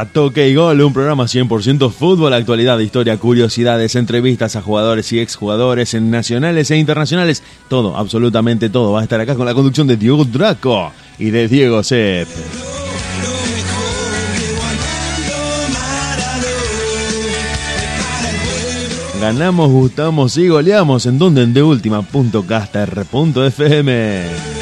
Garratoque y Gol, un programa 100% fútbol, actualidad, historia, curiosidades, entrevistas a jugadores y exjugadores en nacionales e internacionales. Todo, absolutamente todo, va a estar acá con la conducción de Diego Draco y de Diego Sepp. Ganamos, gustamos y goleamos en donde en deultima.caster.fm.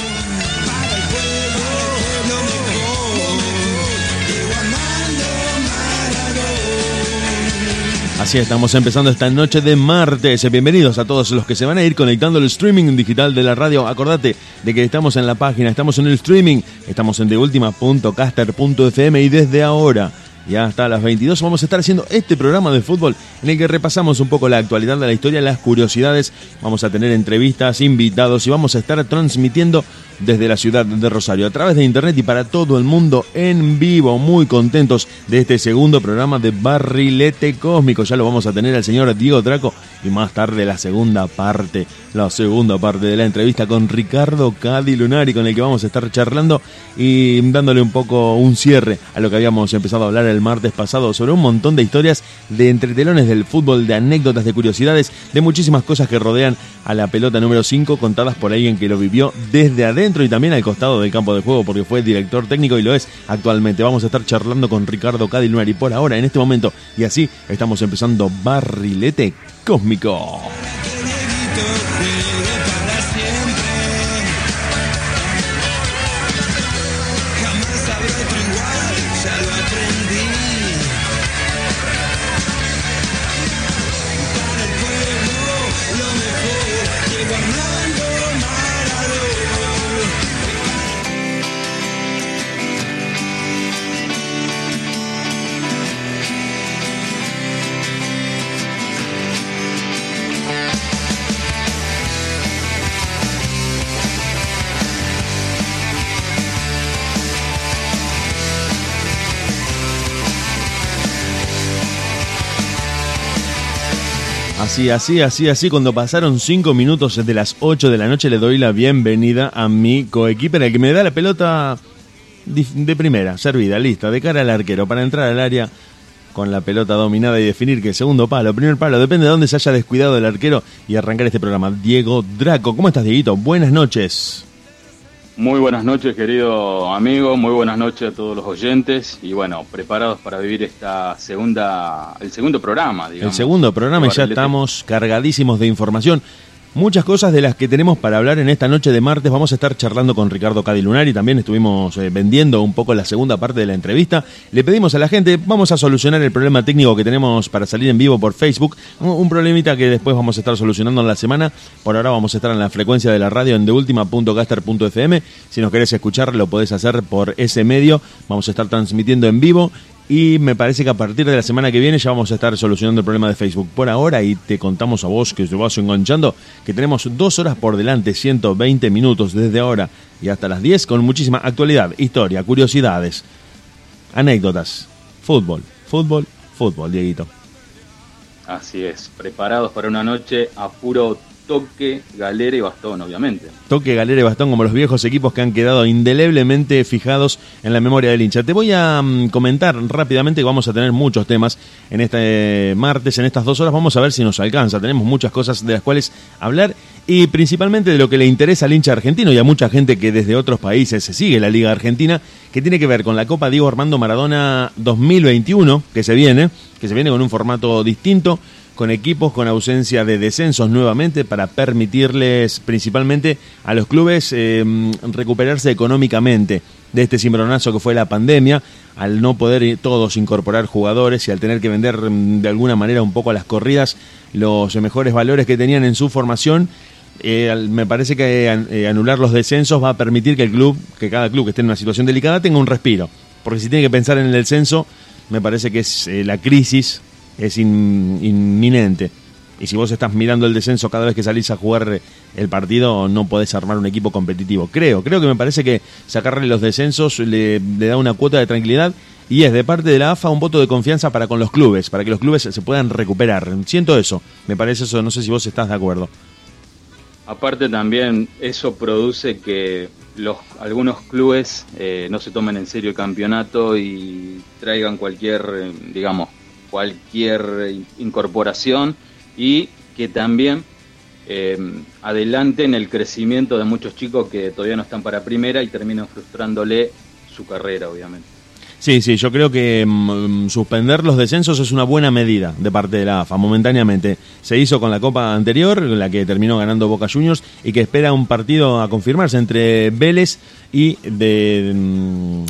Así estamos empezando esta noche de martes. Bienvenidos a todos los que se van a ir conectando al streaming digital de la radio. Acordate de que estamos en la página, estamos en el streaming, estamos en deultima.caster.fm y desde ahora y hasta las 22 vamos a estar haciendo este programa de fútbol en el que repasamos un poco la actualidad de la historia, las curiosidades, vamos a tener entrevistas, invitados y vamos a estar transmitiendo desde la ciudad de Rosario a través de internet y para todo el mundo en vivo. Muy contentos de este segundo programa de Barrilete Cósmico. Ya lo vamos a tener al señor Diego Draco y más tarde la segunda parte, la segunda parte de la entrevista con Ricardo Cadi Lunari con el que vamos a estar charlando y dándole un poco un cierre a lo que habíamos empezado a hablar el martes pasado sobre un montón de historias de entretelones del fútbol, de anécdotas, de curiosidades, de muchísimas cosas que rodean a la pelota número 5 contadas por alguien que lo vivió desde adentro y también al costado del campo de juego porque fue director técnico y lo es actualmente. Vamos a estar charlando con Ricardo Cadi Lunari por ahora, en este momento. Y así estamos empezando Barrilete Cósmico. Así, así, así, así. Cuando pasaron 5 minutos de las 8 de la noche, le doy la bienvenida a mi coequiper, el que me da la pelota de primera, servida, lista, de cara al arquero, para entrar al área con la pelota dominada y definir que segundo palo, primer palo, depende de dónde se haya descuidado el arquero y arrancar este programa. Diego Draco, ¿cómo estás, Dieguito? Buenas noches. Muy buenas noches, querido amigo, muy buenas noches a todos los oyentes y bueno, preparados para vivir esta segunda, el segundo programa, digamos. El segundo programa y ya estamos cargadísimos de información. Muchas cosas de las que tenemos para hablar en esta noche de martes. Vamos a estar charlando con Ricardo Cadilunar y también estuvimos eh, vendiendo un poco la segunda parte de la entrevista. Le pedimos a la gente, vamos a solucionar el problema técnico que tenemos para salir en vivo por Facebook. Un, un problemita que después vamos a estar solucionando en la semana. Por ahora vamos a estar en la frecuencia de la radio en deultima.caster.fm. Si nos querés escuchar, lo podés hacer por ese medio. Vamos a estar transmitiendo en vivo y me parece que a partir de la semana que viene ya vamos a estar solucionando el problema de Facebook. Por ahora, y te contamos a vos que te vas enganchando, que tenemos dos horas por delante, 120 minutos desde ahora y hasta las 10 con muchísima actualidad, historia, curiosidades, anécdotas, fútbol, fútbol, fútbol, Dieguito. Así es, preparados para una noche a puro toque, galera y bastón, obviamente. Toque, galera y bastón, como los viejos equipos que han quedado indeleblemente fijados en la memoria del hincha. Te voy a mm, comentar rápidamente que vamos a tener muchos temas en este martes, en estas dos horas. Vamos a ver si nos alcanza. Tenemos muchas cosas de las cuales hablar y principalmente de lo que le interesa al hincha argentino y a mucha gente que desde otros países se sigue la Liga Argentina, que tiene que ver con la Copa Diego Armando Maradona 2021, que se viene, que se viene con un formato distinto con equipos con ausencia de descensos nuevamente para permitirles principalmente a los clubes eh, recuperarse económicamente de este cimbronazo que fue la pandemia, al no poder todos incorporar jugadores y al tener que vender mm, de alguna manera un poco a las corridas los mejores valores que tenían en su formación. Eh, me parece que eh, anular los descensos va a permitir que el club, que cada club que esté en una situación delicada tenga un respiro. Porque si tiene que pensar en el descenso, me parece que es la crisis es inminente. Y si vos estás mirando el descenso cada vez que salís a jugar el partido, no podés armar un equipo competitivo. Creo, creo que me parece que sacarle los descensos le, da una cuota de tranquilidad y es de parte de la AFA un voto de confianza para con los clubes, para que los clubes se puedan recuperar. Siento eso, me parece eso, no sé si vos estás de acuerdo. Aparte también eso produce que los algunos clubes eh, no se tomen en serio el campeonato y traigan cualquier, eh, digamos, cualquier incorporación y que también eh, adelanten el crecimiento de muchos chicos que todavía no están para primera y terminan frustrándole su carrera, obviamente. Sí, sí, yo creo que mm, suspender los descensos es una buena medida de parte de la AFA, momentáneamente. Se hizo con la Copa anterior, la que terminó ganando Boca Juniors, y que espera un partido a confirmarse entre Vélez y de... Mm,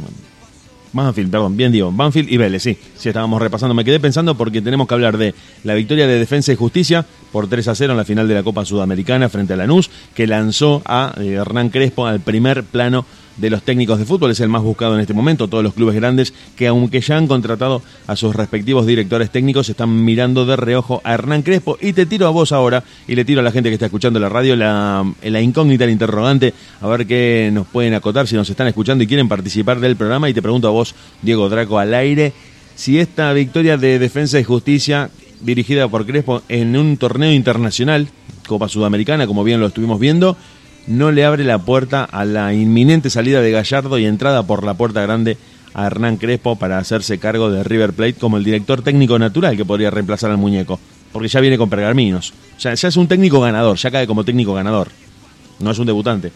Banfield, perdón, bien digo, Banfield y Vélez, sí, sí estábamos repasando. Me quedé pensando porque tenemos que hablar de la victoria de Defensa y Justicia por 3 a 0 en la final de la Copa Sudamericana frente a Lanús, que lanzó a eh, Hernán Crespo al primer plano de los técnicos de fútbol, es el más buscado en este momento. Todos los clubes grandes que, aunque ya han contratado a sus respectivos directores técnicos, están mirando de reojo a Hernán Crespo. Y te tiro a vos ahora, y le tiro a la gente que está escuchando la radio, la, la incógnita, el interrogante, a ver qué nos pueden acotar si nos están escuchando y quieren participar del programa. Y te pregunto a vos, Diego Draco, al aire, si esta victoria de Defensa y Justicia dirigida por Crespo en un torneo internacional, Copa Sudamericana, como bien lo estuvimos viendo, no le abre la puerta a la inminente salida de Gallardo y entrada por la puerta grande a Hernán Crespo para hacerse cargo de River Plate como el director técnico natural que podría reemplazar al muñeco, porque ya viene con pergaminos. Ya, ya es un técnico ganador, ya cae como técnico ganador, no es un debutante.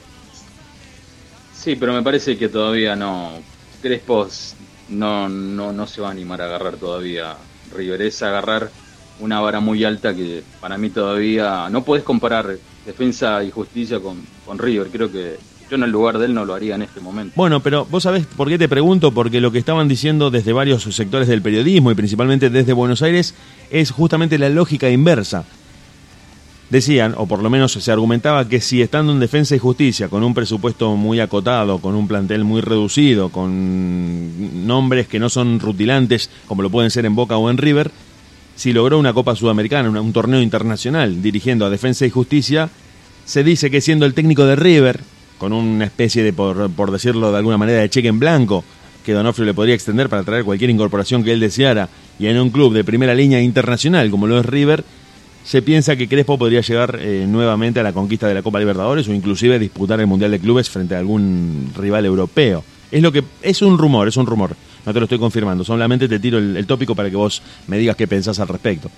Sí, pero me parece que todavía no. Crespo no, no, no se va a animar a agarrar todavía River. Es agarrar una vara muy alta que para mí todavía no puedes comparar defensa y justicia con, con River. Creo que yo en el lugar de él no lo haría en este momento. Bueno, pero vos sabés por qué te pregunto, porque lo que estaban diciendo desde varios sectores del periodismo y principalmente desde Buenos Aires es justamente la lógica inversa. Decían, o por lo menos se argumentaba, que si estando en defensa y justicia, con un presupuesto muy acotado, con un plantel muy reducido, con nombres que no son rutilantes, como lo pueden ser en Boca o en River, si logró una Copa Sudamericana, un torneo internacional, dirigiendo a Defensa y Justicia, se dice que siendo el técnico de River, con una especie de, por, decirlo de alguna manera, de cheque en blanco, que Donofrio le podría extender para traer cualquier incorporación que él deseara, y en un club de primera línea internacional como lo es River, se piensa que Crespo podría llegar eh, nuevamente a la conquista de la Copa Libertadores o inclusive disputar el Mundial de Clubes frente a algún rival europeo. Es lo que es un rumor, es un rumor no te lo estoy confirmando, solamente te tiro el, tópico para que vos me digas qué pensás al respecto.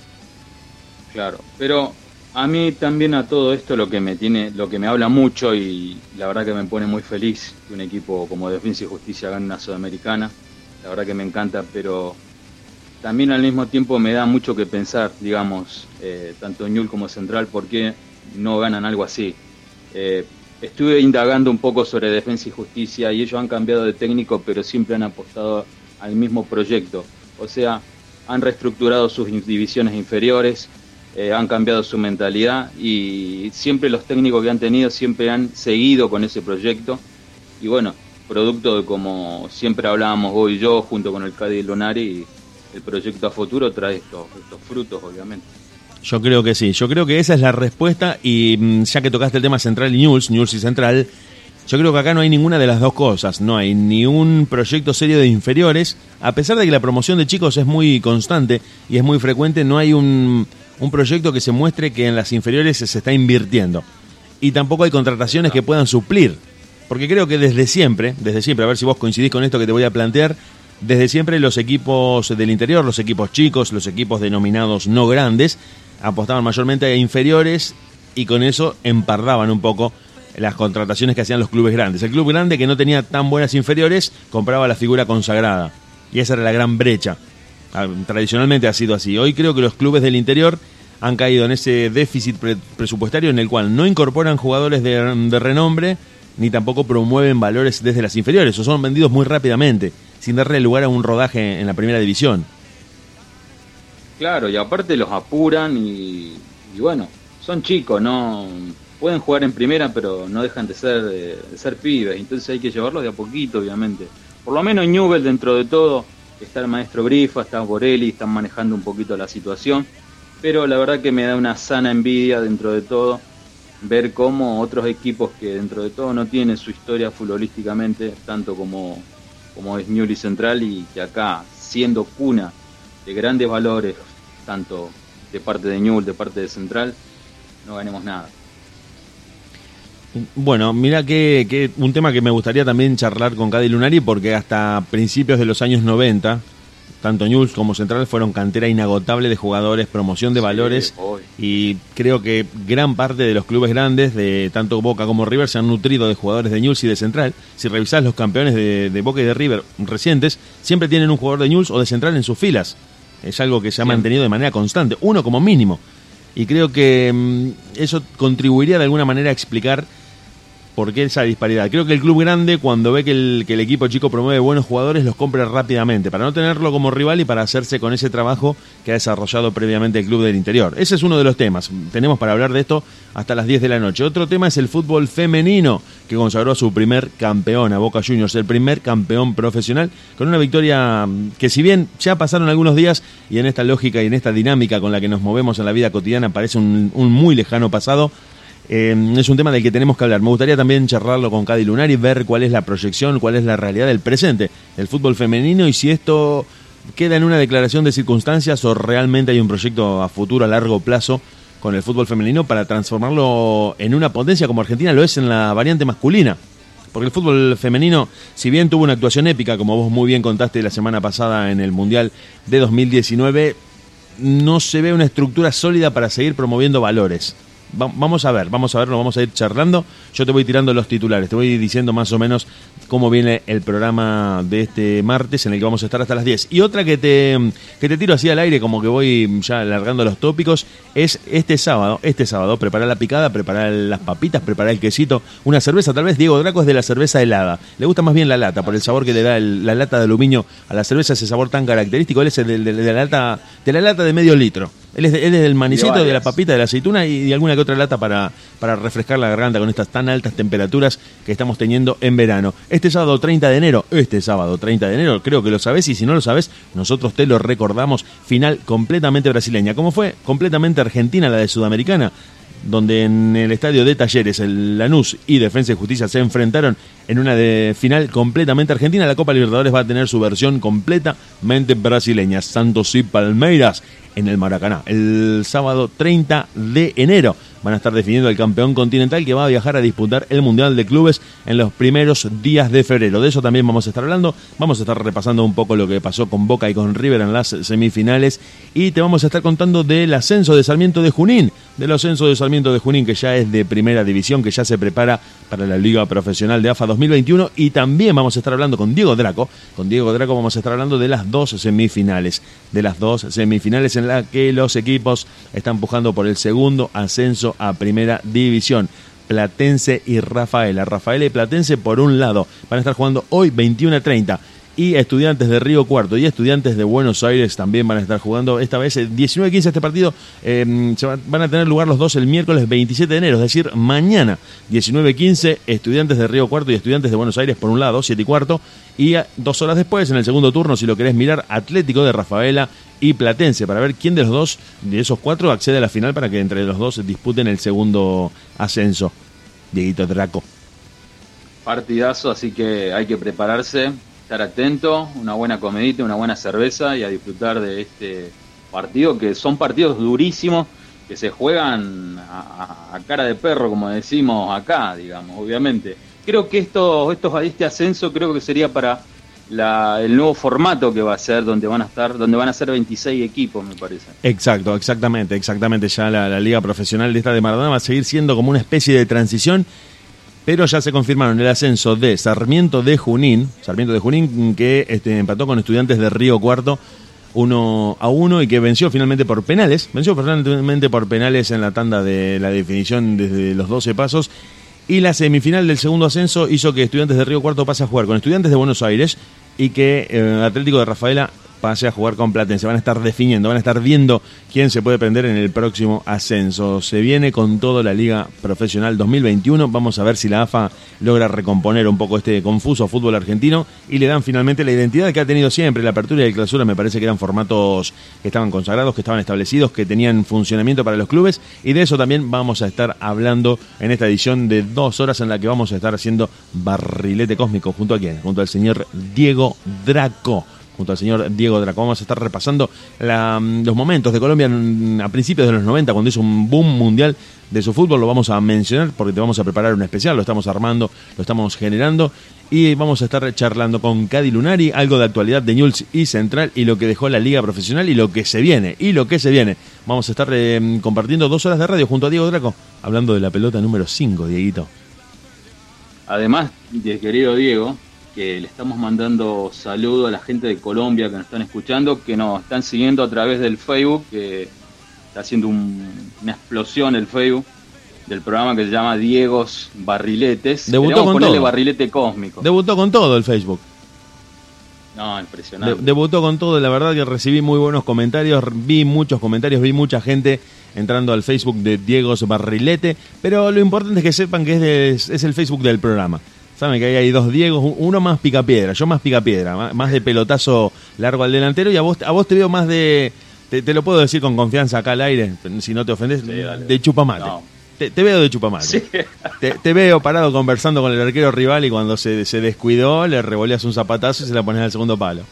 Claro, pero a mí también a todo esto lo que me tiene, lo que me habla mucho y la verdad que me pone muy feliz que un equipo como Defensa y Justicia gane una Sudamericana, la verdad que me encanta, pero también al mismo tiempo me da mucho que pensar, digamos, eh, tanto Ñul como Central, porque no ganan algo así. Eh, estuve indagando un poco sobre defensa y justicia y ellos han cambiado de técnico, pero siempre han apostado al mismo proyecto. O sea, han reestructurado sus divisiones inferiores, eh, han cambiado su mentalidad y siempre los técnicos que han tenido siempre han seguido con ese proyecto. Y bueno, producto de como siempre hablábamos vos y yo, junto con el Cádiz Lunari, el proyecto a futuro trae estos, estos frutos, obviamente. Yo creo que sí, yo creo que esa es la respuesta y mm, ya que tocaste el tema central y News, News y central, yo creo que acá no hay ninguna de las dos cosas, no hay ni un proyecto serio de inferiores, a pesar de que la promoción de chicos es muy constante y es muy frecuente, no hay un, un proyecto que se muestre que en las inferiores se está invirtiendo. Y tampoco hay contrataciones que puedan suplir, porque creo que desde siempre, desde siempre, a ver si vos coincidís con esto que te voy a plantear, desde siempre los equipos del interior, los equipos chicos, los equipos denominados no grandes, apostaban mayormente a inferiores y con eso empardaban un poco las contrataciones que hacían los clubes grandes. El club grande que no tenía tan buenas inferiores compraba la figura consagrada. Y esa era la gran brecha. Ah, tradicionalmente ha sido así. Hoy creo que los clubes del interior han caído en ese déficit presupuestario en el cual no incorporan jugadores de, renombre ni tampoco promueven valores desde las inferiores o son vendidos muy rápidamente sin darle lugar a un rodaje en la primera división. Claro, y aparte los apuran y, bueno, son chicos, no pueden jugar en primera, pero no dejan de ser ser pibes, entonces hay que llevarlos de a poquito, obviamente. Por lo menos en Newell, dentro de todo, está el maestro Brifa, está Borelli, están manejando un poquito la situación, pero la verdad que me da una sana envidia dentro de todo ver cómo otros equipos que dentro de todo no tienen su historia futbolísticamente, tanto como como es Newell Central y que acá, siendo cuna de grandes valores, tanto de parte de Newell, de parte de Central, no ganemos nada. Bueno, mira que, un tema que me gustaría también charlar con Cadi Lunari, porque hasta principios de los años 90, tanto News como Central fueron cantera inagotable de jugadores, promoción de valores y creo que gran parte de los clubes grandes, de tanto Boca como River, se han nutrido de jugadores de News y de Central. Si revisás los campeones de, Boca y de River recientes, siempre tienen un jugador de News o de Central en sus filas. Es algo que se ha mantenido de manera constante, uno como mínimo. Y creo que mm, eso contribuiría de alguna manera a explicar ¿Por qué esa disparidad? Creo que el club grande, cuando ve que el, que el, equipo chico promueve buenos jugadores, los compra rápidamente, para no tenerlo como rival y para hacerse con ese trabajo que ha desarrollado previamente el club del interior. Ese es uno de los temas. Tenemos para hablar de esto hasta las 10 de la noche. Otro tema es el fútbol femenino, que consagró a su primer campeón, a Boca Juniors, el primer campeón profesional, con una victoria que si bien ya pasaron algunos días y en esta lógica y en esta dinámica con la que nos movemos en la vida cotidiana parece un, un muy lejano pasado, eh, es un tema del que tenemos que hablar. Me gustaría también charlarlo con Cadi Lunar y ver cuál es la proyección, cuál es la realidad del presente del fútbol femenino y si esto queda en una declaración de circunstancias o realmente hay un proyecto a futuro, a largo plazo con el fútbol femenino para transformarlo en una potencia como Argentina lo es en la variante masculina. Porque el fútbol femenino, si bien tuvo una actuación épica, como vos muy bien contaste la semana pasada en el Mundial de 2019, no se ve una estructura sólida para seguir promoviendo valores vamos a ver, vamos a ver, lo vamos a ir charlando. Yo te voy tirando los titulares, te voy diciendo más o menos cómo viene el programa de este martes en el que vamos a estar hasta las 10. Y otra que te, que te tiro así al aire, como que voy ya alargando los tópicos, es este sábado, este sábado, preparar la picada, preparar las papitas, preparar el quesito, una cerveza, tal vez Diego Draco es de la cerveza helada. Le gusta más bien la lata, por el sabor que le da la lata de aluminio a la cerveza, ese sabor tan característico. Él es el de, la, lata, de la lata de medio litro. Él es, del manicito, de, la papita, de la aceituna y, de alguna que otra lata para, para refrescar la garganta con estas tan altas temperaturas que estamos teniendo en verano. Este sábado 30 de enero, este sábado 30 de enero, creo que lo sabes y si no lo sabes, nosotros te lo recordamos, final completamente brasileña. ¿Cómo fue? Completamente argentina la de Sudamericana donde en el estadio de Talleres el Lanús y Defensa y Justicia se enfrentaron en una final completamente argentina. La Copa Libertadores va a tener su versión completamente brasileña. Santos y Palmeiras en el Maracaná. El sábado 30 de enero van a estar definiendo el campeón continental que va a viajar a disputar el Mundial de Clubes en los primeros días de febrero. De eso también vamos a estar hablando. Vamos a estar repasando un poco lo que pasó con Boca y con River en las semifinales. Y te vamos a estar contando del ascenso de Sarmiento de Junín. Del ascenso de Sarmiento de Junín que ya es de primera división, que ya se prepara para la Liga Profesional de AFA 2021. Y también vamos a estar hablando con Diego Draco. Con Diego Draco vamos a estar hablando de las dos semifinales. De las dos semifinales en las que los equipos están pujando por el segundo ascenso a primera división. Platense y Rafaela. Rafaela y Platense por un lado van a estar jugando hoy 21 a 30 y estudiantes de Río Cuarto y estudiantes de Buenos Aires también van a estar jugando. Esta vez 19-15 este partido eh, se van a tener lugar los dos el miércoles 27 de enero es decir mañana 19-15 estudiantes de Río Cuarto y estudiantes de Buenos Aires por un lado 7 y cuarto y dos horas después en el segundo turno si lo querés mirar Atlético de Rafaela y Platense para ver quién de los dos de esos cuatro accede a la final para que entre los dos disputen el segundo ascenso. Dieguito Draco. Partidazo así que hay que prepararse estar atento, una buena comedita, una buena cerveza y a disfrutar de este partido, que son partidos durísimos, que se juegan a, cara de perro, como decimos acá, digamos, obviamente. Creo que esto, estos, este ascenso creo que sería para el nuevo formato que va a ser, donde van a estar, donde van a ser 26 equipos, me parece. Exacto, exactamente, exactamente. Ya la, la liga profesional de esta de Maradona va a seguir siendo como una especie de transición pero ya se confirmaron el ascenso de Sarmiento de Junín, Sarmiento de Junín que este, empató con estudiantes de Río Cuarto 1 a 1 y que venció finalmente por penales, venció finalmente por penales en la tanda de la definición desde los 12 pasos. Y la semifinal del segundo ascenso hizo que Estudiantes de Río Cuarto pase a jugar con Estudiantes de Buenos Aires y que eh, Atlético de Rafaela pase a jugar con Platense. Van a estar definiendo, van a estar viendo quién se puede prender en el próximo ascenso. Se viene con toda la Liga Profesional 2021. Vamos a ver si la AFA logra recomponer un poco este confuso fútbol argentino y le dan finalmente la identidad que ha tenido siempre. La apertura y la clausura me parece que eran formatos que estaban consagrados, que estaban establecidos, que tenían funcionamiento para los clubes y de eso también vamos a estar hablando en esta edición de dos horas en la que vamos a estar haciendo barrilete cósmico. ¿Junto a quién? Junto al señor Diego Draco junto al señor Diego Draco. Vamos a estar repasando mm, los momentos de Colombia a principios de los 90, cuando hizo un boom mundial de su fútbol. Lo vamos a mencionar porque te vamos a preparar un especial, lo estamos armando, lo estamos generando. Y vamos a estar charlando con Cadi Lunari, algo de actualidad de News y Central y lo que dejó la Liga Profesional y lo que se viene. Y lo que se viene. Vamos a estar eh, compartiendo dos horas de radio junto a Diego Draco, hablando de la pelota número 5, Dieguito. Además, querido Diego, que le estamos mandando saludo a la gente de Colombia que nos están escuchando, que nos están siguiendo a través del Facebook, que está haciendo una explosión el Facebook del programa que se llama Diegos Barriletes. Debutó con todo. barrilete cósmico. Debutó con todo el Facebook. No, impresionante. debutó con todo, la verdad que recibí muy buenos comentarios, vi muchos comentarios, vi mucha gente entrando al Facebook de Diegos Barrilete, pero lo importante es que sepan que es, es el Facebook del programa. Saben que hay dos Diegos, uno más picapiedra, yo más picapiedra, más de pelotazo largo al delantero y a vos, a vos te veo más de, te, lo puedo decir con confianza acá al aire, si no te ofendes, de chupamate. Te, veo de chupamate. Te, veo parado conversando con el arquero rival y cuando se, se descuidó le revoleas un zapatazo y se la pones al segundo palo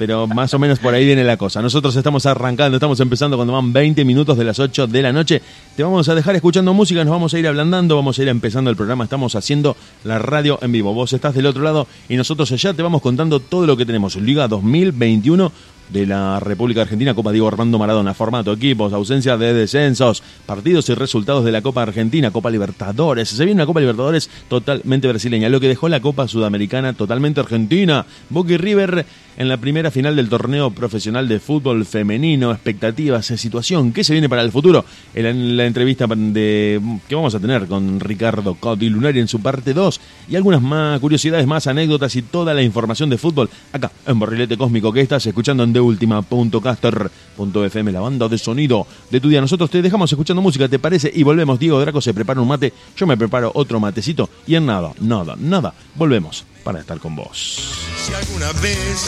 pero más o menos por ahí viene la cosa. Nosotros estamos arrancando, estamos empezando cuando van 20 minutos de las 8 de la noche. Te vamos a dejar escuchando música, nos vamos a ir ablandando, vamos a ir empezando el programa. Estamos haciendo la radio en vivo. Vos estás del otro lado y nosotros ya te vamos contando todo lo que tenemos. Liga 2021 de la República Argentina, Copa Diego Armando Maradona, formato, equipos, ausencia de descensos, partidos y resultados de la Copa Argentina, Copa Libertadores. Se viene una Copa Libertadores totalmente brasileña, lo que dejó la Copa Sudamericana totalmente argentina. Boca y River en la primera final del torneo profesional de fútbol femenino, expectativas, situación, ¿qué se viene para el futuro? En la entrevista de, que vamos a tener con Ricardo Cody Lunari en su parte 2 y algunas más curiosidades, más anécdotas y toda la información de fútbol acá en Borrilete Cósmico que estás escuchando en deultima.caster.fm, la banda de sonido de tu día. Nosotros te dejamos escuchando música, ¿te parece? Y volvemos. Diego Draco se prepara un mate, yo me preparo otro matecito y en nada, nada, nada, volvemos para estar con vos. Si alguna vez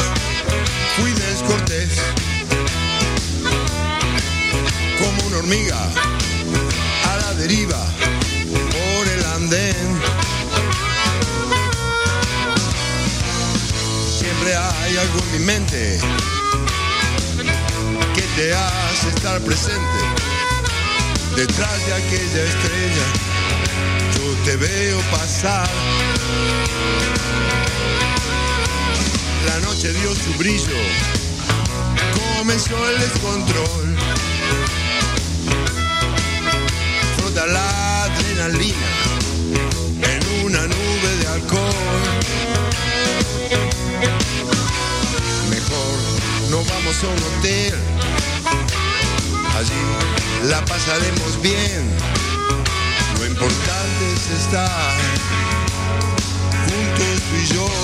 fui descortés, como una hormiga a la deriva por el andén. Siempre hay algo en mi mente que te hace estar presente detrás de aquella estrella. Yo te veo pasar la noche dio su brillo, comenzó el descontrol. Frota la adrenalina en una nube de alcohol. Mejor no vamos a un hotel, allí la pasaremos bien importante es estar juntos tú y yo.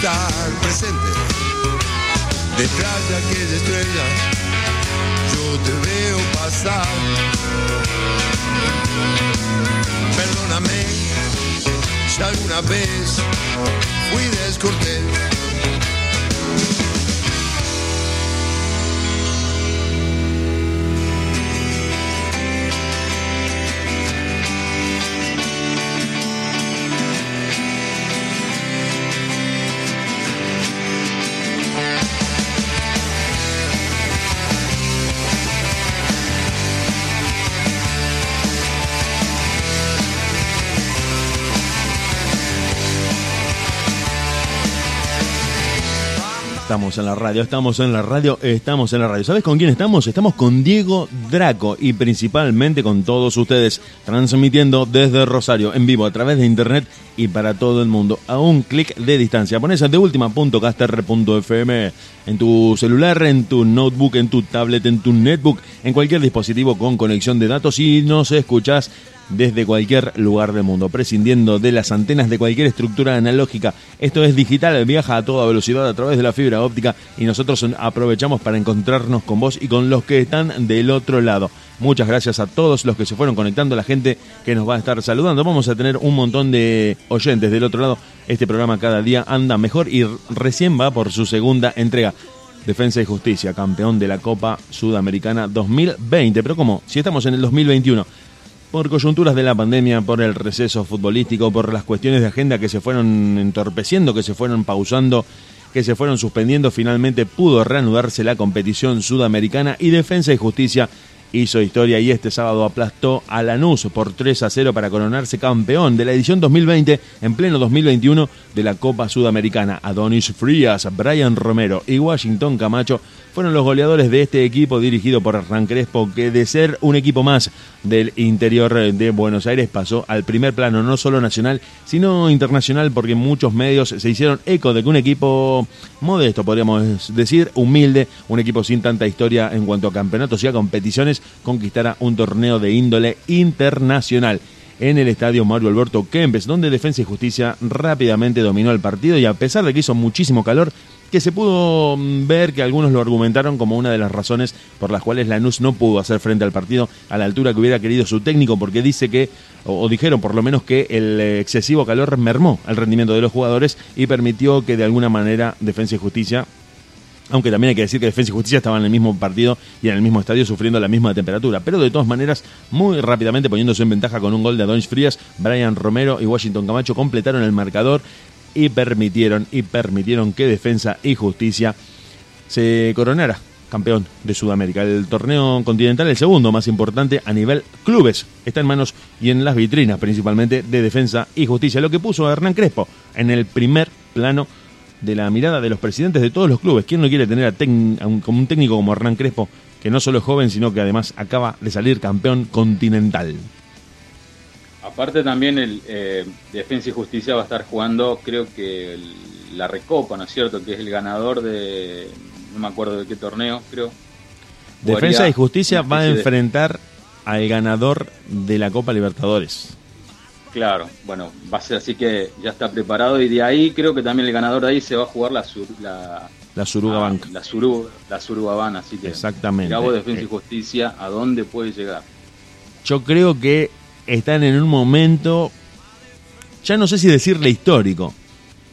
Estar presente detrás de aquella estrella. Yo te veo pasar. Perdóname si alguna vez fui descortés. Estamos en la radio, estamos en la radio, estamos en la radio. ¿Sabes con quién estamos? Estamos con Diego Draco y principalmente con todos ustedes, transmitiendo desde Rosario en vivo a través de internet y para todo el mundo a un clic de distancia. Pones de última.caster.fm en tu celular, en tu notebook, en tu tablet, en tu netbook, en cualquier dispositivo con conexión de datos y nos escuchás desde cualquier lugar del mundo, prescindiendo de las antenas de cualquier estructura analógica. Esto es digital, viaja a toda velocidad a través de la fibra óptica y nosotros aprovechamos para encontrarnos con vos y con los que están del otro lado. Muchas gracias a todos los que se fueron conectando, la gente que nos va a estar saludando. Vamos a tener un montón de oyentes del otro lado. Este programa cada día anda mejor y recién va por su segunda entrega. Defensa y Justicia, campeón de la Copa Sudamericana 2020. Pero ¿cómo? Si estamos en el 2021 por coyunturas de la pandemia, por el receso futbolístico, por las cuestiones de agenda que se fueron entorpeciendo, que se fueron pausando, que se fueron suspendiendo, finalmente pudo reanudarse la competición sudamericana y Defensa y Justicia hizo historia y este sábado aplastó a Lanús por 3 a 0 para coronarse campeón de la edición 2020 en pleno 2021 de la Copa Sudamericana. Adonis Frías, Brian Romero y Washington Camacho fueron los goleadores de este equipo dirigido por Hernán Crespo, que de ser un equipo más del interior de Buenos Aires pasó al primer plano, no solo nacional, sino internacional, porque muchos medios se hicieron eco de que un equipo modesto, podríamos decir, humilde, un equipo sin tanta historia en cuanto a campeonatos y a competiciones, conquistara un torneo de índole internacional en el estadio Mario Alberto Kempes, donde Defensa y Justicia rápidamente dominó el partido y a pesar de que hizo muchísimo calor, que se pudo mm, ver que algunos lo argumentaron como una de las razones por las cuales Lanús no pudo hacer frente al partido a la altura que hubiera querido su técnico, porque dice que, o, dijeron por lo menos que el eh, excesivo calor mermó el rendimiento de los jugadores y permitió que de alguna manera Defensa y Justicia aunque también hay que decir que Defensa y Justicia estaban en el mismo partido y en el mismo estadio sufriendo la misma temperatura. Pero de todas maneras, muy rápidamente poniéndose en ventaja con un gol de Adonis Frías, Brian Romero y Washington Camacho completaron el marcador y permitieron, y permitieron que Defensa y Justicia se coronara campeón de Sudamérica. El torneo continental, el segundo más importante a nivel clubes, está en manos y en las vitrinas principalmente de Defensa y Justicia, lo que puso a Hernán Crespo en el primer plano de la mirada de los presidentes de todos los clubes. ¿Quién no quiere tener a, a un, como un técnico como Hernán Crespo, que no solo es joven, sino que además acaba de salir campeón continental? Aparte también el eh, Defensa y Justicia va a estar jugando, creo que el- la Recopa, ¿no es cierto? Que es el ganador de, no me acuerdo de qué torneo, creo. Defensa y Justicia va a de- enfrentar al ganador de la Copa Libertadores. Claro, bueno, va a ser así que ya está preparado y de ahí creo que también el ganador de ahí se va a jugar la sur- la, La Suruga ah, Bank. la, Suru, la Surugaban, así que Exactamente. vos, Defensa Eh. y Justicia, ¿a dónde puede llegar? Yo creo que están en un momento, ya no sé si decirle histórico,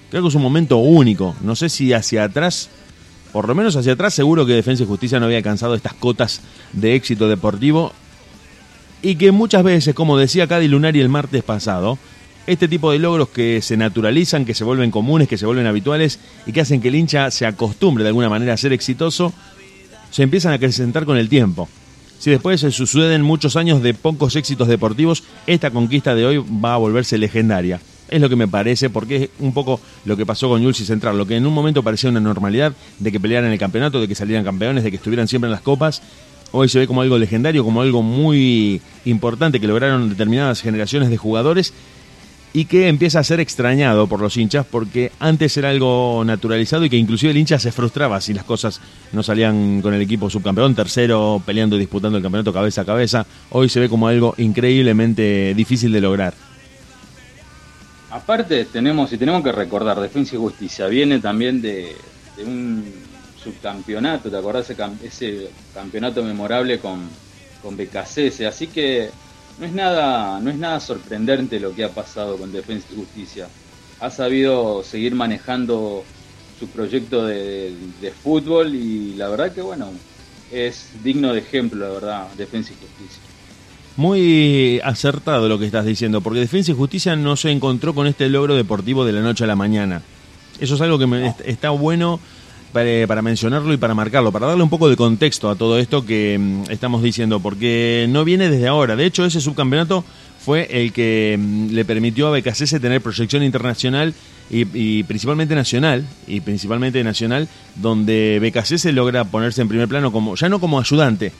Creo que es un momento único. No sé si hacia atrás, por lo menos hacia atrás, seguro que Defensa y Justicia no había alcanzado estas cotas de éxito deportivo. Y que muchas veces, como decía Cady Lunari el martes pasado, este tipo de logros que se naturalizan, que se vuelven comunes, que se vuelven habituales y que hacen que el hincha se acostumbre de alguna manera a ser exitoso, se empiezan a acrecentar con el tiempo. Si después se suceden muchos años de pocos éxitos deportivos, esta conquista de hoy va a volverse legendaria. Es lo que me parece, porque es un poco lo que pasó con Jules y Central, lo que en un momento parecía una normalidad, de que pelearan el campeonato, de que salieran campeones, de que estuvieran siempre en las copas, hoy se ve como algo legendario, como algo muy importante que lograron determinadas generaciones de jugadores y que empieza a ser extrañado por los hinchas porque antes era algo naturalizado y que inclusive el hincha se frustraba si las cosas no salían con el equipo subcampeón, tercero, peleando y disputando el campeonato cabeza a cabeza. Hoy se ve como algo increíblemente difícil de lograr. Aparte tenemos y tenemos que recordar, Defensa y Justicia viene también de, un subcampeonato, ¿te acordás ese, campeonato memorable con, con BKCS? Así que no es nada, no es nada sorprendente lo que ha pasado con Defensa y Justicia. Ha sabido seguir manejando su proyecto de, fútbol y la verdad que bueno, es digno de ejemplo, la verdad, Defensa y Justicia. Muy acertado lo que estás diciendo, porque Defensa y Justicia no se encontró con este logro deportivo de la noche a la mañana. Eso es algo que me, está bueno para, mencionarlo y para marcarlo, para darle un poco de contexto a todo esto que mm, estamos diciendo, porque no viene desde ahora. De hecho, ese subcampeonato fue el que mm, le permitió a BKC tener proyección internacional y, principalmente nacional, y principalmente nacional, donde BKC logra ponerse en primer plano como, ya no como ayudante,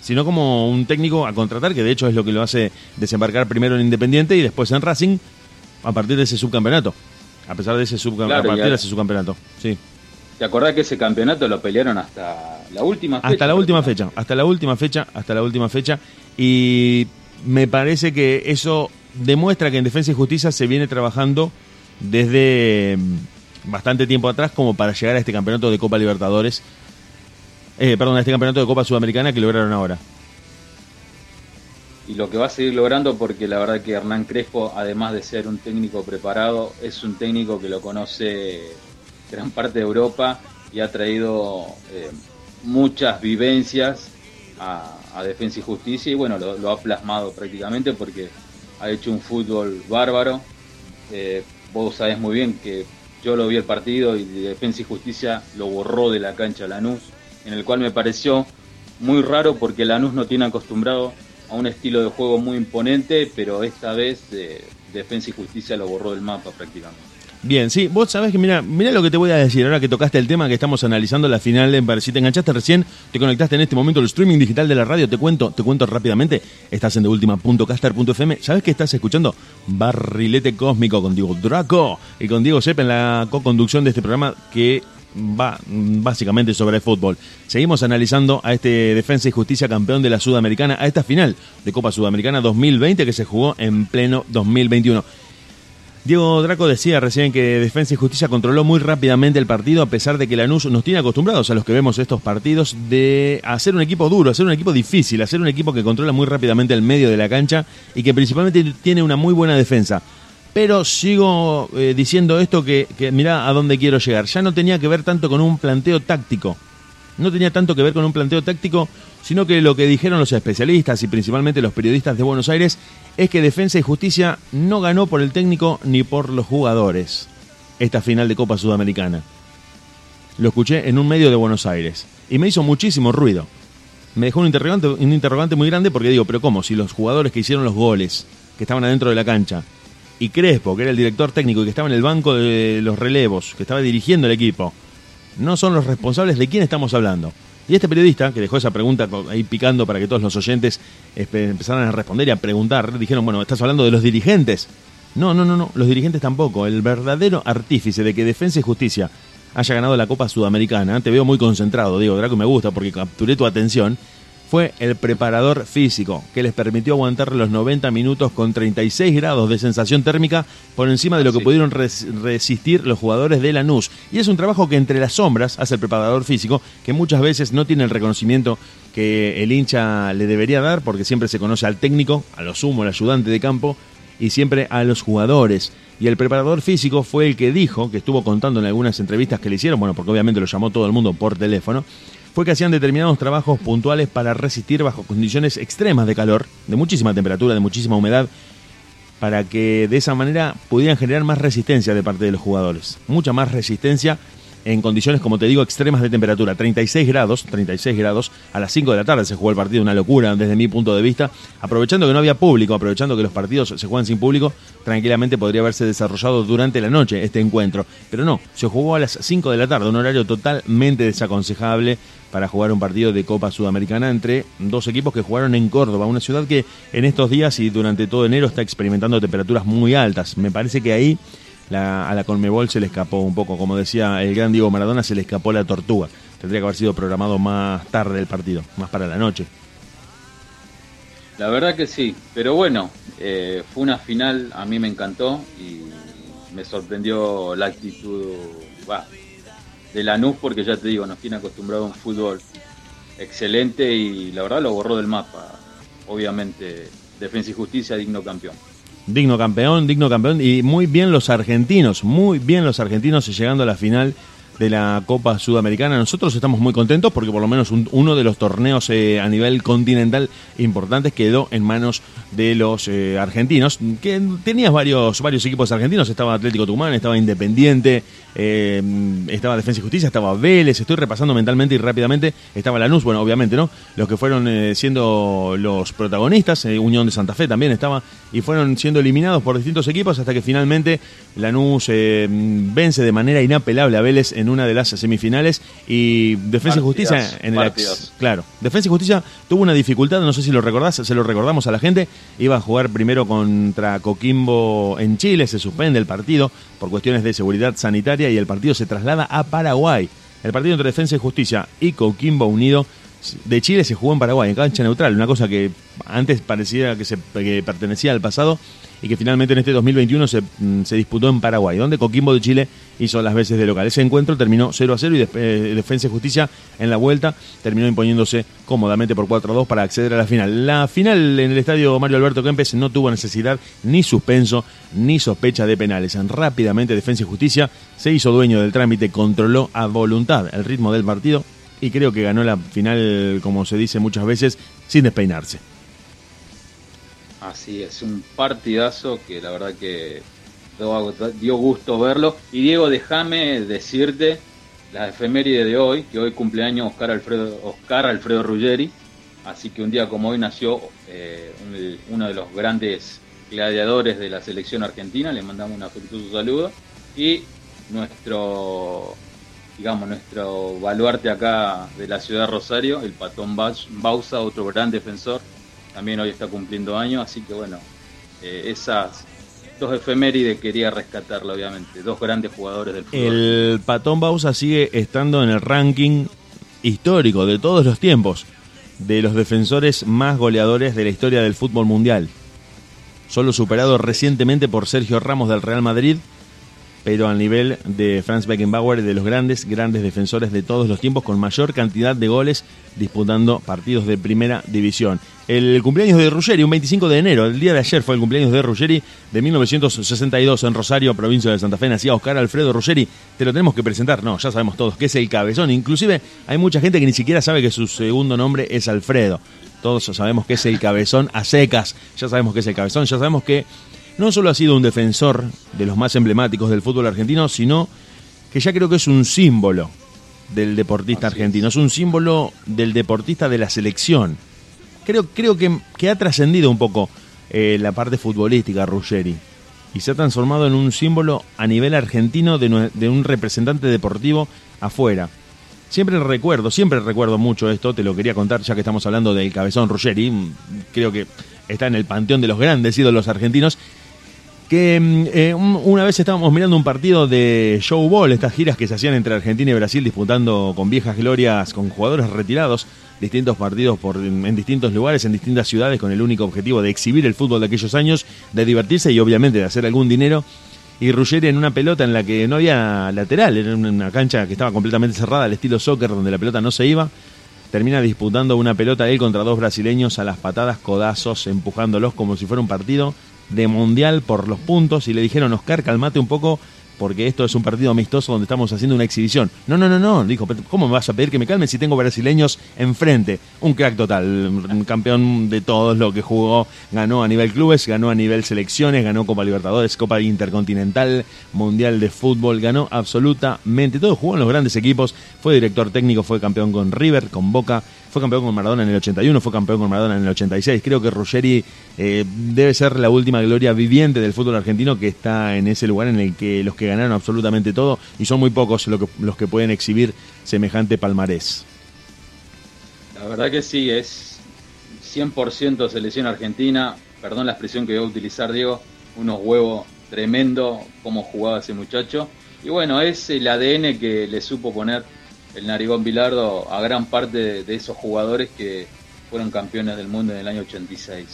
sino como un técnico a contratar, que de hecho es lo que lo hace desembarcar primero en Independiente y después en Racing a partir de ese subcampeonato. A pesar de ese subcampeonato, a partir de ese subcampeonato, sí. ¿Te acordás que ese campeonato lo pelearon hasta la última fecha? Hasta la última fecha, hasta la última fecha, hasta la última fecha. Y me parece que eso demuestra que en Defensa y Justicia se viene trabajando desde mm, bastante tiempo atrás como para llegar a este campeonato de Copa Libertadores. Eh, perdón, a este campeonato de Copa Sudamericana que lograron ahora. Y lo que va a seguir logrando porque la verdad que Hernán Crespo, además de ser un técnico preparado, es un técnico que lo conoce gran parte de Europa y ha traído eh, muchas vivencias a, Defensa y Justicia y bueno, lo, ha plasmado prácticamente porque ha hecho un fútbol bárbaro. Eh, vos sabés muy bien que yo lo vi el partido y Defensa y Justicia lo borró de la cancha Lanús, en el cual me pareció muy raro porque Lanús no tiene acostumbrado a un estilo de juego muy imponente, pero esta vez eh, Defensa y Justicia lo borró del mapa prácticamente. Bien, sí, vos sabés que mira, mira lo que te voy a decir ahora que tocaste el tema que estamos analizando la final en Si te enganchaste recién, te conectaste en este momento al streaming digital de la radio, te cuento, te cuento rápidamente, estás en deultima.caster.fm, ¿sabes que estás escuchando? Barrilete Cósmico con Diego Draco y con Diego Sepp en la co-conducción de este programa que va básicamente sobre el fútbol. Seguimos analizando a este Defensa y Justicia campeón de la Sudamericana, a esta final de Copa Sudamericana 2020 que se jugó en pleno 2021. Diego Draco decía recién que Defensa y Justicia controló muy rápidamente el partido, a pesar de que Lanús nos tiene acostumbrados a los que vemos estos partidos de hacer un equipo duro, hacer un equipo difícil, hacer un equipo que controla muy rápidamente el medio de la cancha y que principalmente tiene una muy buena defensa. Pero sigo eh, diciendo esto que, que mirá a dónde quiero llegar. Ya no tenía que ver tanto con un planteo táctico. No tenía tanto que ver con un planteo táctico, sino que lo que dijeron los especialistas y principalmente los periodistas de Buenos Aires es que Defensa y Justicia no ganó por el técnico ni por los jugadores esta final de Copa Sudamericana. Lo escuché en un medio de Buenos Aires y me hizo muchísimo ruido. Me dejó un interrogante, un interrogante muy grande porque digo, pero ¿cómo? Si los jugadores que hicieron los goles, que estaban adentro de la cancha, y Crespo, que era el director técnico y que estaba en el banco de los relevos, que estaba dirigiendo el equipo, no son los responsables de quién estamos hablando. Y este periodista, que dejó esa pregunta ahí picando para que todos los oyentes empezaran a responder y a preguntar, dijeron, bueno, estás hablando de los dirigentes. No, no, no, no, los dirigentes tampoco. El verdadero artífice de que Defensa y Justicia haya ganado la Copa Sudamericana, te veo muy concentrado, Diego Draco, me gusta porque capturé tu atención, fue el preparador físico, que les permitió aguantar los 90 minutos con 36 grados de sensación térmica por encima de lo que pudieron resistir los jugadores de Lanús. Y es un trabajo que entre las sombras hace el preparador físico, que muchas veces no tiene el reconocimiento que el hincha le debería dar, porque siempre se conoce al técnico, a lo sumo, el ayudante de campo, y siempre a los jugadores. Y el preparador físico fue el que dijo, que estuvo contando en algunas entrevistas que le hicieron, bueno, porque obviamente lo llamó todo el mundo por teléfono, fue que hacían determinados trabajos puntuales para resistir bajo condiciones extremas de calor, de muchísima temperatura, de muchísima humedad, para que de esa manera pudieran generar más resistencia de parte de los jugadores. Mucha más resistencia en condiciones, como te digo, extremas de temperatura. 36 grados, 36 grados. A las 5 de la tarde se jugó el partido, una locura desde mi punto de vista. Aprovechando que no había público, aprovechando que los partidos se juegan sin público, tranquilamente podría haberse desarrollado durante la noche este encuentro. Pero no, se jugó a las 5 de la tarde, un horario totalmente desaconsejable para jugar un partido de Copa Sudamericana entre dos equipos que jugaron en Córdoba, una ciudad que en estos días y durante todo enero está experimentando temperaturas muy altas. Me parece que ahí a la Conmebol se le escapó un poco, como decía el gran Diego Maradona, se le escapó la tortuga. Tendría que haber sido programado más tarde el partido, más para la noche. La verdad que sí, pero bueno, eh, fue una final, a mí me encantó y me sorprendió la actitud bah, de Lanús porque ya te digo, nos tiene acostumbrado a un fútbol excelente y la verdad lo borró del mapa. Obviamente, Defensa y Justicia, digno campeón. Digno campeón, digno campeón. Y muy bien los argentinos, muy bien los argentinos llegando a la final de la Copa Sudamericana. Nosotros estamos muy contentos porque por lo menos uno de los torneos eh, a nivel continental importantes quedó en manos de los eh, argentinos, que tenías varios, varios equipos argentinos, estaba Atlético Tucumán, estaba Independiente, eh, estaba Defensa y Justicia, estaba Vélez, estoy repasando mentalmente y rápidamente, estaba Lanús, bueno, obviamente, ¿no? Los que fueron siendo los protagonistas, Unión de Santa Fe también estaba, y fueron siendo eliminados por distintos equipos hasta que finalmente Lanús vence de manera inapelable a Vélez en una de las semifinales y Defensa y Justicia en el claro, Defensa y Justicia tuvo una dificultad, no sé si lo recordás, se lo recordamos a la gente, iba a jugar primero contra Coquimbo en Chile, se suspende el partido por cuestiones de seguridad sanitaria y el partido se traslada a Paraguay. El partido entre Defensa y Justicia y Coquimbo Unido de Chile se jugó en Paraguay, en cancha neutral, una cosa que antes parecía que, se, pertenecía al pasado y que finalmente en este 2021 se, mm, se, disputó en Paraguay, donde Coquimbo de Chile hizo las veces de local. Ese encuentro terminó 0 a 0 y eh, Defensa y Justicia en la vuelta terminó imponiéndose cómodamente por 4 a 2 para acceder a la final. La final en el estadio Mario Alberto Kempes no tuvo necesidad ni suspenso ni sospecha de penales. Rápidamente Defensa y Justicia se hizo dueño del trámite, controló a voluntad el ritmo del partido y creo que ganó la final, como se dice muchas veces, sin despeinarse. Así es, un partidazo que la verdad que dio gusto verlo. Y Diego, déjame decirte la efeméride de hoy, que hoy cumpleaños Oscar Alfredo, Oscar Alfredo Ruggeri. Así que un día como hoy nació eh, uno de los grandes gladiadores de la selección argentina. Le mandamos un afectuoso saludo. Y nuestro digamos, nuestro baluarte acá de la ciudad de Rosario, el Patón Bausa, otro gran defensor, también hoy está cumpliendo años, así que bueno, eh, esas dos efemérides quería rescatarla, obviamente, dos grandes jugadores del fútbol. El Patón Bausa sigue estando en el ranking histórico de todos los tiempos de los defensores más goleadores de la historia del fútbol mundial. Solo superado recientemente por Sergio Ramos del Real Madrid pero al nivel de Franz Beckenbauer, de los grandes, grandes defensores de todos los tiempos, con mayor cantidad de goles disputando partidos de primera división. El cumpleaños de Ruggeri, un 25 de enero, el día de ayer fue el cumpleaños de Ruggeri de 1962 en Rosario, provincia de Santa Fe, nacía Oscar Alfredo Ruggeri. Te lo tenemos que presentar, no, ya sabemos todos que es el cabezón. Inclusive hay mucha gente que ni siquiera sabe que su segundo nombre es Alfredo. Todos sabemos que es el cabezón a secas, ya sabemos que es el cabezón, ya sabemos que no solo ha sido un defensor de los más emblemáticos del fútbol argentino, sino que ya creo que es un símbolo del deportista argentino, es un símbolo del deportista de la selección. Creo, creo que, que ha trascendido un poco eh, la parte futbolística Ruggeri y se ha transformado en un símbolo a nivel argentino de, de un representante deportivo afuera. Siempre recuerdo, siempre recuerdo mucho esto, te lo quería contar ya que estamos hablando del cabezón Ruggeri, creo que está en el panteón de los grandes ídolos argentinos mm, eh, una vez estábamos mirando un partido de showball, estas giras que se hacían entre Argentina y Brasil disputando con viejas glorias, con jugadores retirados, distintos partidos en distintos lugares, en distintas ciudades, con el único objetivo de exhibir el fútbol de aquellos años, de divertirse y obviamente de hacer algún dinero. Y Ruggeri en una pelota en la que no había lateral, era una cancha que estaba completamente cerrada, al estilo soccer, donde la pelota no se iba, termina disputando una pelota él contra dos brasileños a las patadas, codazos, empujándolos como si fuera un partido de mundial por los puntos y le dijeron, Oscar, calmate un poco porque esto es un partido amistoso donde estamos haciendo una exhibición. No, no, no, no, dijo, ¿cómo me vas a pedir que me calme si tengo brasileños enfrente? Un crack total, un campeón de todos lo que jugó, ganó a nivel clubes, ganó a nivel selecciones, ganó Copa Libertadores, Copa Intercontinental, Mundial de Fútbol, ganó absolutamente todo, jugó en los grandes equipos, fue director técnico, fue campeón con River, con Boca, fue campeón con Maradona en el 81, fue campeón con Maradona en el 86. Creo que Ruggeri eh, debe ser la última gloria viviente del fútbol argentino que está en ese lugar en el que los que ganaron absolutamente todo y son muy pocos los que pueden exhibir semejante palmarés. La verdad que sí, es 100% selección argentina. Perdón la expresión que voy a utilizar, Diego. Unos huevos tremendo como jugaba ese muchacho. Y bueno, es el ADN que le supo poner el Narigón Bilardo a gran parte de, esos jugadores que fueron campeones del mundo en el año 86.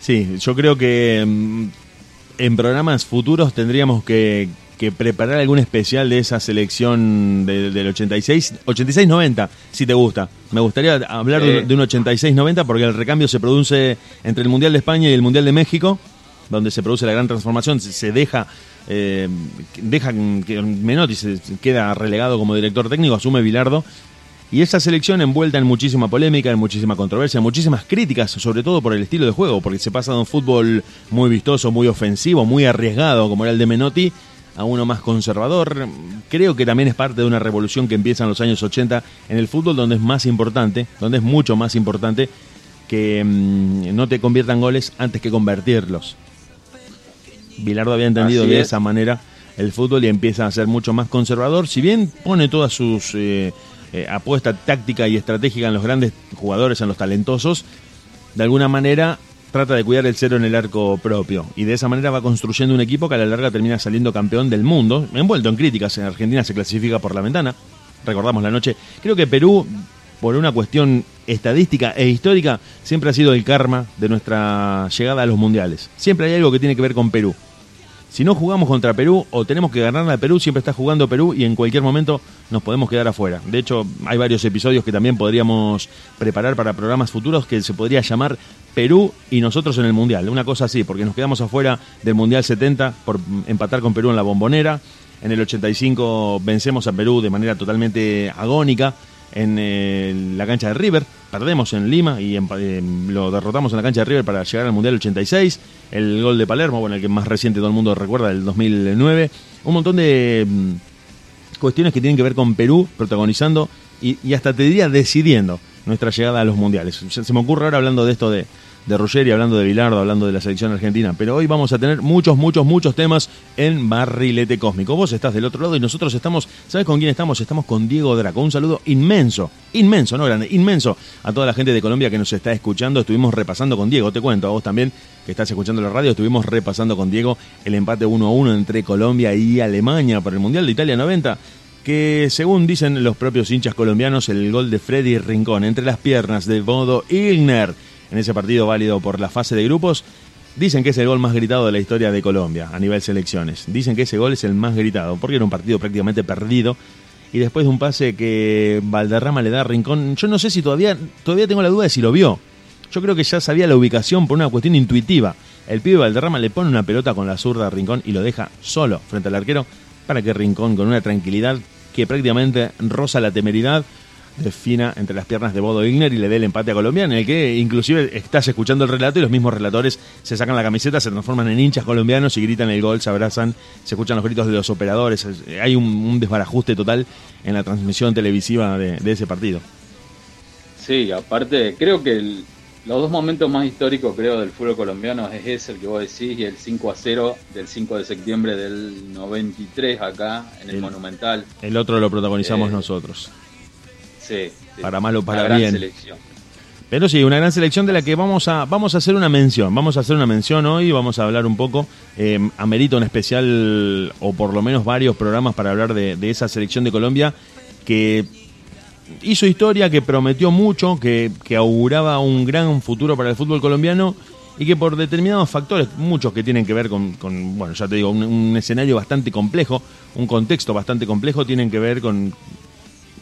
Sí, yo creo que mm, en programas futuros tendríamos que, preparar algún especial de esa selección del 86, 86-90, si te gusta. Me gustaría hablar de, de un 86-90 porque el recambio se produce entre el Mundial de España y el Mundial de México, donde se produce la gran transformación, se deja eh, deja que Menotti se queda relegado como director técnico, asume Bilardo. Y esa selección envuelta en muchísima polémica, en muchísima controversia, muchísimas críticas, sobre todo por el estilo de juego, porque se pasa de un fútbol muy vistoso, muy ofensivo, muy arriesgado, como era el de Menotti, a uno más conservador. Creo que también es parte de una revolución que empieza en los años 80 en el fútbol, donde es más importante, donde es mucho más importante que mm, no te conviertan goles antes que convertirlos. Bilardo había entendido de esa manera el fútbol y empieza a ser mucho más conservador. Si bien pone todas sus eh, eh, apuestas táctica y estratégica en los grandes jugadores, en los talentosos, de alguna manera trata de cuidar el cero en el arco propio. Y de esa manera va construyendo un equipo que a la larga termina saliendo campeón del mundo. Envuelto en críticas, en Argentina se clasifica por la ventana. Recordamos la noche. Creo que Perú por una cuestión estadística e histórica, siempre ha sido el karma de nuestra llegada a los mundiales. Siempre hay algo que tiene que ver con Perú. Si no jugamos contra Perú o tenemos que ganar a Perú, siempre está jugando Perú y en cualquier momento nos podemos quedar afuera. De hecho, hay varios episodios que también podríamos preparar para programas futuros que se podría llamar Perú y nosotros en el Mundial. Una cosa así, porque nos quedamos afuera del Mundial 70 por empatar con Perú en la bombonera. En el 85 vencemos a Perú de manera totalmente agónica en eh, la cancha de River, perdemos en Lima y eh, lo derrotamos en la cancha de River para llegar al Mundial 86, el gol de Palermo, bueno, el que más reciente todo el mundo recuerda, del 2009, un montón de mm, cuestiones que tienen que ver con Perú protagonizando y, y hasta te diría decidiendo nuestra llegada a los mundiales. Se me ocurre ahora hablando de esto de, de Ruggeri, hablando de Bilardo, hablando de la selección argentina. Pero hoy vamos a tener muchos, muchos, muchos temas en Barrilete Cósmico. Vos estás del otro lado y nosotros estamos, ¿sabes con quién estamos? Estamos con Diego Draco. Un saludo inmenso, inmenso, no grande, inmenso a toda la gente de Colombia que nos está escuchando. Estuvimos repasando con Diego, te cuento, a vos también que estás escuchando la radio, estuvimos repasando con Diego el empate 1 a 1 entre Colombia y Alemania por el Mundial de Italia 90 que según dicen los propios hinchas colombianos, el gol de Freddy Rincón entre las piernas de Bodo Ilner en ese partido válido por la fase de grupos. Dicen que es el gol más gritado de la historia de Colombia a nivel selecciones. Dicen que ese gol es el más gritado, porque era un partido prácticamente perdido. Y después de un pase que Valderrama le da a Rincón, yo no sé si todavía, todavía tengo la duda de si lo vio. Yo creo que ya sabía la ubicación por una cuestión intuitiva. El pibe Valderrama le pone una pelota con la zurda a Rincón y lo deja solo frente al arquero para que Rincón, con una tranquilidad que prácticamente roza la temeridad, defina entre las piernas de Bodo Igner y le dé el empate a Colombia, en el que inclusive estás escuchando el relato y los mismos relatores se sacan la camiseta, se transforman en hinchas colombianos y gritan el gol, se abrazan, se escuchan los gritos de los operadores. Hay un, desbarajuste total en la transmisión televisiva de, ese partido. Sí, aparte, creo que los dos momentos más históricos, creo, del fútbol colombiano es ese, el que vos decís, y el 5 a 0 del 5 de septiembre del 93 acá, en el, Monumental. El otro lo protagonizamos eh, nosotros para malo para bien. Pero sí, una gran selección de la que vamos a, vamos a hacer una mención. Vamos a hacer una mención hoy, vamos a hablar un poco. Eh, amerito en especial, o por lo menos varios programas para hablar de, esa selección de Colombia que hizo historia, que prometió mucho, que, auguraba un gran futuro para el fútbol colombiano y que por determinados factores, muchos que tienen que ver con, bueno, ya te digo, un, escenario bastante complejo, un contexto bastante complejo, tienen que ver con,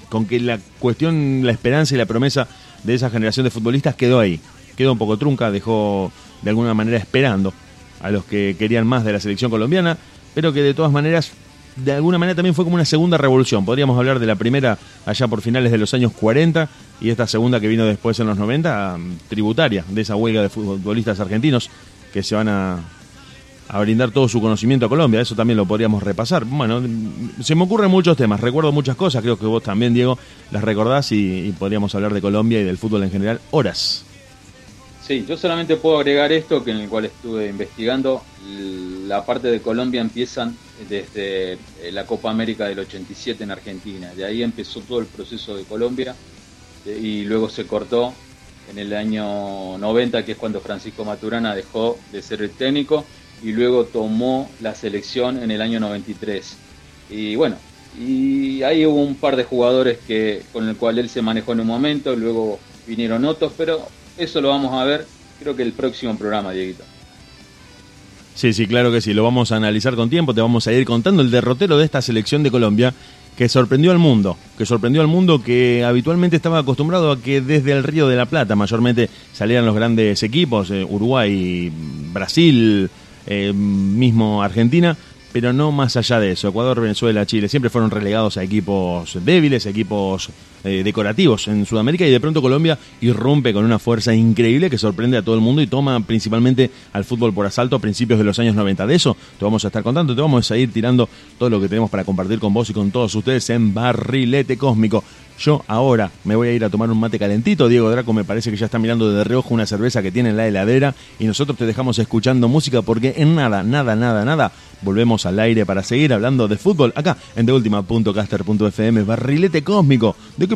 con que la cuestión, la esperanza y la promesa de esa generación de futbolistas quedó ahí. Quedó un poco trunca, dejó de alguna manera esperando a los que querían más de la selección colombiana, pero que de todas maneras, de alguna manera también fue como una segunda revolución. Podríamos hablar de la primera allá por finales de los años 40 y esta segunda que vino después en los 90, tributaria de esa huelga de futbolistas argentinos que se van a, a brindar todo su conocimiento a Colombia. Eso también lo podríamos repasar. Bueno, se me ocurren muchos temas, recuerdo muchas cosas, creo que vos también, Diego, las recordás y, podríamos hablar de Colombia y del fútbol en general horas. Sí, yo solamente puedo agregar esto, que en el cual estuve investigando. La parte de Colombia empiezan desde eh, la Copa América del 87 en Argentina. De ahí empezó todo el proceso de Colombia eh, y luego se cortó en el año 90, que es cuando Francisco Maturana dejó de ser el técnico y luego tomó la selección en el año 93. Y bueno, y ahí hubo un par de jugadores que con el cual él se manejó en un momento, luego vinieron otros, pero eso lo vamos a ver creo que el próximo programa, Dieguito. Sí, sí, claro que sí, lo vamos a analizar con tiempo, te vamos a ir contando el derrotero de esta selección de Colombia que sorprendió al mundo, que sorprendió al mundo que habitualmente estaba acostumbrado a que desde el Río de la Plata mayormente salieran los grandes equipos, eh, Uruguay, Brasil, eh, mismo Argentina, pero no más allá de eso. Ecuador, Venezuela, Chile siempre fueron relegados a equipos débiles, equipos eh, decorativos en Sudamérica y de pronto Colombia irrumpe con una fuerza increíble que sorprende a todo el mundo y toma principalmente al fútbol por asalto a principios de los años 90. De eso te vamos a estar contando, te vamos a ir tirando todo lo que tenemos para compartir con vos y con todos ustedes en Barrilete Cósmico. Yo ahora me voy a ir a tomar un mate calentito. Diego Draco me parece que ya está mirando de reojo una cerveza que tiene en la heladera. Y nosotros te dejamos escuchando música porque en nada, nada, nada, nada. Volvemos al aire para seguir hablando de fútbol acá en TheUltima.caster.fm. Barrilete cósmico. ¿De qué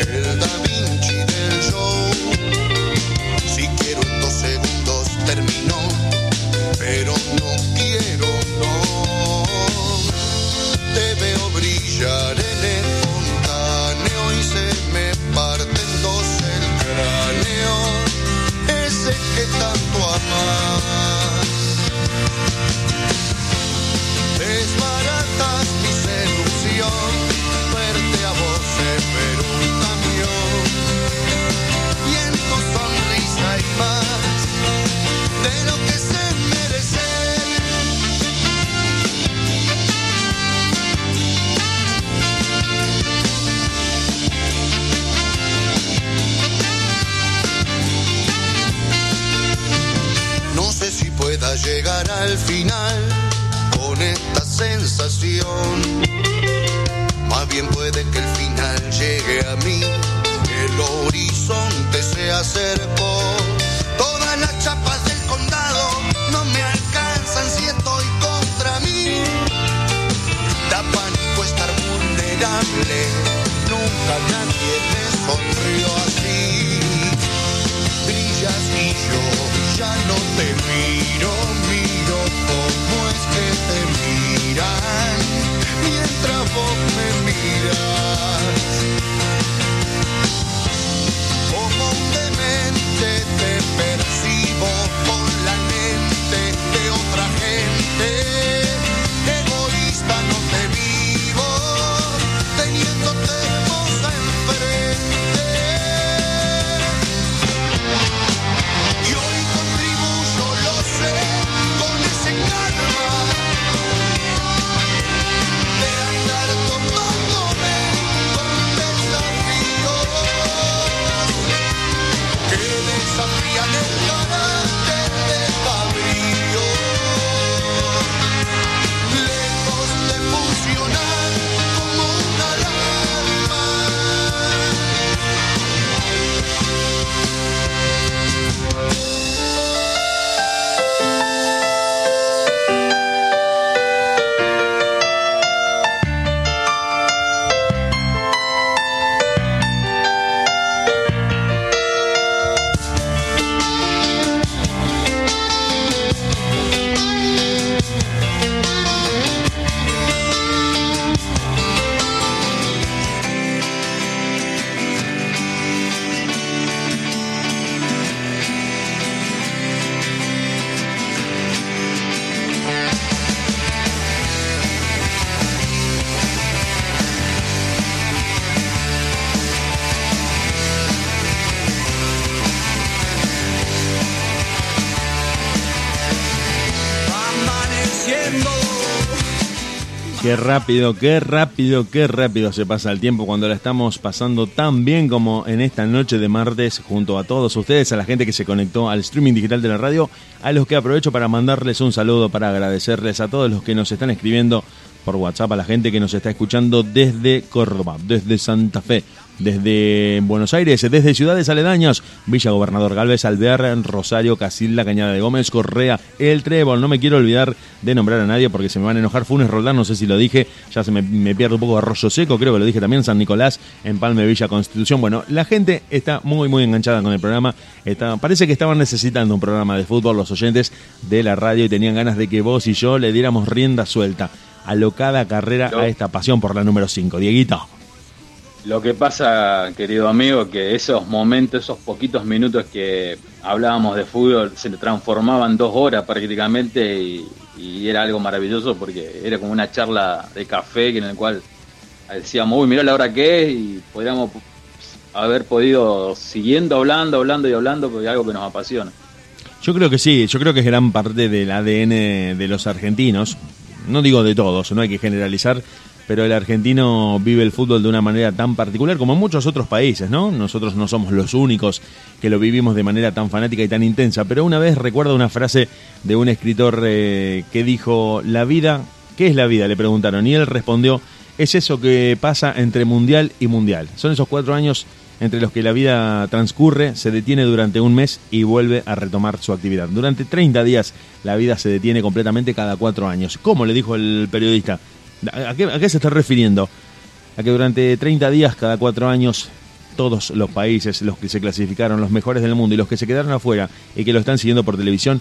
el Da Qué rápido, qué rápido, qué rápido se pasa el tiempo cuando la estamos pasando tan bien como en esta noche de martes junto a todos ustedes, a la gente que se conectó al streaming digital de la radio, a los que aprovecho para mandarles un saludo, para agradecerles a todos los que nos están escribiendo por WhatsApp, a la gente que nos está escuchando desde Córdoba, desde Santa Fe, desde Buenos Aires, desde ciudades aledañas, Villa Gobernador Galvez, Alvear, Rosario, Casilda, Cañada de Gómez, Correa, El Trébol. No me quiero olvidar de nombrar a nadie porque se me van a enojar. Funes Roldán, no sé si lo dije, ya se me, me pierde un poco Arroyo Seco, creo que lo dije también, San Nicolás, Empalme, Villa Constitución. Bueno, la gente está muy, muy enganchada con el programa. Está, parece que estaban necesitando un programa de fútbol los oyentes de la radio y tenían ganas de que vos y yo le diéramos rienda suelta, alocada carrera a esta pasión por la número 5. Dieguito. Lo que pasa, querido amigo, que esos momentos, esos poquitos minutos que hablábamos de fútbol se transformaban dos horas prácticamente y, era algo maravilloso porque era como una charla de café en el cual decíamos, uy, mira la hora que es y podríamos haber podido siguiendo hablando, hablando y hablando porque es algo que nos apasiona. Yo creo que sí, yo creo que es gran parte del ADN de los argentinos. No digo de todos, no hay que generalizar, pero el argentino vive el fútbol de una manera tan particular como en muchos otros países, ¿no? Nosotros no somos los únicos que lo vivimos de manera tan fanática y tan intensa, pero una vez recuerdo una frase de un escritor eh, que dijo, la vida, ¿qué es la vida? Le preguntaron y él respondió, es eso que pasa entre mundial y mundial. Son esos cuatro años entre los que la vida transcurre, se detiene durante un mes y vuelve a retomar su actividad. Durante 30 días la vida se detiene completamente cada cuatro años. ¿Cómo le dijo el periodista? ¿A qué, se está refiriendo? A que durante 30 días, cada cuatro años, todos los países, los que se clasificaron, los mejores del mundo y los que se quedaron afuera y que lo están siguiendo por televisión,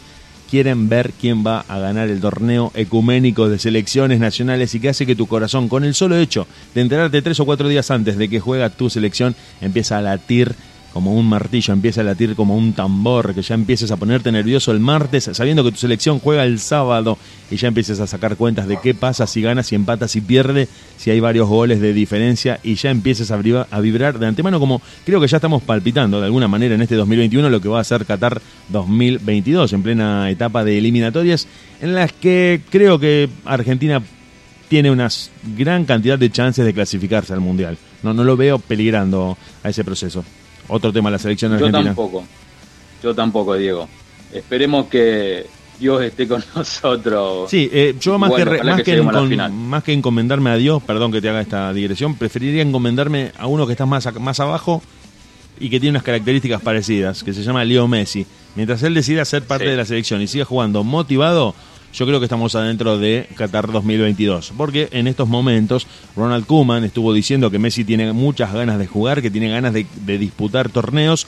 quieren ver quién va a ganar el torneo ecuménico de selecciones nacionales y que hace que tu corazón, con el solo hecho de enterarte tres o cuatro días antes de que juega tu selección, empieza a latir como un martillo, empieza a latir como un tambor, que ya empieces a ponerte nervioso el martes, sabiendo que tu selección juega el sábado y ya empieces a sacar cuentas de qué pasa si gana, si empata, si pierde, si hay varios goles de diferencia y ya empieces a, vibra- a vibrar de antemano como creo que ya estamos palpitando de alguna manera en este 2021 lo que va a ser Qatar 2022 en plena etapa de eliminatorias en las que creo que Argentina tiene una gran cantidad de chances de clasificarse al Mundial. No, no lo veo peligrando a ese proceso. Otro tema, la selección Yo argentina. tampoco, yo tampoco, Diego. Esperemos que Dios esté con nosotros. Sí, eh, yo más, Bueno, que, más, que más encomendarme a Dios, perdón que te haga esta digresión, preferiría encomendarme a uno que está más, más abajo y que tiene unas características parecidas, que se llama Leo Messi. Mientras él decida ser parte Sí. de la selección y siga jugando motivado, yo creo que estamos adentro de Qatar 2022. Porque en estos momentos Ronald Koeman estuvo diciendo que Messi tiene muchas ganas de jugar, que tiene ganas de, de disputar torneos,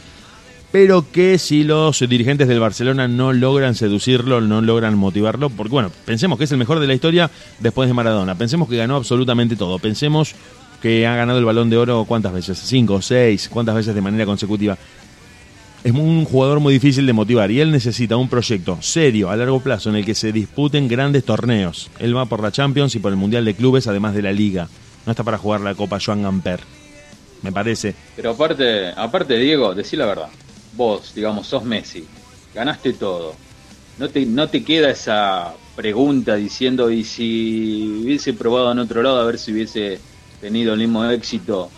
pero que si los dirigentes del Barcelona no logran seducirlo, no logran motivarlo, porque bueno, pensemos que es el mejor de la historia después de Maradona, pensemos que ganó absolutamente todo, pensemos que ha ganado el balón de oro cuántas veces, cinco, seis, cuántas veces de manera consecutiva. Es un jugador muy difícil de motivar y él necesita un proyecto serio a largo plazo en el que se disputen grandes torneos. Él va por la Champions y por el Mundial de Clubes, además de la Liga. No está para jugar la Copa Joan Gamper. Me parece. Pero aparte, aparte Diego, decí la verdad. Vos, digamos, sos Messi, ganaste todo. No te, no te queda esa pregunta diciendo, y si hubiese probado en otro lado a ver si hubiese tenido el mismo éxito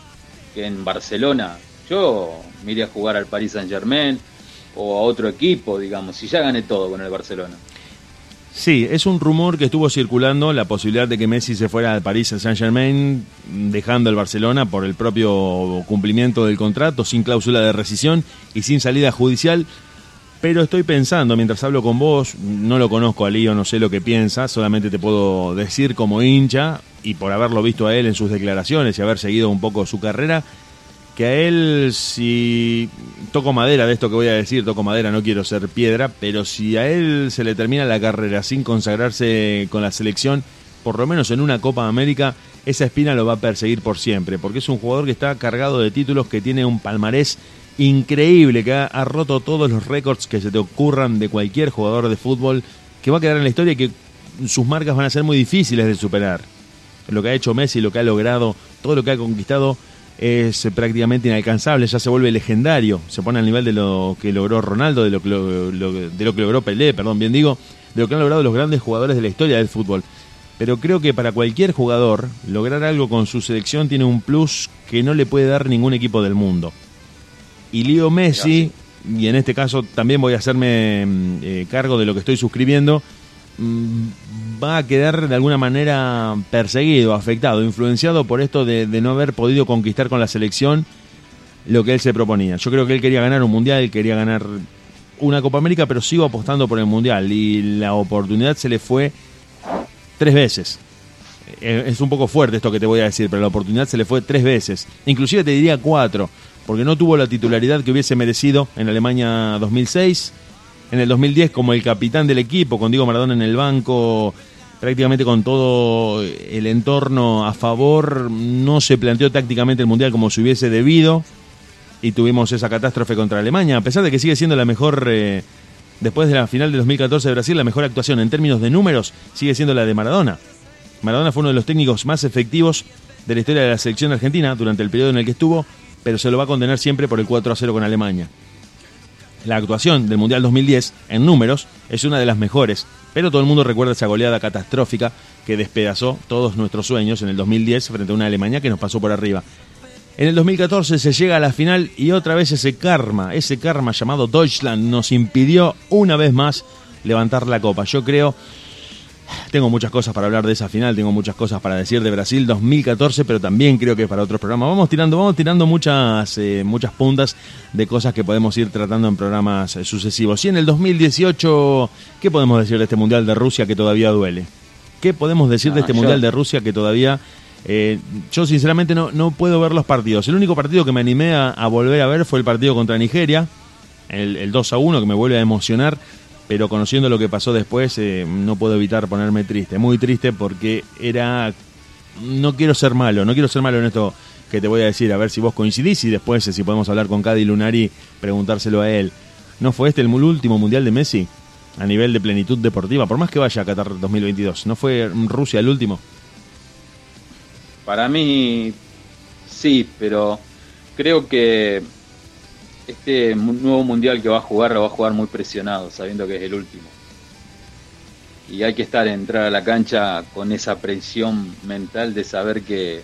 que en Barcelona. Yo me a jugar al Paris Saint Germain o a otro equipo, digamos, si ya gané todo con el Barcelona. Sí, es un rumor que estuvo circulando la posibilidad de que Messi se fuera al Paris Saint-Germain dejando el Barcelona por el propio cumplimiento del contrato, sin cláusula de rescisión y sin salida judicial. Pero estoy pensando, mientras hablo con vos, no lo conozco a Lío, no sé lo que piensa, solamente te puedo decir como hincha y por haberlo visto a él en sus declaraciones y haber seguido un poco su carrera, que a él si toco madera de esto que voy a decir, toco madera, no quiero ser piedra, pero si a él se le termina la carrera sin consagrarse con la selección, por lo menos en una Copa América, esa espina lo va a perseguir por siempre, porque es un jugador que está cargado de títulos, que tiene un palmarés increíble, que ha, ha roto todos los récords que se te ocurran de cualquier jugador de fútbol, que va a quedar en la historia y que sus marcas van a ser muy difíciles de superar. Lo que ha hecho Messi, lo que ha logrado, todo lo que ha conquistado es prácticamente inalcanzable, ya se vuelve legendario, se pone al nivel de lo que logró Ronaldo, de lo que, de lo que logró Pelé, perdón, bien digo, de lo que han logrado los grandes jugadores de la historia del fútbol. Pero creo que para cualquier jugador, lograr algo con su selección tiene un plus que no le puede dar ningún equipo del mundo. Y Leo Messi, y en este caso también voy a hacerme mm, eh, cargo de lo que estoy suscribiendo, mm, va a quedar de alguna manera perseguido, afectado, influenciado por esto de, no haber podido conquistar con la selección lo que él se proponía. Yo creo que él quería ganar un mundial, quería ganar una Copa América, pero sigo apostando por el mundial y la oportunidad se le fue tres veces. Eh, es un poco fuerte esto que te voy a decir, pero la oportunidad se le fue tres veces. Inclusive te diría cuatro, porque no tuvo la titularidad que hubiese merecido en Alemania 2006. En el 2010 como el capitán del equipo, con Diego Maradona en el banco, prácticamente con todo el entorno a favor, no se planteó tácticamente el Mundial como se hubiese debido y tuvimos esa catástrofe contra Alemania, a pesar de que sigue siendo la mejor, eh, después de la final de 2014 de Brasil, la mejor actuación en términos de números sigue siendo la de Maradona. Maradona fue uno de los técnicos más efectivos de la historia de la selección argentina durante el periodo en el que estuvo, pero se lo va a condenar siempre por el 4 a 0 con Alemania. La actuación del Mundial 2010, en números, es una de las mejores, pero todo el mundo recuerda esa goleada catastrófica que despedazó todos nuestros sueños en el 2010 frente a una Alemania que nos pasó por arriba. En el 2014 se llega a la final y otra vez ese karma, ese karma llamado Deutschland nos impidió una vez más levantar la copa. Yo creo, tengo muchas cosas para hablar de esa final, tengo muchas cosas para decir de Brasil 2014, pero también creo que para otros programas. Vamos tirando, vamos tirando muchas, eh, muchas puntas de cosas que podemos ir tratando en programas eh, sucesivos. Y en el 2018, ¿qué podemos decir de este Mundial de Rusia que todavía duele? ¿Qué podemos decir de Ah, este yo- Mundial de Rusia que todavía... eh, yo sinceramente no, no puedo ver los partidos. El único partido que me animé a, a volver a ver fue el partido contra Nigeria, el, el 2 a 1, que me vuelve a emocionar, pero conociendo lo que pasó después, eh, no puedo evitar ponerme triste. Muy triste porque era... No quiero ser malo, no quiero ser malo en esto que te voy a decir, a ver si vos coincidís y después eh, si podemos hablar con Cady Lunari, preguntárselo a él. ¿No fue este el último mundial de Messi? A nivel de plenitud deportiva, por más que vaya a Qatar 2022. ¿No fue Rusia el último? Para mí, sí, pero creo que este nuevo mundial que va a jugar lo va a jugar muy presionado, sabiendo que es el último. Y hay que estar, entrar a la cancha con esa presión mental de saber que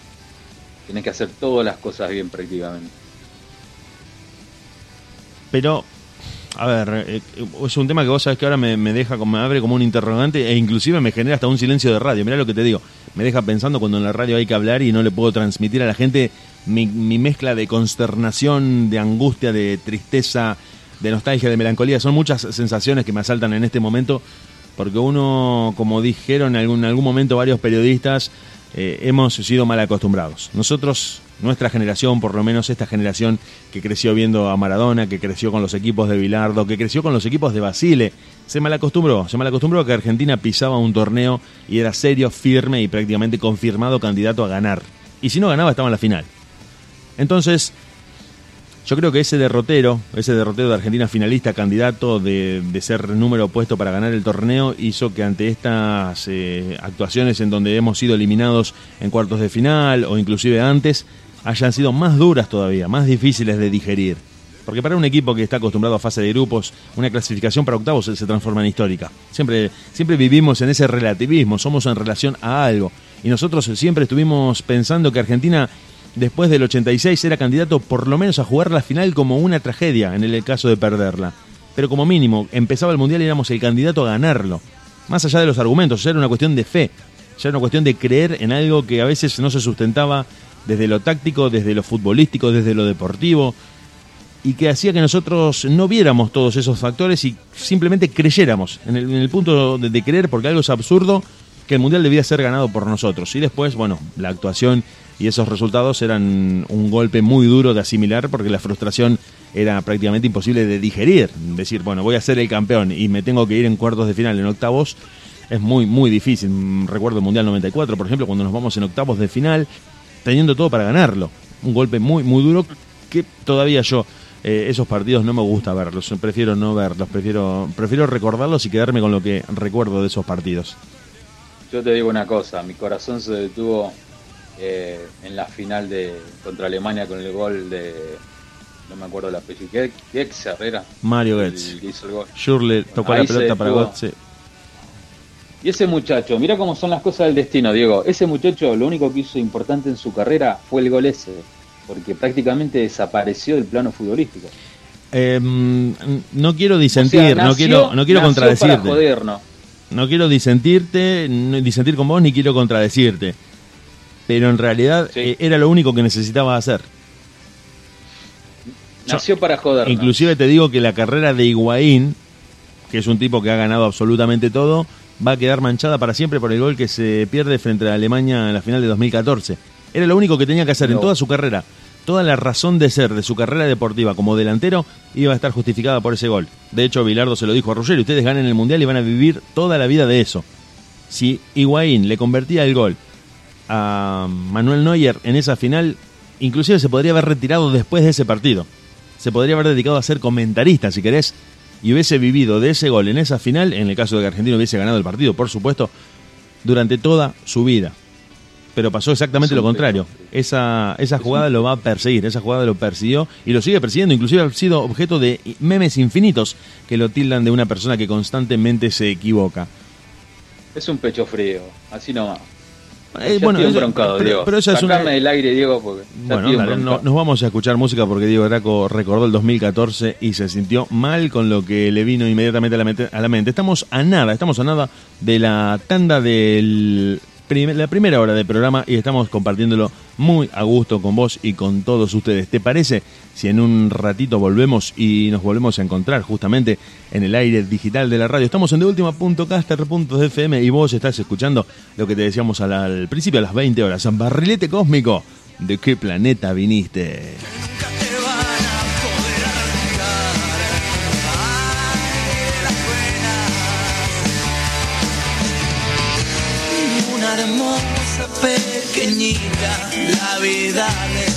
tienes que hacer todas las cosas bien prácticamente. Pero, a ver, eh, es un tema que vos sabés que ahora me, me deja, me abre como un interrogante e inclusive me genera hasta un silencio de radio. Mirá lo que te digo, me deja pensando cuando en la radio hay que hablar y no le puedo transmitir a la gente mi, mezcla de consternación, de angustia, de tristeza, de nostalgia, de melancolía. Son muchas sensaciones que me asaltan en este momento porque uno, como dijeron en algún, algún momento varios periodistas, eh, hemos sido mal acostumbrados. Nosotros, nuestra generación, por lo menos esta generación que creció viendo a Maradona, que creció con los equipos de Bilardo, que creció con los equipos de Basile, se mal acostumbró, se mal acostumbró a que Argentina pisaba un torneo y era serio, firme y prácticamente confirmado candidato a ganar. Y si no ganaba, estaba en la final. Entonces, yo creo que ese derrotero, ese derrotero de Argentina finalista, candidato de, ser número opuesto para ganar el torneo, hizo que ante estas eh, actuaciones en donde hemos sido eliminados en cuartos de final o inclusive antes, hayan sido más duras todavía, más difíciles de digerir. Porque para un equipo que está acostumbrado a fase de grupos, una clasificación para octavos se, se transforma en histórica. Siempre, siempre vivimos en ese relativismo, somos en relación a algo. Y nosotros siempre estuvimos pensando que Argentina después del 86 era candidato por lo menos a jugar la final como una tragedia en el caso de perderla. Pero como mínimo, empezaba el Mundial y éramos el candidato a ganarlo. Más allá de los argumentos, ya era una cuestión de fe, ya era una cuestión de creer en algo que a veces no se sustentaba desde lo táctico, desde lo futbolístico, desde lo deportivo, y que hacía que nosotros no viéramos todos esos factores y simplemente creyéramos en el, punto de, de creer, porque algo es absurdo, que el Mundial debía ser ganado por nosotros. Y después, bueno, la actuación y esos resultados eran un golpe muy duro de asimilar porque la frustración era prácticamente imposible de digerir. Decir, bueno, voy a ser el campeón y me tengo que ir en cuartos de final, en octavos, es muy, muy difícil. Recuerdo el Mundial 94, por ejemplo, cuando nos vamos en octavos de final, teniendo todo para ganarlo. Un golpe muy, muy duro que todavía yo, eh, esos partidos no me gusta verlos, prefiero no verlos, prefiero, prefiero recordarlos y quedarme con lo que recuerdo de esos partidos. Yo te digo una cosa, mi corazón se detuvo eh, en la final de contra Alemania con el gol de no me acuerdo el apellido, ¿qué, qué ex Herrera? Mario El Goetz. que hizo el gol. Schürrle tocó la pelota para. Götze. Y ese muchacho, mira cómo son las cosas del destino, Diego. Ese muchacho lo único que hizo importante en su carrera fue el gol ese, porque prácticamente desapareció del plano futbolístico. Eh, no quiero disentir, O sea, no quiero, no quiero contradecirte. Para. No quiero disentirte, disentir con vos, ni quiero contradecirte. Pero en realidad Sí. eh, era lo único que necesitaba hacer. Nació para jodernos. Inclusive te digo que la carrera de Higuaín, que es un tipo que ha ganado absolutamente todo, va a quedar manchada para siempre por el gol que se pierde frente a Alemania en la final de 2014. Era lo único que tenía que hacer en toda su carrera. Toda la razón de ser de su carrera deportiva como delantero iba a estar justificada por ese gol. De hecho, Bilardo se lo dijo a Ruggeri, ustedes ganan el Mundial y van a vivir toda la vida de eso. Si Higuaín le convertía el gol a Manuel Neuer en esa final, inclusive se podría haber retirado después de ese partido. Se podría haber dedicado a ser comentarista, si querés, y hubiese vivido de ese gol en esa final, en el caso de que Argentina hubiese ganado el partido, por supuesto, durante toda su vida. Pero pasó exactamente lo contrario. Esa, esa jugada lo va a perseguir, esa jugada lo persiguió y lo sigue persiguiendo. Inclusive ha sido objeto de memes infinitos que lo tildan de una persona que constantemente se equivoca. Es un pecho frío, así nomás. Eh, bueno, estoy Diego. pero eso es una- del aire, Diego, porque Bueno, dale, no- nos vamos a escuchar música porque Diego Graco recordó el 2014 y se sintió mal con lo que le vino inmediatamente a la mente. A la mente. Estamos a nada, estamos a nada de la tanda de la primera hora del programa y estamos compartiéndolo muy a gusto con vos y con todos ustedes. ¿Te parece si en un ratito volvemos y nos volvemos a encontrar justamente en el aire digital de la radio? Estamos en deultima.caster.fm y vos estás escuchando lo que te decíamos al, principio a las 20 horas. Barrilete cósmico. ¿De qué planeta viniste? Nunca te van a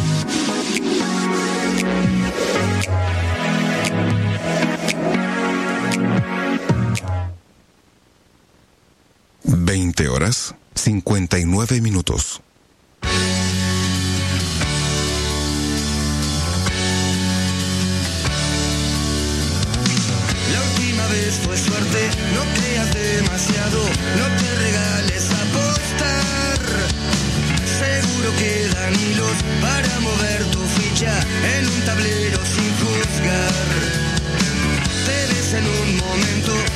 Veinte horas, 59 minutos. La última vez fue suerte, no creas demasiado, no te regales apostar. Seguro quedan hilos para mover tu ficha en un tablero sin juzgar. Te ves en un momento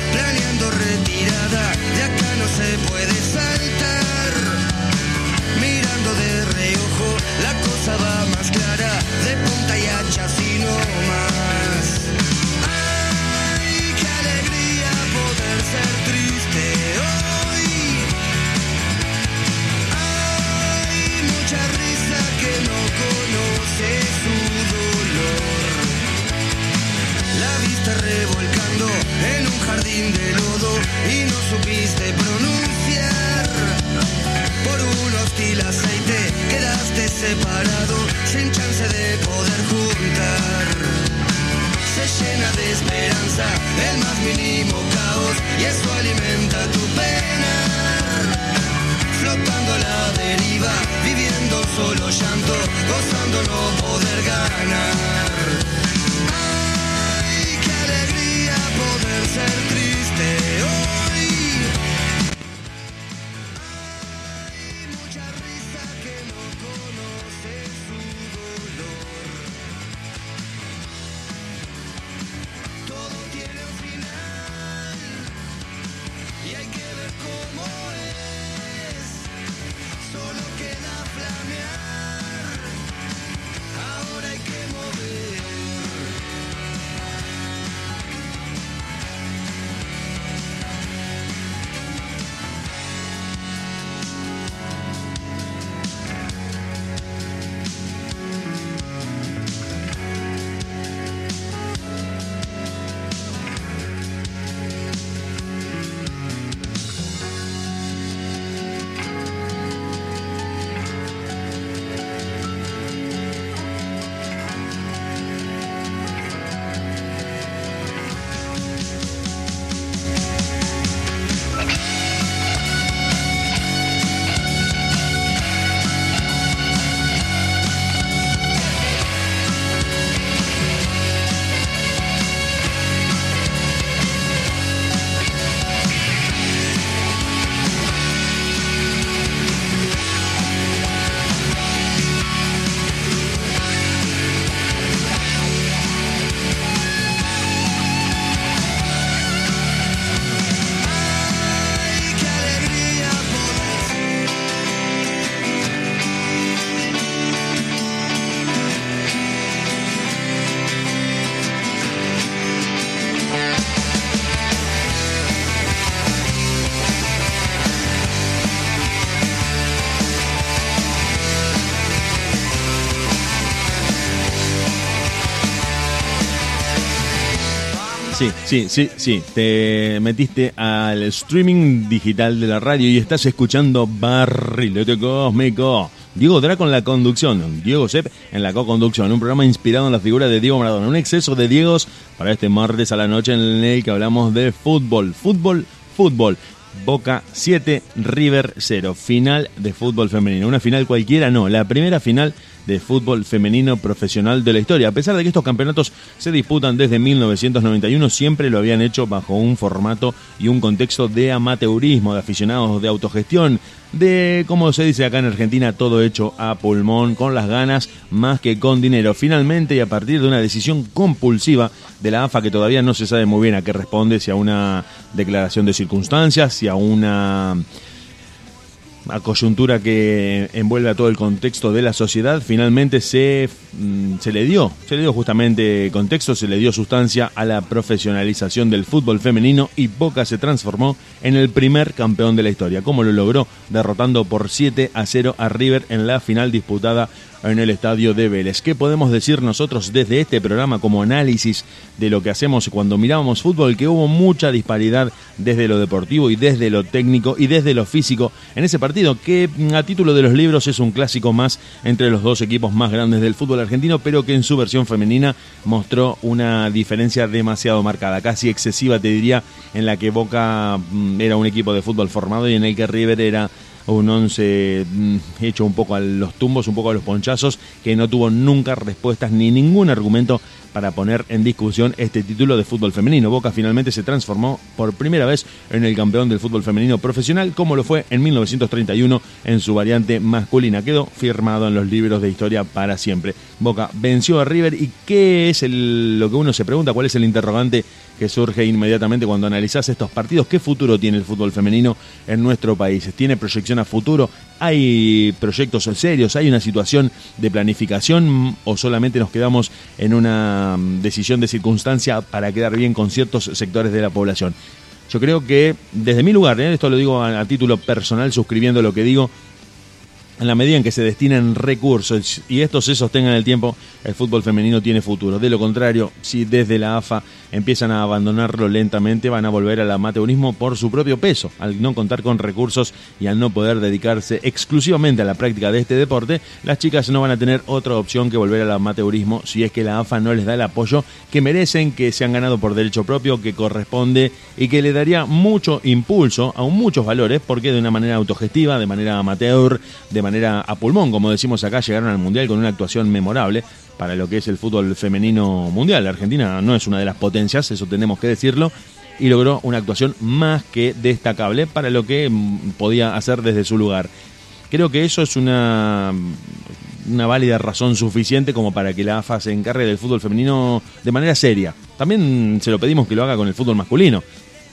de lodo y no supiste pronunciar. Por un hostil aceite quedaste separado sin chance de poder juntar se llena de esperanza el más mínimo caos y eso alimenta tu pena. Flotando a la deriva, viviendo solo llanto, gozando no poder ganar. Sí, sí, sí. Te metiste al streaming digital de la radio y estás escuchando Barrilete Cósmico. Diego Draco en la conducción, Diego Sepp en la co-conducción, un programa inspirado en la figura de Diego Maradona, un exceso de Diegos para este martes a la noche en el que hablamos de fútbol, fútbol, fútbol. Boca 7, River 0, final de fútbol femenino. Una final cualquiera, no, la primera final de fútbol femenino profesional de la historia. A pesar de que estos campeonatos se disputan desde 1991, siempre lo habían hecho bajo un formato y un contexto de amateurismo, de aficionados, de autogestión, de, como se dice acá en Argentina, todo hecho a pulmón, con las ganas, más que con dinero. Finalmente, y a partir de una decisión compulsiva de la AFA, que todavía no se sabe muy bien a qué responde, si a una declaración de circunstancias, si a una a coyuntura que envuelve a todo el contexto de la sociedad, finalmente se, mm, se le dio, se le dio justamente contexto, se le dio sustancia a la profesionalización del fútbol femenino y Boca se transformó en el primer campeón de la historia. como lo logró? Derrotando por 7 a 0 a River en la final disputada en el estadio de Vélez. ¿Qué podemos decir nosotros desde este programa como análisis de lo que hacemos cuando mirábamos fútbol? Que hubo mucha disparidad desde lo deportivo y desde lo técnico y desde lo físico en ese partido, que mm, a título de los libros es un clásico más entre los dos equipos más grandes del fútbol argentino, pero que en su versión femenina mostró una diferencia demasiado marcada, casi excesiva te diría, en la que Boca mm, era un equipo de fútbol formado y en el que River era un once mm, hecho un poco a los tumbos, un poco a los ponchazos, que no tuvo nunca respuestas ni ningún argumento para poner en discusión este título de fútbol femenino. Boca finalmente se transformó por primera vez en el campeón del fútbol femenino profesional, como lo fue en 1931 en su variante masculina. Quedó firmado en los libros de historia para siempre. Boca venció a River y ¿qué es lo que uno se pregunta? ¿Cuál es el interrogante que surge inmediatamente cuando analizás estos partidos. ¿Qué futuro tiene el fútbol femenino en nuestro país? ¿Tiene proyección a futuro? ¿Hay proyectos serios? ¿Hay una situación de planificación o solamente nos quedamos en una mm, decisión de circunstancia para quedar bien con ciertos sectores de la población? Yo creo que desde mi lugar, ¿eh? esto lo digo a, a título personal, suscribiendo lo que digo, en la medida en que se destinen recursos y estos se sostengan en el tiempo, el fútbol femenino tiene futuro. De lo contrario, si desde la AFA empiezan a abandonarlo lentamente, van a volver al amateurismo por su propio peso. Al no contar con recursos y al no poder dedicarse exclusivamente a la práctica de este deporte, las chicas no van a tener otra opción que volver al amateurismo si es que la AFA no les da el apoyo que merecen, que se han ganado por derecho propio, que corresponde y que le daría mucho impulso a muchos valores, porque de una manera autogestiva, de manera amateur, de manera a pulmón, como decimos acá, llegaron al Mundial con una actuación memorable para lo que es el fútbol femenino mundial. La Argentina no es una de las potencias, eso tenemos que decirlo, y logró una actuación más que destacable para lo que mm, podía hacer desde su lugar. Creo que eso es una, una válida razón suficiente como para que la AFA se encargue del fútbol femenino de manera seria. También se lo pedimos que lo haga con el fútbol masculino.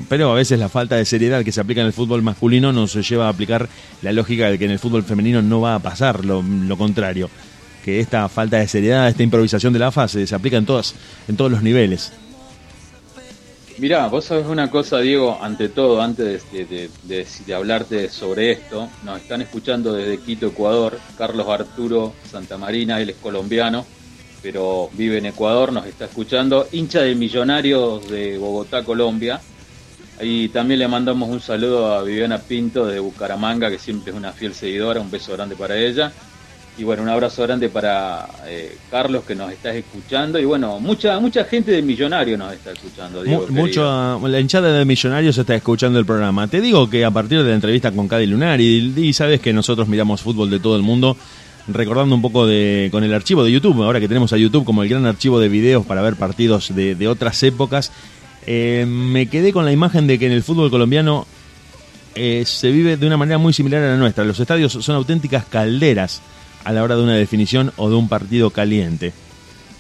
Pero a veces la falta de seriedad que se aplica en el fútbol masculino nos lleva a aplicar la lógica de que en el fútbol femenino no va a pasar lo, contrario. Que esta falta de seriedad, esta improvisación de la fase se aplica en, todas, en todos los niveles. Mirá, vos sabés una cosa, Diego, ante todo, antes de, de, hablarte sobre esto, nos están escuchando desde Quito, Ecuador, Carlos Arturo Santamarina, él es colombiano, pero vive en Ecuador, nos está escuchando, hincha de Millonarios de Bogotá, Colombia, y también le mandamos un saludo a Viviana Pinto de Bucaramanga, que siempre es una fiel seguidora, un beso grande para ella. Y bueno, un abrazo grande para eh, Carlos que nos está escuchando. Y bueno, mucha mucha gente de Millonarios nos está escuchando. mucho, la hinchada de Millonarios está escuchando el programa. Te digo que a partir de la entrevista con Cady Lunar, y, sabes que nosotros miramos fútbol de todo el mundo, recordando un poco de con el archivo de YouTube, ahora que tenemos a YouTube como el gran archivo de videos para ver partidos de, de otras épocas, eh, me quedé con la imagen de que en el fútbol colombiano eh, se vive de una manera muy similar a la nuestra. Los estadios son auténticas calderas a la hora de una definición o de un partido caliente.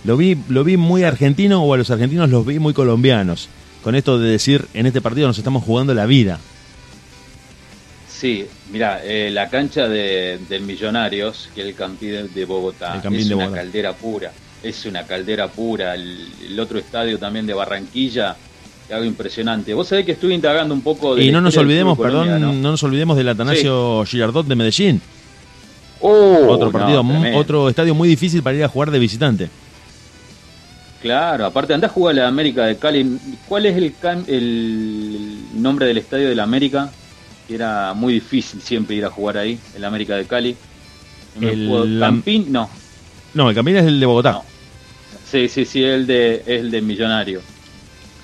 Lo vi, lo vi muy argentino o a los argentinos los vi muy colombianos. Con esto de decir, en este partido nos estamos jugando la vida. Sí, mira, eh, la cancha de, del Millonarios, que es el Campín de Bogotá, es una caldera pura. Es una caldera pura. el, otro estadio también de Barranquilla algo impresionante. Vos sabés que estuve indagando un poco de. Y no nos olvidemos, perdón, ¿no? nos olvidemos del Atanasio Girardot de Medellín. Oh, otro partido, otro estadio muy difícil para ir a jugar de visitante. Claro, aparte andás a jugar a la América de Cali. ¿Cuál es el, el nombre del estadio de la América? Que era muy difícil siempre ir a jugar ahí, el América de Cali. No El puedo- Campín, no. No, el Campín es el de Bogotá. No. Sí, sí, sí, el de, es el de Millonario.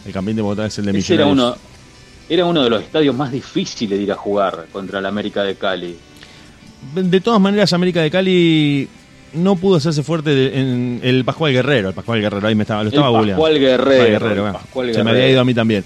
El Campín de Bogotá es el de Ese era Millonarios. uno, era uno de los estadios más difíciles de ir a jugar contra la América de Cali. De todas maneras, América de Cali no pudo hacerse fuerte de- en el Pascual Guerrero. El Pascual Guerrero, ahí me estaba, lo estaba googleando. Pascual Guerrero, el Guerrero, Se me había ido a mí también.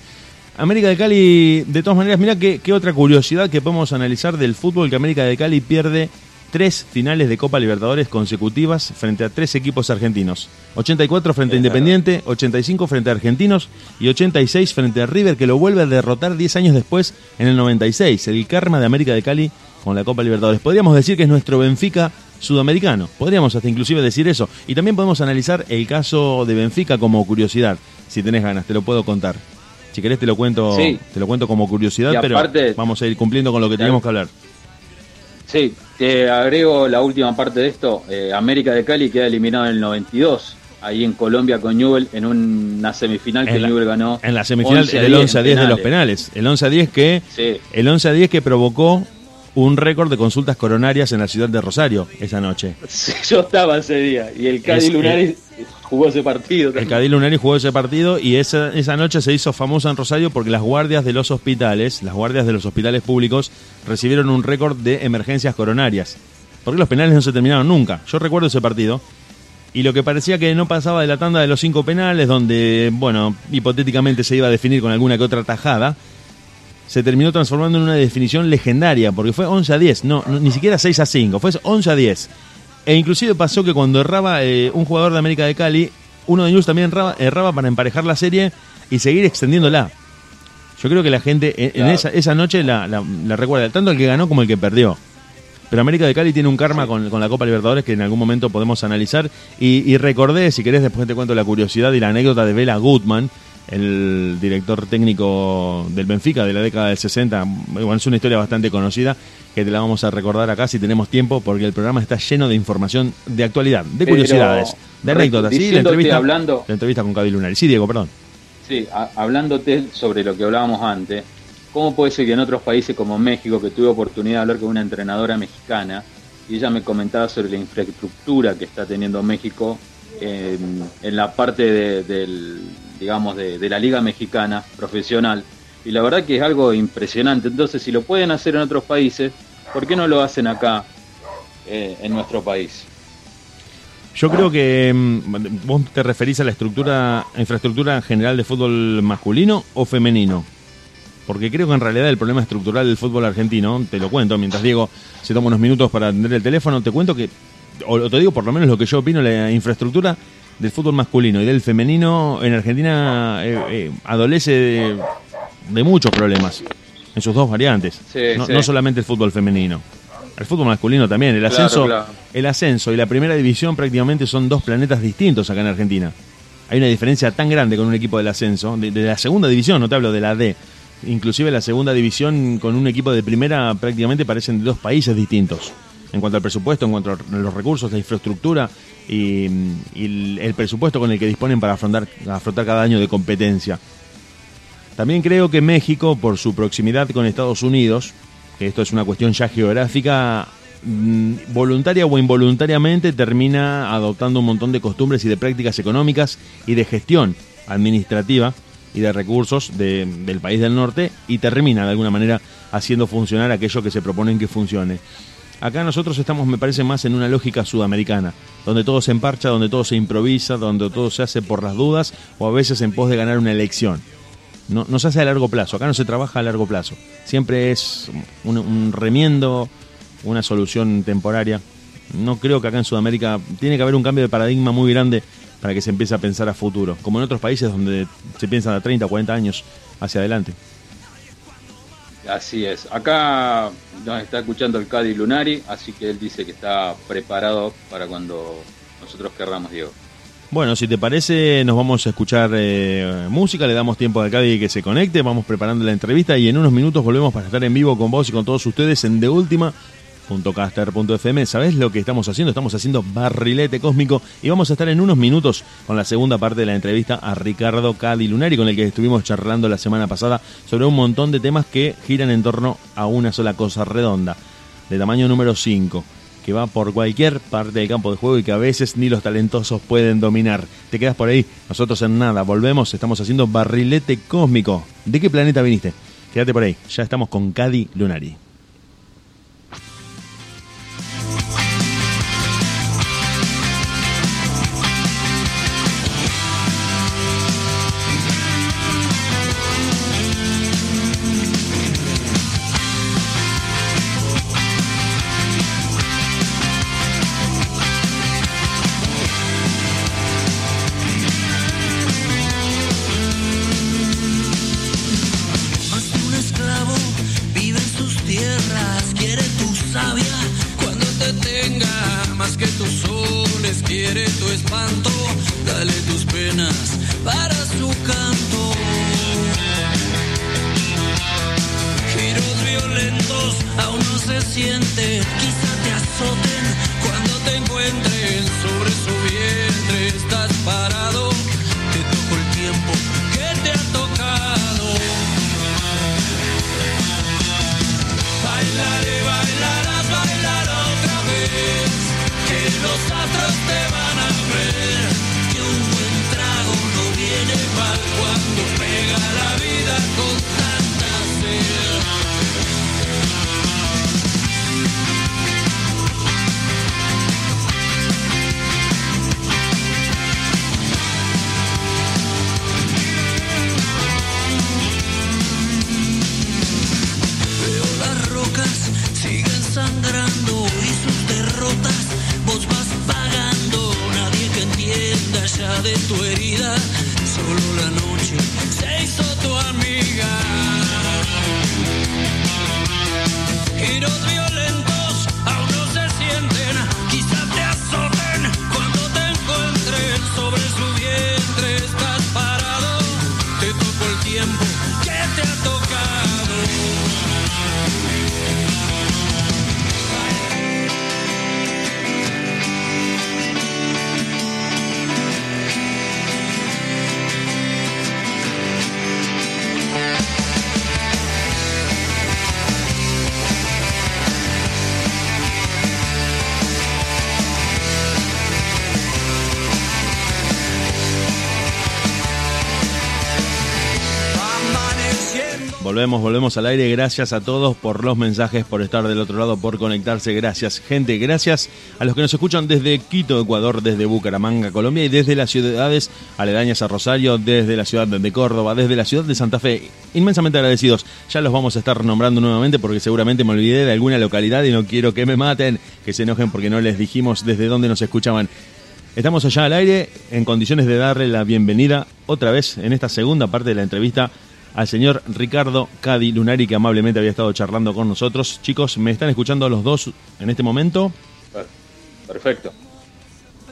América de Cali, de todas maneras, mira qué, qué otra curiosidad que podemos analizar del fútbol que América de Cali pierde tres finales de Copa Libertadores consecutivas frente a tres equipos argentinos. 84 frente a. Independiente, 85 frente a Argentinos y 86 frente a River que lo vuelve a derrotar 10 años después en el 96. El karma de América de Cali con la Copa Libertadores. Podríamos decir que es nuestro Benfica sudamericano. Podríamos hasta inclusive decir eso. Y también podemos analizar el caso de Benfica como curiosidad. Si tenés ganas, te lo puedo contar. Si querés te lo cuento, Sí. te lo cuento como curiosidad, Y pero aparte- vamos a ir cumpliendo con lo que teníamos que hablar. Sí, te agrego la última parte de esto. Eh, América de Cali queda eliminado en el 92, ahí en Colombia con Newell, en una semifinal que la- Newell ganó. En la semifinal 11 a del 10 11 a en 10 de los penales. El 11 a 10 que Sí. el 11 a 10 que provocó un récord de consultas coronarias en la ciudad de Rosario esa noche. Sí, Yo estaba ese día y el Cádiz Es- Lunares jugó ese partido. El Cadí Lunari jugó ese partido y esa, esa noche se hizo famosa en Rosario porque las guardias de los hospitales, las guardias de los hospitales públicos, recibieron un récord de emergencias coronarias. Porque los penales no se terminaron nunca. Yo recuerdo ese partido. Y lo que parecía que no pasaba de la tanda de los cinco penales, donde, bueno, hipotéticamente se iba a definir con alguna que otra tajada, se terminó transformando en una definición legendaria, porque fue 11 a 10, no, no, ni siquiera 6 a 5, fue 11 a 10. E inclusive pasó que cuando erraba eh, un jugador de América de Cali, uno de News también erraba, erraba para emparejar la serie y seguir extendiéndola. Yo creo que la gente en, esa, esa noche la, la- la recuerda, tanto el que ganó como el que perdió. Pero América de Cali tiene un karma con, con la Copa Libertadores que en algún momento podemos analizar. Y, y recordé, si querés, después te cuento la curiosidad y la anécdota de Vela Gutman, el director técnico del Benfica de la década del 60. Bueno, es una historia bastante conocida que te la vamos a recordar acá si tenemos tiempo, porque el programa está lleno de información de actualidad, de curiosidades, de anécdotas. Sí, la entrevista, hablando- la entrevista con Cadi Lunari. Sí, Diego, perdón. Sí, a- hablándote sobre lo que hablábamos antes, ¿cómo puede ser que en otros países como México, que tuve oportunidad de hablar con una entrenadora mexicana, y ella me comentaba sobre la infraestructura que está teniendo México en, en la parte de, del, digamos, de, de la liga mexicana profesional? Y la verdad que es algo impresionante. Entonces, si lo pueden hacer en otros países, ¿por qué no lo hacen acá, eh, en nuestro país? Yo creo que mm, vos te referís a la estructura, infraestructura general de fútbol masculino o femenino. Porque creo que en realidad el problema estructural del fútbol argentino, te lo cuento, mientras Diego se toma unos minutos para atender el teléfono, te cuento que, o te digo por lo menos lo que yo opino, la infraestructura del fútbol masculino y del femenino en Argentina eh, eh, adolece de, de muchos problemas en sus dos variantes. Sí, no, sí. no solamente el fútbol femenino. El fútbol masculino también. El Claro, ascenso, claro. el ascenso y la primera división prácticamente son dos planetas distintos acá en Argentina. Hay una diferencia tan grande con un equipo del ascenso, de, de la segunda división, no te hablo de la D. Inclusive la segunda división con un equipo de primera prácticamente parecen de dos países distintos. En cuanto al presupuesto, en cuanto a los recursos, la infraestructura y, el, presupuesto con el que disponen para afrontar, cada año de competencia. También creo que México, por su proximidad con Estados Unidos, que esto es una cuestión ya geográfica, mm, voluntaria o involuntariamente termina adoptando un montón de costumbres y de prácticas económicas y de gestión administrativa y de recursos de- del país del norte y termina de alguna manera haciendo funcionar aquello que se proponen que funcione. Acá nosotros estamos, me parece, más en una lógica sudamericana, donde todo se emparcha, donde todo se improvisa, donde todo se hace por las dudas o a veces en pos de ganar una elección. No, se hace a largo plazo, acá no se trabaja a largo plazo. Siempre es un, un remiendo, una solución temporaria. No creo que acá en Sudamérica tiene que haber un cambio de paradigma muy grande para que se empiece a pensar a futuro, como en otros países donde se piensa a 30 o 40 años hacia adelante. Así es. Acá nos está escuchando el Cadi Lunari, así que él dice que está preparado para cuando nosotros querramos, Diego. Bueno, si te parece, nos vamos a escuchar eh, música, le damos tiempo a Cadi que se conecte, vamos preparando la entrevista y en unos minutos volvemos para estar en vivo con vos y con todos ustedes en www.caster.fm. ¿Sabés lo que estamos haciendo? Estamos haciendo barrilete cósmico y vamos a estar en unos minutos con la segunda parte de la entrevista a Ricardo Cadi Lunari, con el que estuvimos charlando la semana pasada sobre un montón de temas que giran en torno a una sola cosa redonda, de tamaño número 5 que va por cualquier parte del campo de juego y que a veces ni los talentosos pueden dominar. Te quedas por ahí, nosotros en nada, volvemos, estamos haciendo barrilete cósmico. ¿De qué planeta viniste? Quédate por ahí, ya estamos con Cadi Lunari. Volvemos, al aire. Gracias a todos por los mensajes, por estar del otro lado, por conectarse. Gracias, gente. Gracias a los que nos escuchan desde Quito, Ecuador, desde Bucaramanga, Colombia y desde las ciudades aledañas a Rosario, desde la ciudad de Córdoba, desde la ciudad de Santa Fe. Inmensamente agradecidos. Ya los vamos a estar nombrando nuevamente porque seguramente me olvidé de alguna localidad y no quiero que me maten, que se enojen porque no les dijimos desde dónde nos escuchaban. Estamos allá al aire en condiciones de darle la bienvenida otra vez en esta segunda parte de la entrevista al señor Ricardo Cadi Lunari que amablemente había estado charlando con nosotros. Chicos, ¿me están escuchando los dos en este momento? Perfecto.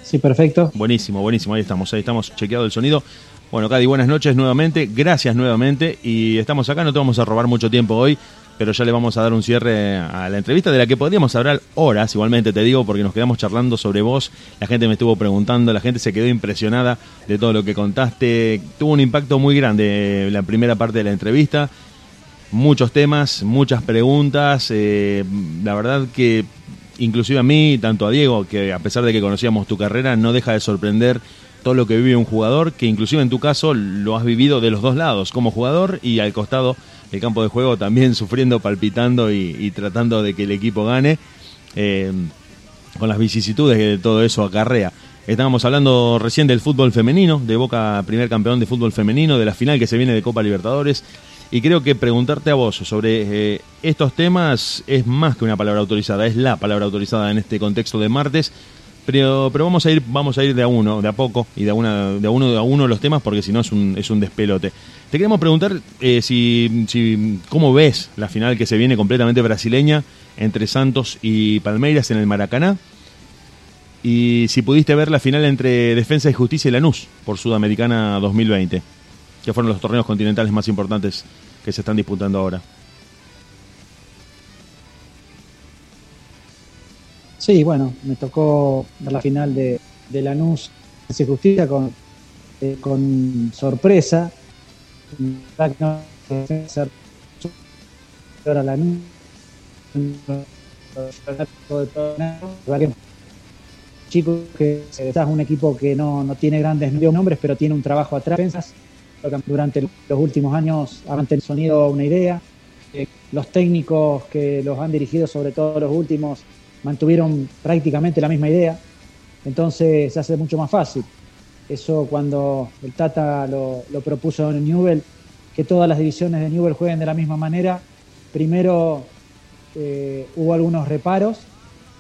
Sí, perfecto. Buenísimo, buenísimo, ahí estamos, ahí estamos chequeado el sonido. Bueno, Cadi, buenas noches nuevamente, gracias nuevamente y estamos acá, no te vamos a robar mucho tiempo hoy, pero ya le vamos a dar un cierre a la entrevista de la que podríamos hablar horas, igualmente te digo, porque nos quedamos charlando sobre vos, la gente me estuvo preguntando, la gente se quedó impresionada de todo lo que contaste, tuvo un impacto muy grande la primera parte de la entrevista, muchos temas, muchas preguntas, eh, la verdad que inclusive a mí, tanto a Diego, que a pesar de que conocíamos tu carrera, no deja de sorprender todo lo que vive un jugador, que inclusive en tu caso lo has vivido de los dos lados, como jugador y al costado del campo de juego también sufriendo, palpitando y, y tratando de que el equipo gane, eh, con las vicisitudes que todo eso acarrea. Estábamos hablando recién del fútbol femenino, de Boca, primer campeón de fútbol femenino, de la final que se viene de Copa Libertadores. Y creo que preguntarte a vos sobre eh, estos temas es más que una palabra autorizada, es la palabra autorizada en este contexto de martes. Pero, pero vamos a ir, vamos a ir de a uno, de a poco, y de a una, de a uno de a uno los temas, porque si no es un, es un despelote. Te queremos preguntar eh, si, si cómo ves la final que se viene completamente brasileña entre Santos y Palmeiras en el Maracaná. Y si pudiste ver la final entre Defensa y Justicia y Lanús por Sudamericana 2020, que fueron los torneos continentales más importantes que se están disputando ahora. Sí, bueno, me tocó la final de, de Lanús de Justicia con, eh, con sorpresa. Lanús chico que es un equipo que no, no tiene grandes nombres, pero tiene un trabajo atrás. Durante los últimos años han tenido sonido una idea. Eh, los técnicos que los han dirigido, sobre todo los últimos, mantuvieron prácticamente la misma idea. Entonces se hace mucho más fácil. Eso cuando el Tata lo, lo propuso en Newell, que todas las divisiones de Newell jueguen de la misma manera. Primero eh, hubo algunos reparos,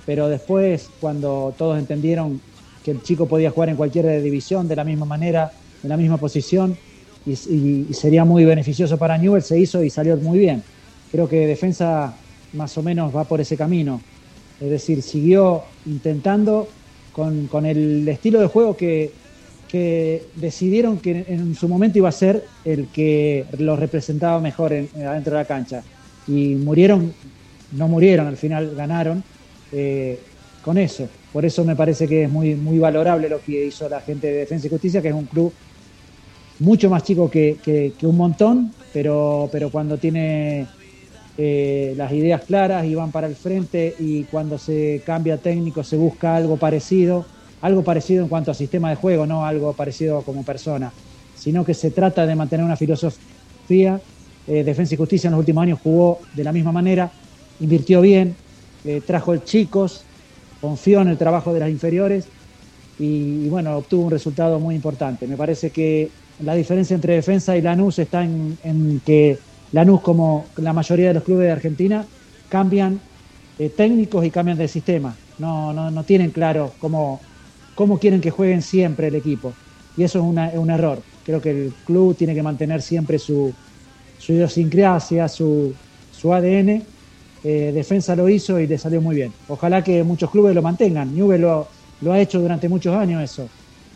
pero después cuando todos entendieron que el chico podía jugar en cualquier división de la misma manera, en la misma posición, y, sería muy beneficioso para Newell, se hizo y salió muy bien. Creo que defensa más o menos va por ese camino. Es decir, siguió intentando con, con el estilo de juego que, que, decidieron que en su momento iba a ser el que los representaba mejor en, adentro de la cancha. Y murieron no murieron, al final ganaron eh, con eso. Por eso me parece que es muy, muy valorable lo que hizo la gente de Defensa y Justicia, que es un club mucho más chico que, un montón, pero, pero cuando tiene eh, las ideas claras y van para el frente y cuando se cambia técnico se busca algo parecido, algo parecido en cuanto a sistema de juego, no algo parecido como persona, sino que se trata de mantener una filosofía. Eh, Defensa y Justicia en los últimos años jugó de la misma manera, invirtió bien, eh, trajo chicos, confió en el trabajo de las inferiores y, bueno, obtuvo un resultado muy importante. Me parece que la diferencia entre defensa y Lanús está en, que Lanús, como la mayoría de los clubes de Argentina, cambian eh, técnicos y cambian de sistema. No, no, no tienen claro cómo, cómo quieren que jueguen siempre el equipo. Y eso es, un error. Creo que el club tiene que mantener siempre su, su idiosincrasia, su, su ADN eh, defensa lo hizo y le salió muy bien. Ojalá que muchos clubes lo mantengan. Newell lo, lo ha hecho durante muchos años eso.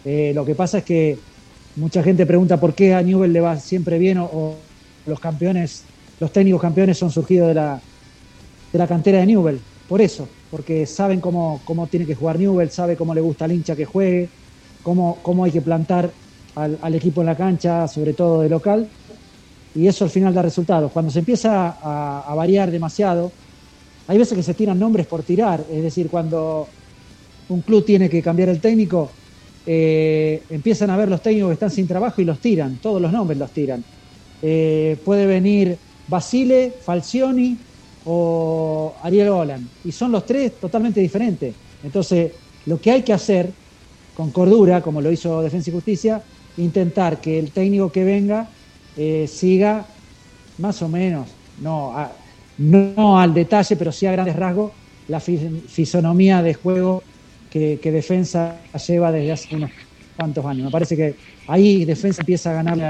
Eh, lo que pasa es que mucha gente pregunta por qué a Newell le va siempre bien o, los campeones, los técnicos campeones son surgidos de la, de la cantera de Newell. Por eso, porque saben cómo, cómo tiene que jugar Newell, sabe cómo le gusta al hincha que juegue, cómo, cómo hay que plantar al, equipo en la cancha, sobre todo de local y eso al final da resultados. Cuando se empieza a, variar demasiado, hay veces que se tiran nombres por tirar, es decir, cuando un club tiene que cambiar el técnico, eh, empiezan a ver los técnicos que están sin trabajo y los tiran, todos los nombres los tiran. Eh, puede venir Basile, Falcioni o Ariel Golan, y son los tres totalmente diferentes. Entonces, lo que hay que hacer con cordura, como lo hizo Defensa y Justicia, intentar que el técnico que venga eh, siga más o menos, no, no al detalle, pero sí a grandes rasgos, la fisonomía de juego que, Defensa lleva desde hace unos cuantos años. Me parece que ahí Defensa empieza a ganarle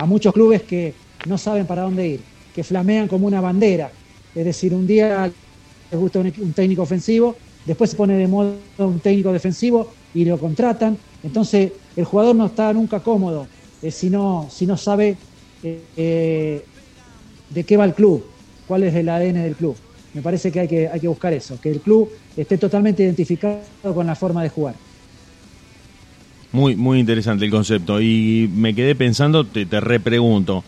a, muchos clubes que no saben para dónde ir, que flamean como una bandera. Es decir, un día les gusta un, técnico ofensivo, después se pone de moda un técnico defensivo y lo contratan. Entonces el jugador no está nunca cómodo eh, si, no, si no sabe eh, de qué va el club, cuál es el ADN del club. Me parece que hay, que hay que buscar eso, que el club esté totalmente identificado con la forma de jugar. Muy, muy interesante el concepto. Y me quedé pensando, te, te repregunto,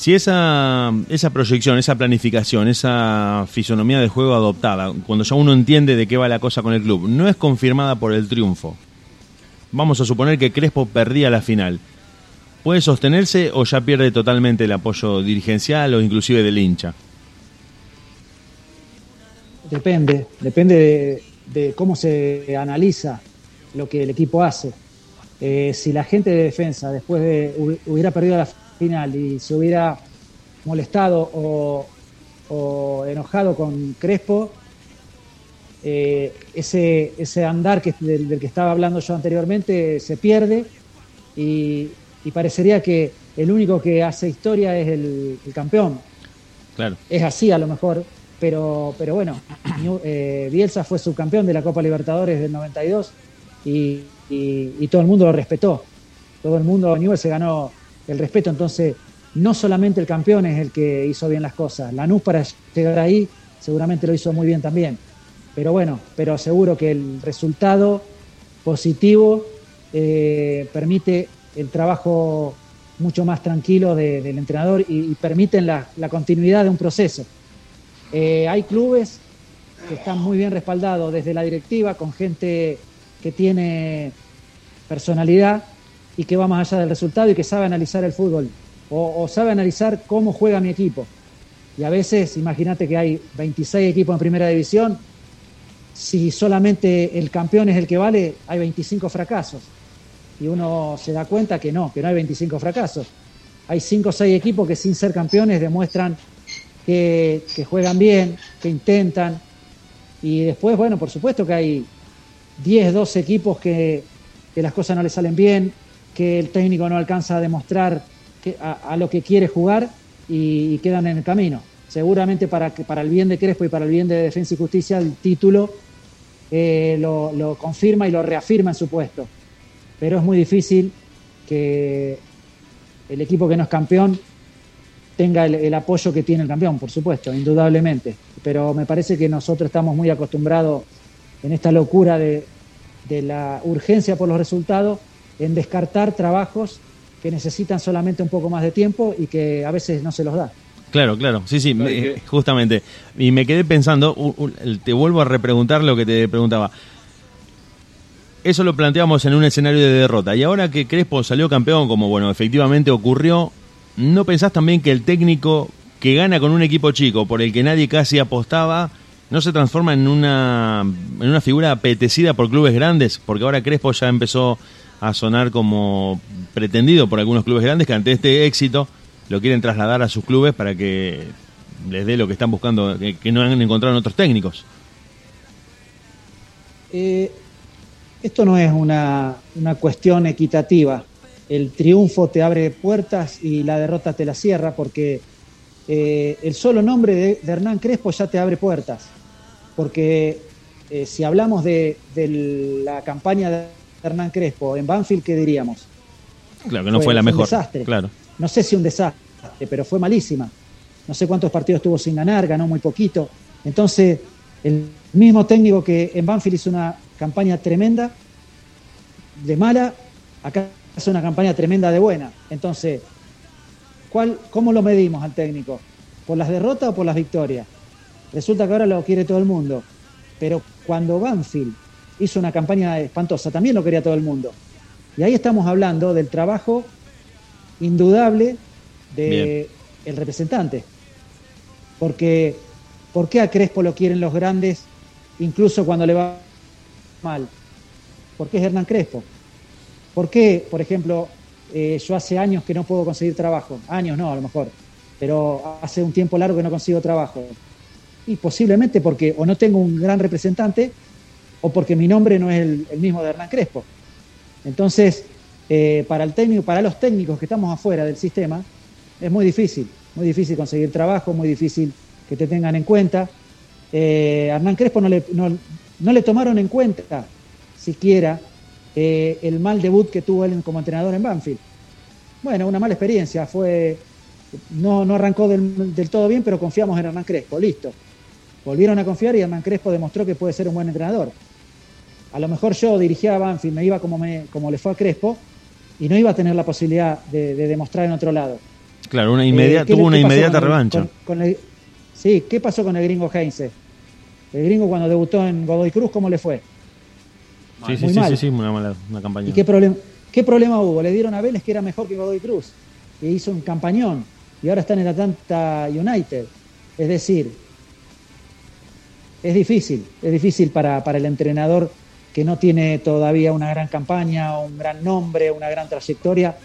si esa, esa proyección, esa planificación, esa fisonomía de juego adoptada, cuando ya uno entiende de qué va la cosa con el club, no es confirmada por el triunfo. Vamos a suponer que Crespo perdía la final. ¿Puede sostenerse o ya pierde totalmente el apoyo dirigencial o inclusive del hincha? Depende, depende de, cómo se analiza lo que el equipo hace. Eh, si la gente de defensa después de hubiera perdido la final y se hubiera molestado o, enojado con Crespo, eh, ese, ese andar que, del, que estaba hablando yo anteriormente se pierde y, y parecería que el único que hace historia es el, campeón. Claro. Es así a lo mejor, pero, pero bueno, eh, Bielsa fue subcampeón de la Copa Libertadores del 92 y, todo el mundo lo respetó. Todo el mundo, Newell se ganó el respeto, entonces no solamente el campeón es el que hizo bien las cosas, Lanús para llegar ahí seguramente lo hizo muy bien también. pero bueno, pero seguro que el resultado positivo eh, permite el trabajo mucho más tranquilo de- del entrenador y, y permiten la, la continuidad de un proceso. Eh, hay clubes que están muy bien respaldados desde la directiva, con gente que tiene personalidad y que va más allá del resultado y que sabe analizar el fútbol o, sabe analizar cómo juega mi equipo. Y a veces, imagínate que hay 26 equipos en primera división, si solamente el campeón es el que vale, hay 25 fracasos. Y uno se da cuenta que no, que no hay 25 fracasos. Hay 5 o 6 equipos que sin ser campeones demuestran que juegan bien, que intentan. Y después, bueno, por supuesto que hay 10, 12 equipos que, que las cosas no les salen bien, que el técnico no alcanza a demostrar a, lo que quiere jugar y, quedan en el camino. Seguramente para, para el bien de Crespo y para el bien de Defensa y Justicia, el título eh, lo, lo confirma y lo reafirma en su puesto. Pero es muy difícil que el equipo que no es campeón tenga el apoyo que tiene el campeón, por supuesto, indudablemente. Pero me parece que nosotros estamos muy acostumbrados en esta locura de, de la urgencia por los resultados en descartar trabajos que necesitan solamente un poco más de tiempo y que a veces no se los da. Claro, claro, sí, sí, me- justamente. Y me quedé pensando, te vuelvo a repreguntar lo que te preguntaba. Eso lo planteamos en un escenario de derrota. Y ahora que Crespo salió campeón, como bueno, efectivamente ocurrió, ¿no pensás también que el técnico que gana con un equipo chico, por el que nadie casi apostaba, no se transforma en una, en una figura apetecida por clubes grandes? Porque ahora Crespo ya empezó a sonar como pretendido por algunos clubes grandes que ante este éxito lo quieren trasladar a sus clubes para que les dé lo que están buscando, que, no han encontrado en otros técnicos. Eh, esto no es una, una cuestión equitativa. El triunfo te abre puertas y la derrota te la cierra porque eh, el solo nombre de Hernán Crespo ya te abre puertas. Porque eh, si hablamos de, de la campaña de Hernán Crespo en Banfield, ¿qué diríamos? Claro que no Fue- fue, la fue un mejor. desastre. Claro. no sé si un desastre, pero fue malísima. No sé cuántos partidos tuvo sin ganar, ganó muy poquito. Entonces, el mismo técnico que en Banfield hizo una campaña tremenda de mala, acá hace una campaña tremenda de buena. Entonces, ¿cuál, ¿cómo lo medimos al técnico? ¿Por las derrotas o por las victorias? Resulta que ahora lo quiere todo el mundo. Pero cuando Banfield hizo una campaña espantosa, también lo quería todo el mundo. Y ahí estamos hablando del trabajo indudable de el representante. Porque, ¿por qué a Crespo lo quieren los grandes incluso cuando le va mal? Porque es Hernán Crespo. ¿Por qué, por ejemplo, eh, yo hace años que no puedo conseguir trabajo? Años no, a lo mejor. Pero hace un tiempo largo que no consigo trabajo. Y posiblemente porque o no tengo un gran representante o porque mi nombre no es el, mismo de Hernán Crespo. Entonces, eh, para el técnico, para los técnicos que estamos afuera del sistema, es muy difícil, muy difícil conseguir trabajo, muy difícil que te tengan en cuenta. Eh, Hernán Crespo no le, no, no le tomaron en cuenta siquiera eh, el mal debut que tuvo él como entrenador en Banfield. Bueno, una mala experiencia, fue no, no arrancó del, del todo bien, pero confiamos en Hernán Crespo, listo. Volvieron a confiar y Hernán Crespo demostró que puede ser un buen entrenador. A lo mejor yo dirigía a Banfield, me iba como, me, como le fue a Crespo y no iba a tener la posibilidad de, de demostrar en otro lado. Claro, una Eh, ¿qué le- tuvo una qué inmediata con revancha. con- con el- sí, ¿qué pasó con el gringo Heinze? El gringo cuando debutó en Godoy Cruz, ¿cómo le fue? Sí, sí, Muy sí, mal. sí, sí, una mala una campaña. ¿Y qué, problem- qué problema hubo? Le dieron a Vélez que era mejor que Godoy Cruz. Y hizo un campañón. Y ahora está en el Atlanta United. Es decir, es difícil. Es difícil para, para el entrenador que no tiene todavía una gran campaña, un gran nombre, una gran trayectoria,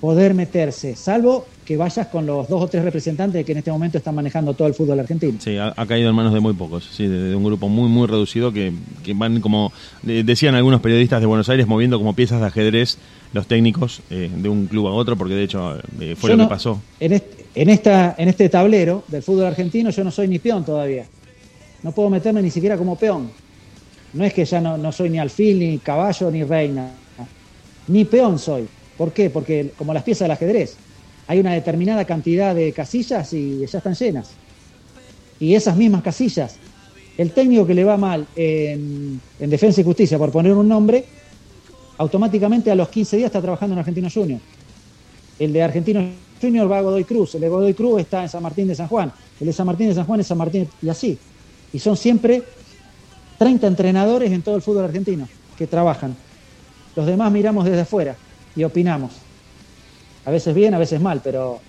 poder meterse. Salvo que vayas con los dos o tres representantes que en este momento están manejando todo el fútbol argentino. Sí, ha, ha caído en manos de muy pocos, sí, de, de un grupo muy, muy reducido que, que van como, de- decían algunos periodistas de Buenos Aires, moviendo como piezas de ajedrez los técnicos eh, de un club a otro, porque de hecho eh, fue Yo lo no- que pasó. En este, en, esta, en este tablero del fútbol argentino yo no soy ni peón todavía. No puedo meterme ni siquiera como peón. No es que ya no, no soy ni alfil, ni caballo, ni reina. Ni peón soy. ¿Por qué? Porque como las piezas del ajedrez, hay una determinada cantidad de casillas y ya están llenas. Y esas mismas casillas El técnico que le va mal en, en Defensa y Justicia, por poner un nombre, automáticamente a los 15 días está trabajando en Argentino Junior. El de Argentino Junior va a Godoy Cruz, el de Godoy Cruz está en San Martín de San Juan, el de San Martín de San Juan es San Martín y así. Y son siempre 30 entrenadores en todo el fútbol argentino que trabajan. Los demás miramos desde afuera y opinamos. A veces bien, a veces mal, pero,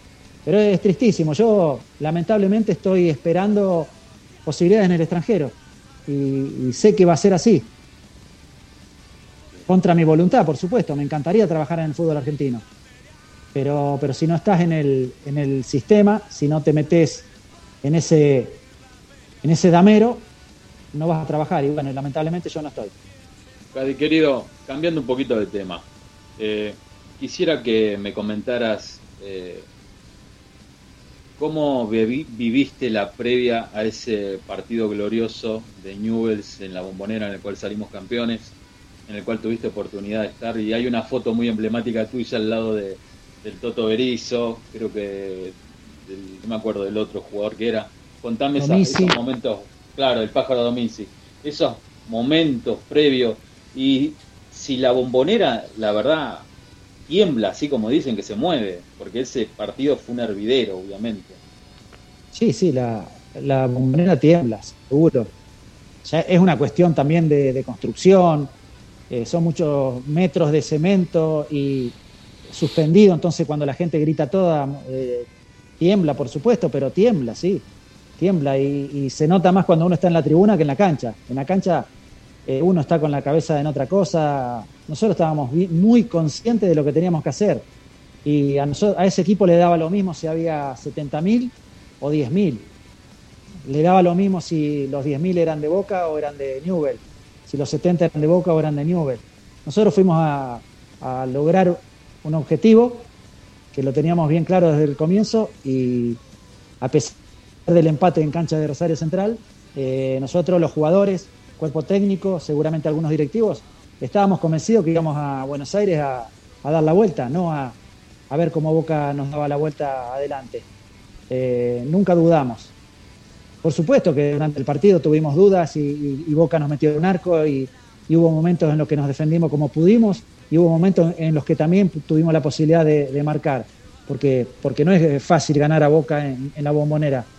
pero es tristísimo. Yo lamentablemente estoy esperando posibilidades en el extranjero y, sé que va a ser así. Contra mi voluntad, por supuesto. Me encantaría trabajar en el fútbol argentino. Pero, pero si no estás en el, en el sistema, si no te metes en ese, en ese damero, no vas a trabajar. Y bueno, lamentablemente yo no estoy. Cadi, querido, cambiando un poquito de tema, eh, quisiera que me comentaras eh, cómo vivi- viviste la previa a ese partido glorioso de Newells en la bombonera en el cual salimos campeones, en el cual tuviste oportunidad de estar y hay una foto muy emblemática tuya al lado de, del Toto Berizzo, creo que no me acuerdo del otro jugador que era. Contame esa- esos momentos, claro, el pájaro Dominci, esos momentos previos y si la bombonera, la verdad, tiembla, así como dicen que se mueve, porque ese partido fue un hervidero, obviamente. Sí, sí, la, la bombonera tiembla, seguro. Ya es una cuestión también de, de construcción, eh, son muchos metros de cemento y suspendido, entonces cuando la gente grita toda, eh, tiembla, por supuesto, pero tiembla, sí, tiembla y, se nota más cuando uno está en la tribuna que en la cancha. En la cancha eh, uno está con la cabeza en otra cosa. Nosotros estábamos muy conscientes de lo que teníamos que hacer y a ese equipo le daba lo mismo si había 70.000 o 10.000. Le daba lo mismo si los 10.000 eran de Boca o eran de Newell, si los 70 eran de Boca o eran de Newell. Nosotros fuimos a, a lograr un objetivo que lo teníamos bien claro desde el comienzo y a pesar del empate en cancha de Rosario Central, eh, nosotros los jugadores, cuerpo técnico, seguramente algunos directivos, estábamos convencidos que íbamos a Buenos Aires a, dar la vuelta, no a, a ver cómo Boca nos daba la vuelta adelante. Eh, nunca dudamos. Por supuesto que durante el partido tuvimos dudas y, y- y Boca nos metió en un arco y, hubo momentos en los que nos defendimos como pudimos y hubo momentos en los que también tuvimos la posibilidad de, marcar, porque, porque no es fácil ganar a Boca en, en la bombonera,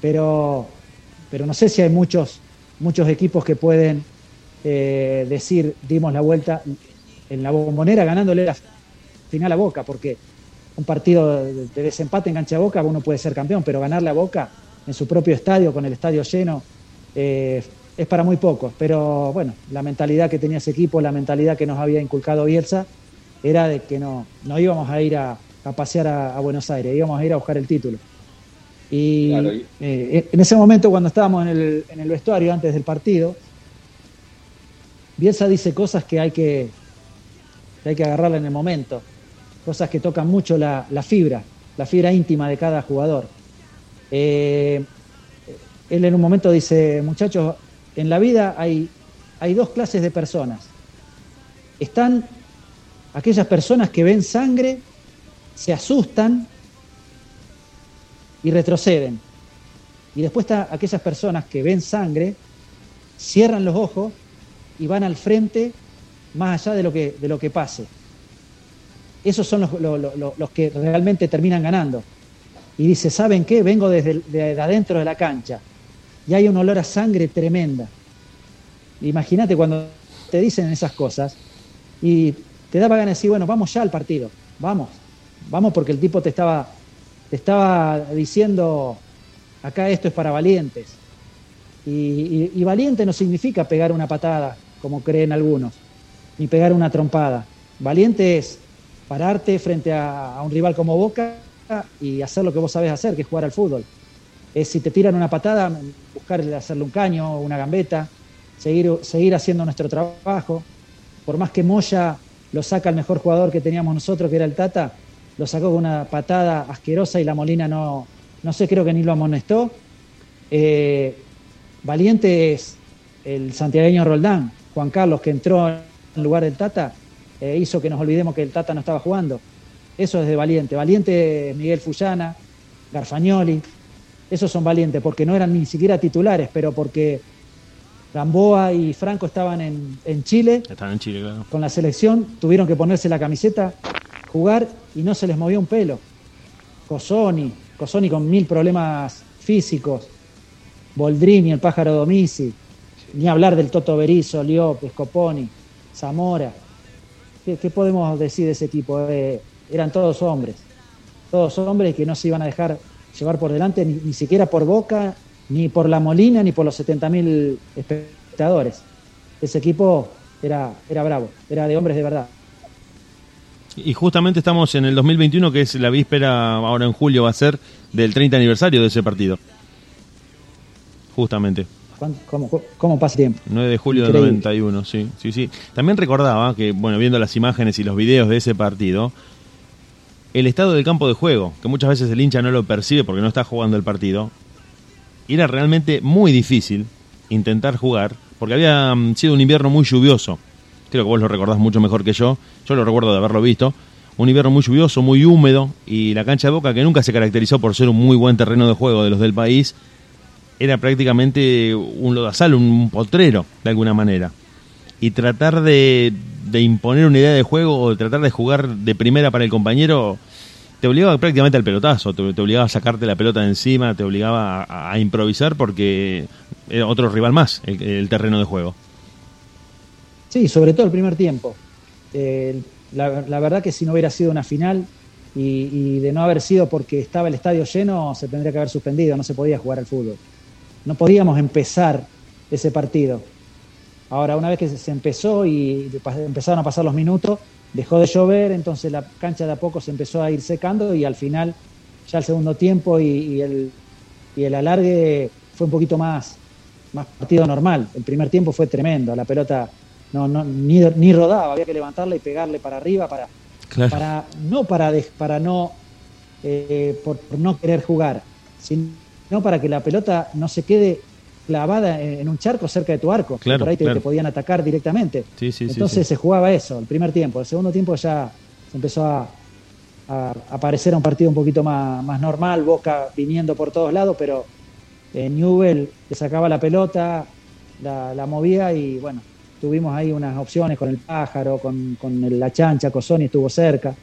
pero, pero no sé si hay muchos, muchos equipos que pueden eh, decir dimos la vuelta en la bombonera ganándole la final a Boca, porque un partido de de desempate en cancha de Boca uno puede ser campeón, pero ganarle a Boca en su propio estadio, con el estadio lleno, eh, es para muy pocos. Pero bueno, la mentalidad que tenía ese equipo, la mentalidad que nos había inculcado Bielsa, era de que no, no íbamos a ir a, pasear a Buenos Aires, íbamos a ir a buscar el título. Y, Claro, eh, en ese momento, cuando estábamos en el, en el vestuario antes del partido, Bielsa dice cosas que hay que, que hay que agarrarla en el momento, cosas que tocan mucho la, la fibra, la fibra íntima de cada jugador. Eh, él en un momento dice, muchachos, en la vida hay, hay dos clases de personas. Están aquellas personas que ven sangre, se asustan y retroceden. Y después está aquellas personas que ven sangre, cierran los ojos y van al frente más allá de lo que, de lo que pase. Esos son los, lo- lo- lo- los que realmente terminan ganando. Y dice, ¿saben qué? Vengo desde de adentro de la cancha y hay un olor a sangre tremenda. Imagínate cuando te dicen esas cosas y te daba ganas de decir, bueno, vamos ya al partido, vamos, vamos porque el tipo te estaba, te estaba diciendo, acá esto es para valientes. Y, valiente no significa pegar una patada, como creen algunos, ni pegar una trompada. Valiente es pararte frente a, un rival como Boca y hacer lo que vos sabés hacer, que es jugar al fútbol. Es si te tiran una patada, buscar hacerle un caño o una gambeta, seguir, seguir haciendo nuestro trabajo. Por más que Moya lo saca el mejor jugador que teníamos nosotros, que era el Tata, lo sacó con una patada asquerosa y la Molina no, no sé, creo que ni lo amonestó. Eh, valiente es el santiagueño Roldán, Juan Carlos, que entró en lugar del Tata, eh, hizo que nos olvidemos que el Tata no estaba jugando. Eso es de valiente. Valiente es Miguel Fullana, Garfagnoli, esos son valientes, porque no eran ni siquiera titulares, pero porque Gamboa y Franco estaban en, en Chile Están en Chile, claro. con la selección, tuvieron que ponerse la camiseta, jugar y no se les movía un pelo. Cosoni, Cosoni con mil problemas físicos, Boldrini, el pájaro Domisi, ni hablar del Toto Berizo, Liop, Scoponi, Zamora. ¿Qué, podemos decir de ese equipo? Eh, eran todos hombres, todos hombres que no se iban a dejar llevar por delante ni, ni siquiera por Boca, ni por La Molina, ni por los 70.000 espectadores. Ese equipo era, era bravo, era de hombres de verdad. Y justamente estamos en el 2021, que es la víspera, ahora en julio va a ser, del 30 aniversario de ese partido. Justamente. ¿Cuán- ¿Cómo, cómo pasa el tiempo? 9 de julio del 91, sí, sí, sí. También recordaba que, bueno, viendo las imágenes y los videos de ese partido, el estado del campo de juego, que muchas veces el hincha no lo percibe porque no está jugando el partido, era realmente muy difícil intentar jugar, porque había mm, sido un invierno muy lluvioso. Creo que vos lo recordás mucho mejor que yo, yo lo recuerdo de haberlo visto. Un invierno muy lluvioso, muy húmedo, y la cancha de Boca, que nunca se caracterizó por ser un muy buen terreno de juego de los del país, era prácticamente un lodazal, un potrero, de alguna manera. Y tratar de, de imponer una idea de juego o tratar de jugar de primera para el compañero, te obligaba prácticamente al pelotazo, te, obligaba a sacarte la pelota de encima, te obligaba a, improvisar porque era otro rival más el terreno de juego. Sí, sobre todo el primer tiempo. Eh, la, verdad que si no hubiera sido una final y, de no haber sido porque estaba el estadio lleno, se tendría que haber suspendido, no se podía jugar al fútbol. No podíamos empezar ese partido. Ahora, una vez que se empezó y empezaron a pasar los minutos, dejó de llover, entonces la cancha de a poco se empezó a ir secando y al final, ya el segundo tiempo y, y el, y el alargue fue un poquito más, más partido normal. El primer tiempo fue tremendo, la pelota no, no, ni, ni rodaba, había que levantarla y pegarle para arriba para, Claro. para no para, para no eh, por, por no querer jugar, sino para que la pelota no se quede clavada en, en un charco cerca de tu arco, Claro, por ahí te, claro. te podían atacar directamente. Sí, sí, Entonces sí. se jugaba eso, el primer tiempo. El segundo tiempo ya se empezó a, a, a parecer un partido un poquito más, más normal, Boca viniendo por todos lados, pero eh, Newell le sacaba la pelota, la, la movía y bueno, tuvimos ahí unas opciones con el pájaro, con, con la chancha, Cosoni estuvo cerca.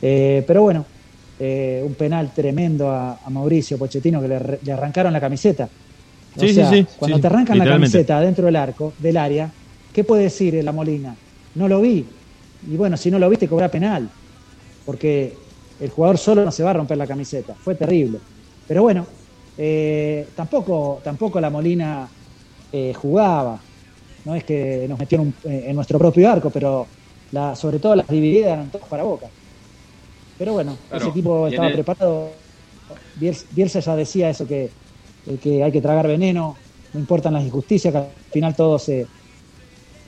Eh, pero bueno, eh, un penal tremendo a, a Mauricio Pochettino que le, arrancaron la camiseta. O Sí, sea, sí, cuando te arrancan la camiseta dentro del arco, del área, ¿qué puede decir la Molina? No lo vi. Y bueno, si no lo viste, cobra penal. Porque el jugador solo no se va a romper la camiseta. Fue terrible. Pero bueno, eh, tampoco, tampoco la Molina jugaba. No es que nos en, un- eh, en nuestro propio arco, pero la, sobre todo las divididas eran todas para boca. Pero bueno, Claro, ese equipo estaba el- preparado. Bielsa, ya decía eso que, eh, que hay que tragar veneno, no importan las injusticias, que al final todo se,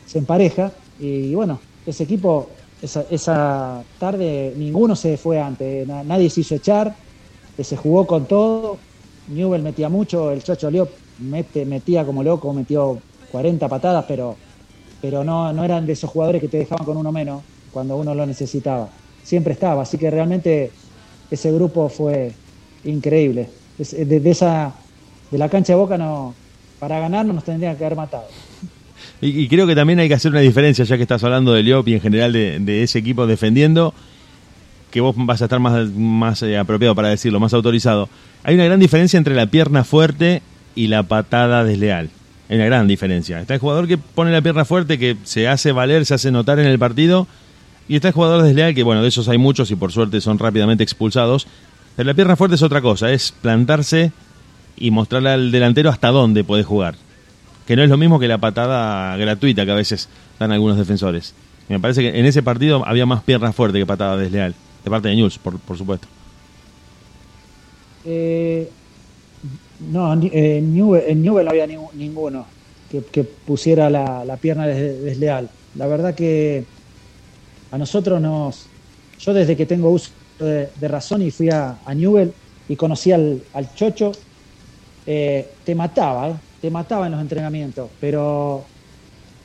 se empareja. Y bueno, ese equipo, esa, esa tarde, ninguno se fue antes, na- nadie se hizo echar, eh, se jugó con todo. Newell metía mucho, el Chocho Leop mete, metía como loco, metió 40 patadas, pero, pero no, no eran de esos jugadores que te dejaban con uno menos cuando uno lo necesitaba. Siempre estaba, así que realmente ese grupo fue increíble. Es- de, de esa, de la cancha de Boca no, para ganar no nos tendrían que haber matado. Y, y creo que también hay que hacer una diferencia, ya que estás hablando de Liop y en general de, de ese equipo defendiendo, que vos vas a estar más, más eh, apropiado para decirlo, más autorizado. Hay una gran diferencia entre la pierna fuerte y la patada desleal. Hay una gran diferencia. Está el jugador que pone la pierna fuerte, que se hace valer, se hace notar en el partido, y está el jugador desleal, que bueno, de esos hay muchos y por suerte son rápidamente expulsados. Pero la pierna fuerte es otra cosa, es plantarse y mostrarle al delantero hasta dónde puede jugar que no es lo mismo que la patada gratuita que a veces dan algunos defensores. Me parece que en ese partido había más pierna fuerte que patada desleal, de parte de News, por, por supuesto. Eh, no, ni- eh, Newell- en Newell no había ningú- ninguno que, que pusiera la, la pierna des- desleal. La verdad que a nosotros nos... Yo desde que tengo uso de, de razón y fui a, a Newell y conocí al, al Chocho, eh, te mataba, ¿eh? te mataba en los entrenamientos, pero,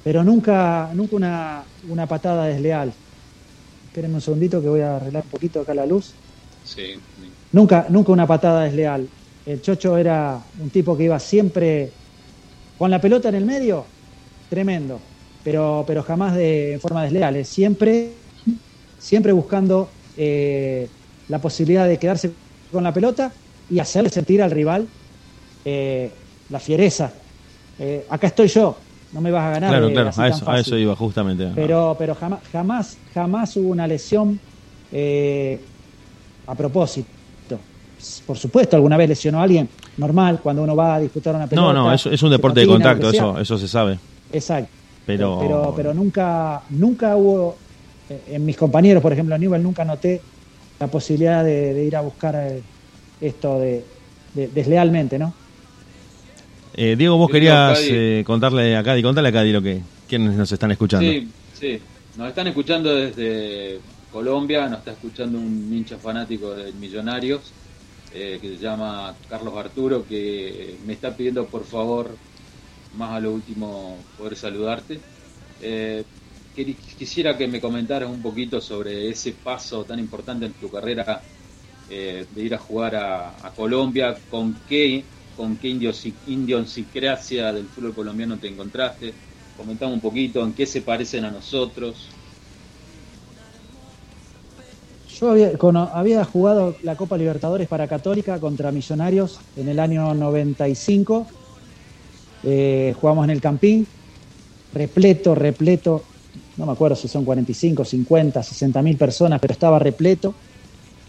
pero nunca, nunca una, una patada desleal. Espérenme un segundito que voy a arreglar un poquito acá la luz. Sí, Nunca, nunca una patada desleal. El Chocho era un tipo que iba siempre Con la pelota en el medio, tremendo, pero, pero jamás de en forma desleal, ¿eh? siempre, siempre buscando eh, la posibilidad de quedarse con la pelota y hacerle sentir al rival eh, la fiereza. Eh, acá estoy yo, no me vas a ganar. Claro, eh, claro, a eso, a eso iba justamente. Pero, pero jamás, jamás, jamás hubo una lesión eh, a propósito. Por supuesto, alguna vez lesionó a alguien, normal, cuando uno va a disputar una pelota. No, no, es, es un deporte de contacto, eso, eso se sabe. Exacto. Pero, pero, pero nunca, nunca hubo, eh, en mis compañeros, por ejemplo, en Newell, nunca noté la posibilidad de, de ir a buscar eh, esto de, de- deslealmente, ¿no? Eh, Diego, vos querías eh, contarle a Cadi, contale a Cadi lo que quienes nos están escuchando. Sí, sí. Nos están escuchando desde Colombia, nos está escuchando un hincha fanático de Millonarios eh, que se llama Carlos Arturo, que me está pidiendo por favor, más a lo último, poder saludarte. Eh, quisiera que me comentaras un poquito sobre ese paso tan importante en tu carrera eh, de ir a jugar a, Colombia, con qué, con qué idiosi- idiosincrasia del fútbol colombiano te encontraste. Comentame un poquito en qué se parecen a nosotros. Yo había, había jugado la Copa Libertadores para Católica contra Millonarios en el año 95. Eh, jugamos en el Campín, repleto, repleto. No me acuerdo si son 45, 50, 60 mil personas, pero estaba repleto.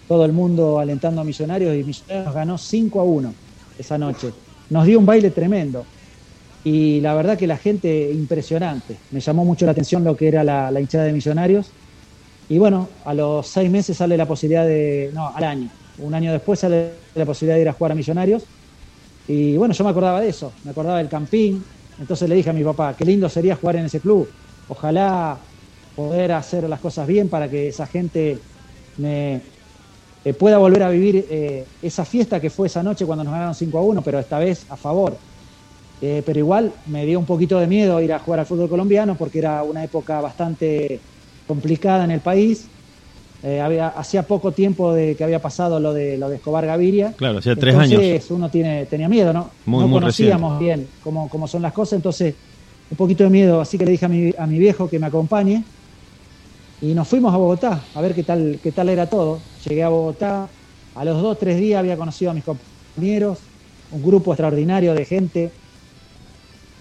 Todo el mundo alentando a Millonarios y Millonarios ganó 5 a 1 esa noche. Nos dio un baile tremendo. Y la verdad que la gente impresionante. Me llamó mucho la atención lo que era la, la hinchada de Millonarios. Y bueno, a los seis meses sale la posibilidad de. No, al año. Un año después sale la posibilidad de ir a jugar a Millonarios. Y bueno, yo me acordaba de eso. Me acordaba del Campín. Entonces le dije a mi papá, qué lindo sería jugar en ese club. Ojalá poder hacer las cosas bien para que esa gente me, eh, pueda volver a vivir eh, esa fiesta que fue esa noche cuando nos ganaron 5 a 1, pero esta vez a favor. Eh, pero igual me dio un poquito de miedo ir a jugar al fútbol colombiano porque era una época bastante complicada en el país. Eh, había, hacía poco tiempo de que había pasado lo de lo de Escobar Gaviria. Claro, hacía tres entonces, años. uno tiene, tenía miedo, ¿no? Muy, no muy conocíamos bien cómo, cómo son las cosas, entonces un poquito de miedo. Así que le dije a mi, a mi viejo que me acompañe y nos fuimos a Bogotá a ver qué tal, qué tal era todo. Llegué a Bogotá, a los dos, tres días había conocido a mis compañeros, un grupo extraordinario de gente,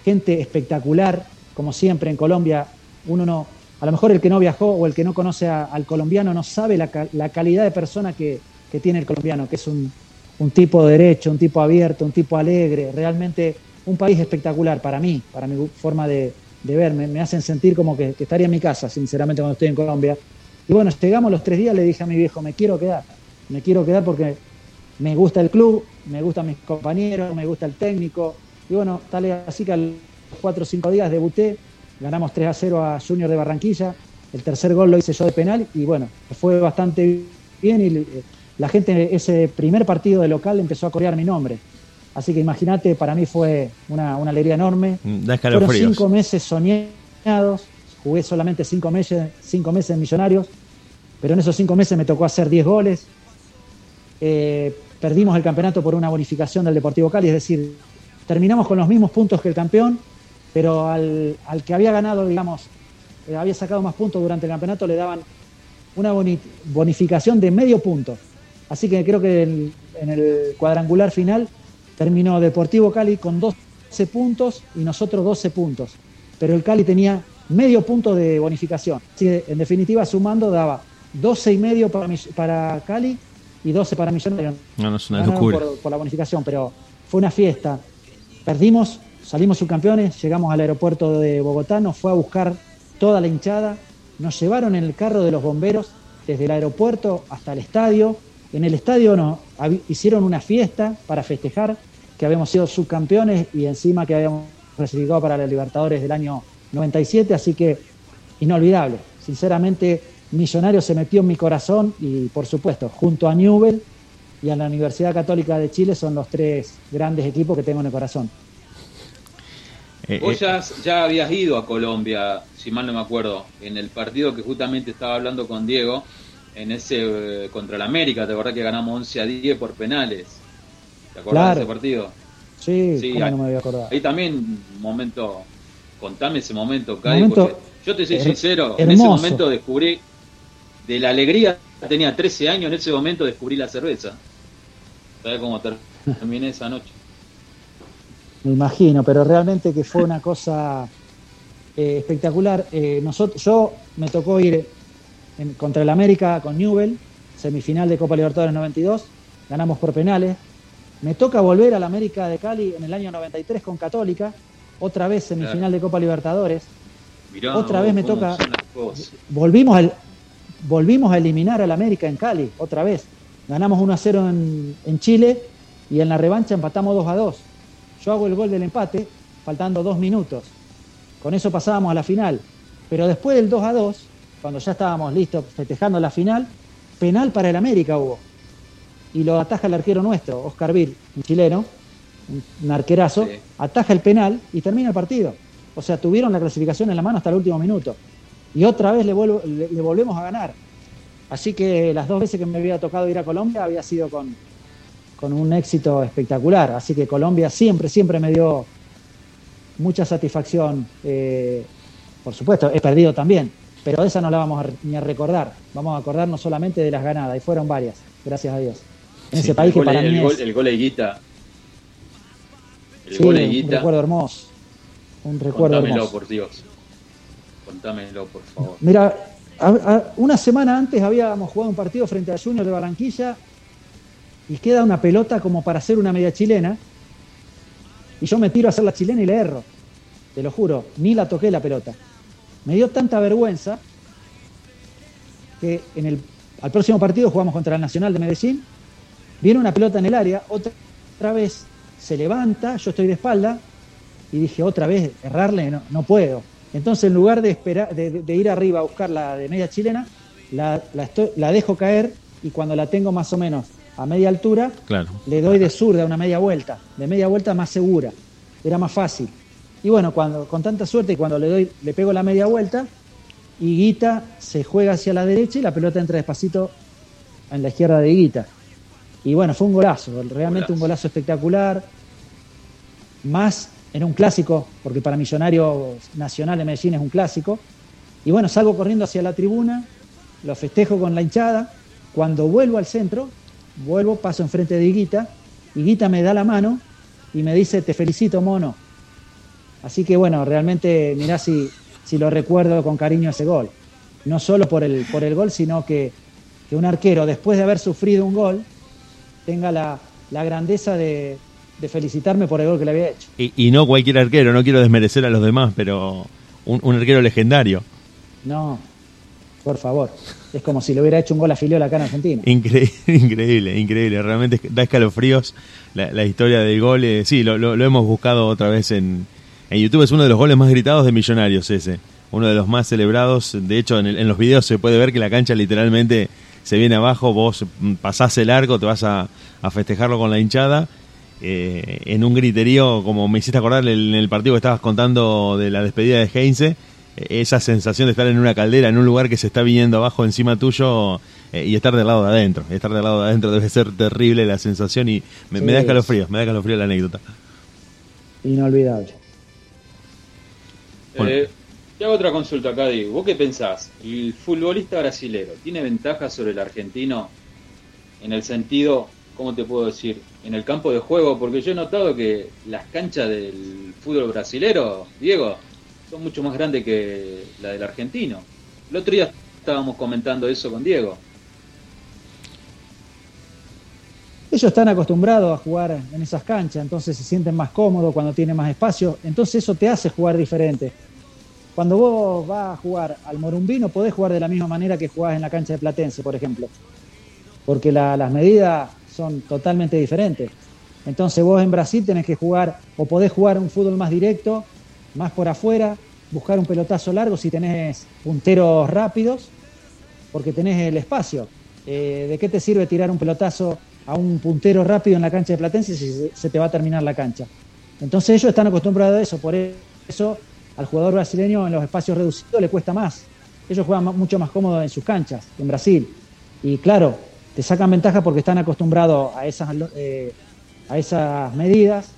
gente espectacular, como siempre en Colombia, uno no, a lo mejor el que no viajó o el que no conoce a- al colombiano no sabe la, ca- la calidad de persona que, tiene el colombiano, que es un, tipo de derecho, un tipo abierto, un tipo alegre, realmente un país espectacular para mí, para mi forma de, de ver, me, hacen sentir como que, que estaría en mi casa, sinceramente, cuando estoy en Colombia. Y bueno, llegamos los tres días, le dije a mi viejo, me quiero quedar, me quiero quedar porque me gusta el club, me gustan mis compañeros, me gusta el técnico. Y bueno, tal así que a los cuatro o cinco días debuté, ganamos 3 a 0 a Junior de Barranquilla, el tercer gol lo hice yo de penal y bueno, fue bastante bien y eh, la gente ese primer partido de local empezó a corear mi nombre. Así que imagínate, para mí fue una, una alegría enorme. Mm, Da Fueron cinco meses soñados, jugué solamente cinco meses, cinco meses en Millonarios, pero en esos cinco meses me tocó hacer 10 goles. Eh, perdimos el campeonato por una bonificación del Deportivo Cali, es decir, terminamos con los mismos puntos que el campeón, pero al, al que había ganado, digamos, eh, había sacado más puntos durante el campeonato, le daban una boni- bonificación de medio punto. Así que creo que en el cuadrangular final terminó Deportivo Cali con 12 puntos y nosotros 12 puntos. Pero el Cali tenía medio punto de bonificación. Así que, en definitiva, sumando, daba 12 y medio para, para Cali y 12 para Millonarios. No, no es una locura. por, por la bonificación, pero fue una fiesta. Perdimos, salimos subcampeones, llegamos al aeropuerto de Bogotá, nos fue a buscar toda la hinchada, nos llevaron en el carro de los bomberos desde el aeropuerto hasta el estadio. En el estadio nos hicieron una fiesta para festejar que habíamos sido subcampeones y encima que habíamos clasificado para la Libertadores del año 97, así que inolvidable. Sinceramente, Millonario se metió en mi corazón y, por supuesto, junto a Newell y a la Universidad Católica de Chile son los tres grandes equipos que tengo en el corazón. Eh, Vos eh, ya, ya habías ido a Colombia, si mal no me acuerdo, en el partido que justamente estaba hablando con Diego, en ese eh, contra el América, ¿te acordás que ganamos 11 a 10 por penales? ¿Te acordás Claro. de ese partido? Sí, Sí, ¿cómo ahí- no me voy a acordar? Ahí también un momento, contame ese momento, Cadi, Momento porque yo te soy her- sincero, en ese momento descubrí, de la alegría, tenía 13 años, en ese momento descubrí la cerveza. ¿Sabes cómo ter- terminé esa noche? Me imagino, pero realmente que fue una cosa eh, espectacular. Eh, nosotros, yo me tocó ir en- contra el América con Newell, semifinal de Copa Libertadores 92, ganamos por penales. Me toca volver al América de Cali en el año 93 con Católica, otra vez semifinal Claro. de Copa Libertadores. Mirá, Otra vez me toca-. Volvimos, al, volvimos a eliminar al América en Cali, otra vez. Ganamos 1 a 0 en, en Chile y en la revancha empatamos 2 a 2. Yo hago el gol del empate, faltando dos minutos. Con eso pasábamos a la final. Pero después del 2 a 2, cuando ya estábamos listos festejando la final, penal para el América hubo. Y lo ataja el arquero nuestro, Oscar Vil, un chileno, un, un arquerazo, Sí. ataja el penal y termina el partido. O sea, tuvieron la clasificación en la mano hasta el último minuto. Y otra vez le, vuelvo- le- le volvemos a ganar. Así que las dos veces que me había tocado ir a Colombia había sido con, con un éxito espectacular. Así que Colombia siempre, siempre me dio mucha satisfacción. Eh, por supuesto, he perdido también, pero esa no la vamos a, ni a recordar. Vamos a acordarnos solamente de las ganadas, y fueron varias, gracias a Dios. En Sí, ese país que para el mí gol, es el gol de Guita. El sí, gol de un recuerdo hermoso. Un recuerdo Contámelo, hermoso. por Dios. Contámelo, por favor. Mira, a- a- una semana antes habíamos jugado un partido frente a Junior de Barranquilla y queda una pelota como para hacer una media chilena. Y yo me tiro a hacer la chilena y le erro. Te lo juro, ni la toqué la pelota. Me dio tanta vergüenza que en el, al próximo partido jugamos contra el Nacional de Medellín. Viene una pelota en el área, otra, otra vez se levanta, yo estoy de espalda y dije, otra vez, errarle, no, no puedo. Entonces, en lugar de, esperar, de, ir arriba a buscar la de media chilena, la, la dejo caer y cuando la tengo más o menos a media altura, Claro. le doy de zurda una media vuelta, de media vuelta más segura, era más fácil. Y bueno, cuando con tanta suerte, cuando le doy, le pego la media vuelta, y Guita se juega hacia la derecha y la pelota entra despacito en la izquierda de Guita. Y bueno, fue un golazo, realmente un golazo espectacular. Más en un clásico, porque para Millonario Nacional de Medellín es un clásico. Y bueno, salgo corriendo hacia la tribuna, lo festejo con la hinchada. Cuando vuelvo al centro, vuelvo, paso enfrente de Guita, y Guita me da la mano y me dice, te felicito, mono. Así que bueno, realmente mirá si, si lo recuerdo con cariño ese gol. No solo por el, por el gol, sino que, que un arquero, después de haber sufrido un gol, tenga la, la grandeza de, de felicitarme por el gol que le había hecho. Y, y no cualquier arquero, no quiero desmerecer a los demás, pero un, un arquero legendario. No, por favor. Es como si le hubiera hecho un gol a Filiola acá en Argentina. Increíble, increíble, increíble. Realmente da escalofríos la, historia del gol. eh, sí, lo, hemos buscado otra vez en, en YouTube. Es uno de los goles más gritados de Millonarios ese. Uno de los más celebrados. De hecho, en, los videos se puede ver que la cancha literalmente se viene abajo. Vos pasás el arco, te vas a, a festejarlo con la hinchada. eh, en un griterío, como me hiciste acordar en el partido que estabas contando de la despedida de Heinze, esa sensación de estar en una caldera, en un lugar que se está viniendo abajo encima tuyo eh, y estar del lado de adentro. Estar del lado de adentro debe ser terrible la sensación y me, da es- escalofríos, me da escalofrío la anécdota. Inolvidable. Bueno. Eh, te hago otra consulta, Cadi. ¿Vos qué pensás? ¿El futbolista brasilero tiene ventaja sobre el argentino en el sentido, ¿cómo te puedo decir? En el campo de juego, porque yo he notado que las canchas del fútbol brasilero, Diego, son mucho más grandes que la del argentino. El otro día estábamos comentando eso con Diego. Ellos están acostumbrados a jugar en esas canchas, entonces se sienten más cómodos cuando tienen más espacio, entonces eso te hace jugar diferente. Cuando vos vas a jugar al Morumbí no podés jugar de la misma manera que jugás en la cancha de Platense, por ejemplo, porque la- las medidas son totalmente diferentes. Entonces vos en Brasil tenés que jugar, o podés jugar un fútbol más directo, más por afuera, buscar un pelotazo largo si tenés punteros rápidos, porque tenés el espacio. Eh, ¿De qué te sirve tirar un pelotazo a un puntero rápido en la cancha de Platense si se, te va a terminar la cancha? Entonces ellos están acostumbrados a eso, por eso al jugador brasileño en los espacios reducidos le cuesta más. Ellos juegan mucho más cómodo en sus canchas, en Brasil. Y claro, te sacan ventaja porque están acostumbrados a esas, eh, a esas medidas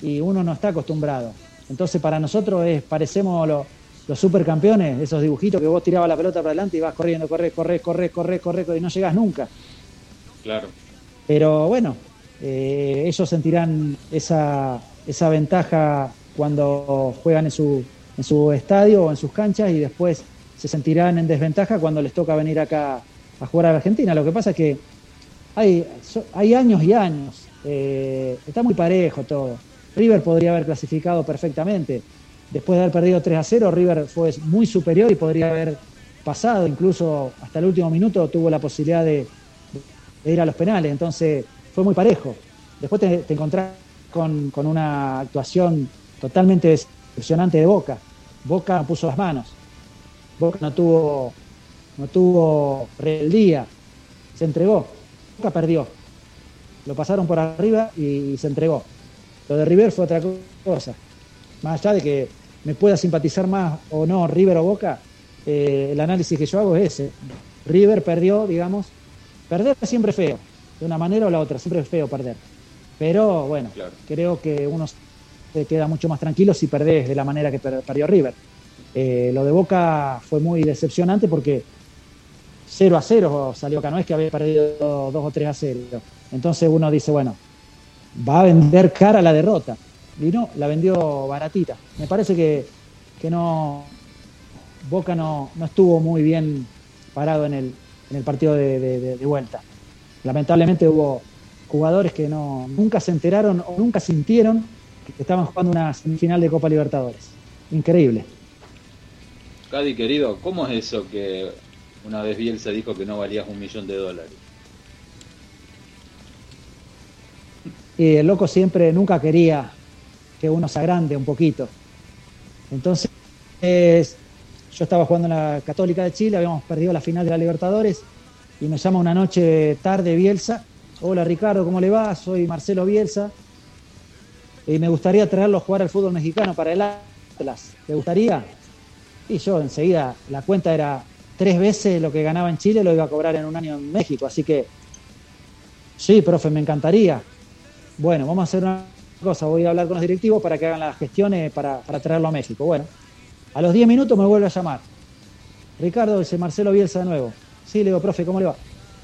y uno no está acostumbrado. Entonces para nosotros es, parecemos los, los supercampeones, esos dibujitos que vos tirabas la pelota para adelante y vas corriendo, corres, corres, corres, corres, corres, y no llegas nunca. Claro. Pero bueno, eh, ellos sentirán esa, esa ventaja cuando juegan en su, en su estadio o en sus canchas y después se sentirán en desventaja cuando les toca venir acá a jugar a la Argentina. Lo que pasa es que hay, hay años y años. Eh, está muy parejo todo. River podría haber clasificado perfectamente. Después de haber perdido 3 a 0, River fue muy superior y podría haber pasado, incluso hasta el último minuto tuvo la posibilidad de, ir a los penales. Entonces fue muy parejo. Después te, te encontrás con, con, una actuación totalmente decepcionante de Boca. Boca puso las manos. Boca no tuvo, no tuvo rebeldía. Se entregó. Boca perdió. Lo pasaron por arriba y se entregó. Lo de River fue otra cosa. Más allá de que me pueda simpatizar más o no River o Boca, eh, el análisis que yo hago es ese. River perdió, digamos. Perder es siempre feo, de una manera o la otra, siempre es feo perder. Pero bueno, creo que uno se queda mucho más tranquilo si perdés de la manera que perdió River. Eh, lo de Boca fue muy decepcionante porque 0 a 0 salió acá, no es que había perdido 2 o 3 a 0. Entonces uno dice, bueno, va a vender cara la derrota. Y no, la vendió baratita. Me parece que, que no. Boca no, no, estuvo muy bien parado en el, en el partido de, vuelta. Lamentablemente hubo jugadores que no, nunca se enteraron o nunca sintieron que estaban jugando una semifinal de Copa Libertadores. Increíble. Cadi, querido, ¿cómo es eso que una vez Bielsa dijo que no valías un millón de dólares? Y el loco siempre, nunca quería que uno se agrande un poquito. Entonces, yo estaba jugando en la Católica de Chile, habíamos perdido la final de la Libertadores y me llama una noche tarde Bielsa. Hola Ricardo, ¿cómo le va? Soy Marcelo Bielsa y me gustaría traerlo a jugar al fútbol mexicano para el Atlas. ¿Te gustaría? Y yo enseguida, la cuenta era tres veces lo que ganaba en Chile, lo iba a cobrar en un año en México. Así que, sí, profe, me encantaría bueno, vamos a hacer una cosa, voy a hablar con los directivos para que hagan las gestiones para, traerlo a México. Bueno, a los 10 minutos me vuelve a llamar. Ricardo, dice Marcelo Bielsa de nuevo. Sí, le digo, profe, ¿cómo le va?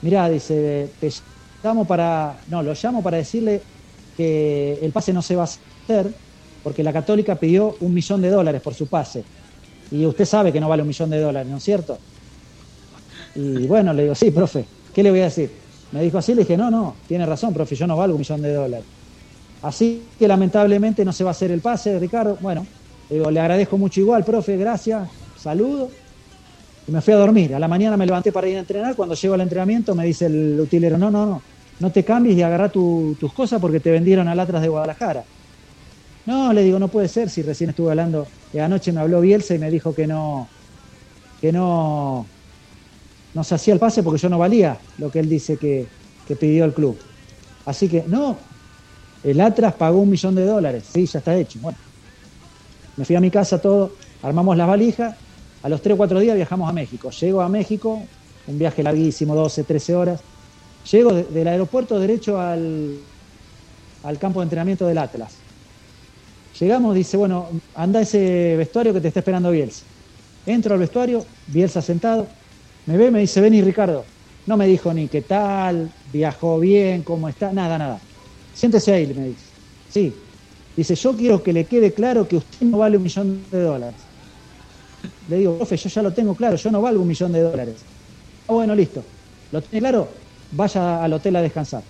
Mirá, dice, te llamo para, no, lo llamo para decirle que el pase no se va a hacer porque la Católica pidió un millón de dólares por su pase. Y usted sabe que no vale un millón de dólares, ¿no es cierto? Y bueno, le digo, sí, profe, ¿qué le voy a decir? Me dijo así, le dije, no, no, tiene razón, profe, yo no valgo un millón de dólares. Así que lamentablemente no se va a hacer el pase, Ricardo. Bueno, digo, le agradezco mucho igual, profe, gracias, saludo. Y me fui a dormir. A la mañana me levanté para ir a entrenar. Cuando llego al entrenamiento me dice el utilero, no, no, no, no te cambies y agarra tus cosas porque te vendieron al Atlas de Guadalajara. No, le digo, no puede ser si recién estuve hablando. Y anoche me habló Bielsa y me dijo que no, que no, no se hacía el pase porque yo no valía lo que él dice que, pidió el club. Así que, no, el Atlas pagó un millón de dólares, sí, ya está hecho. Bueno, me fui a mi casa todo, armamos las valijas, a los 3 o 4 días viajamos a México. Llego a México, un viaje larguísimo, 12, 13 horas. Llego del aeropuerto derecho al, al campo de entrenamiento del Atlas. Llegamos, dice, bueno, anda ese vestuario que te está esperando Bielsa. Entro al vestuario, Bielsa sentado, me ve, me dice, vení Ricardo. No me dijo ni qué tal, viajó bien, cómo está, nada, nada. Siéntese ahí, me dice. Sí. Dice, yo quiero que le quede claro que usted no vale un millón de dólares. Le digo, profe, yo ya lo tengo claro, yo no valgo un millón de dólares. Ah, bueno, listo. ¿Lo tiene claro? Vaya al hotel a descansar.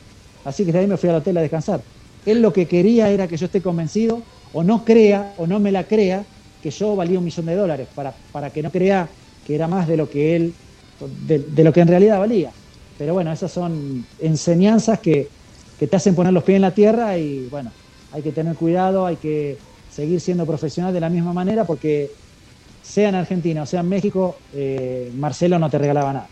Así que de ahí me fui al hotel a descansar. Él lo que quería era que yo esté convencido, o no crea, o no me la crea, que yo valía un millón de dólares, para, para que no crea que era más de lo que él de, lo que en realidad valía. Pero bueno, esas son enseñanzas que, te hacen poner los pies en la tierra y bueno, hay que tener cuidado, hay que seguir siendo profesional de la misma manera porque sea en Argentina o sea en México, eh, Marcelo no te regalaba nada.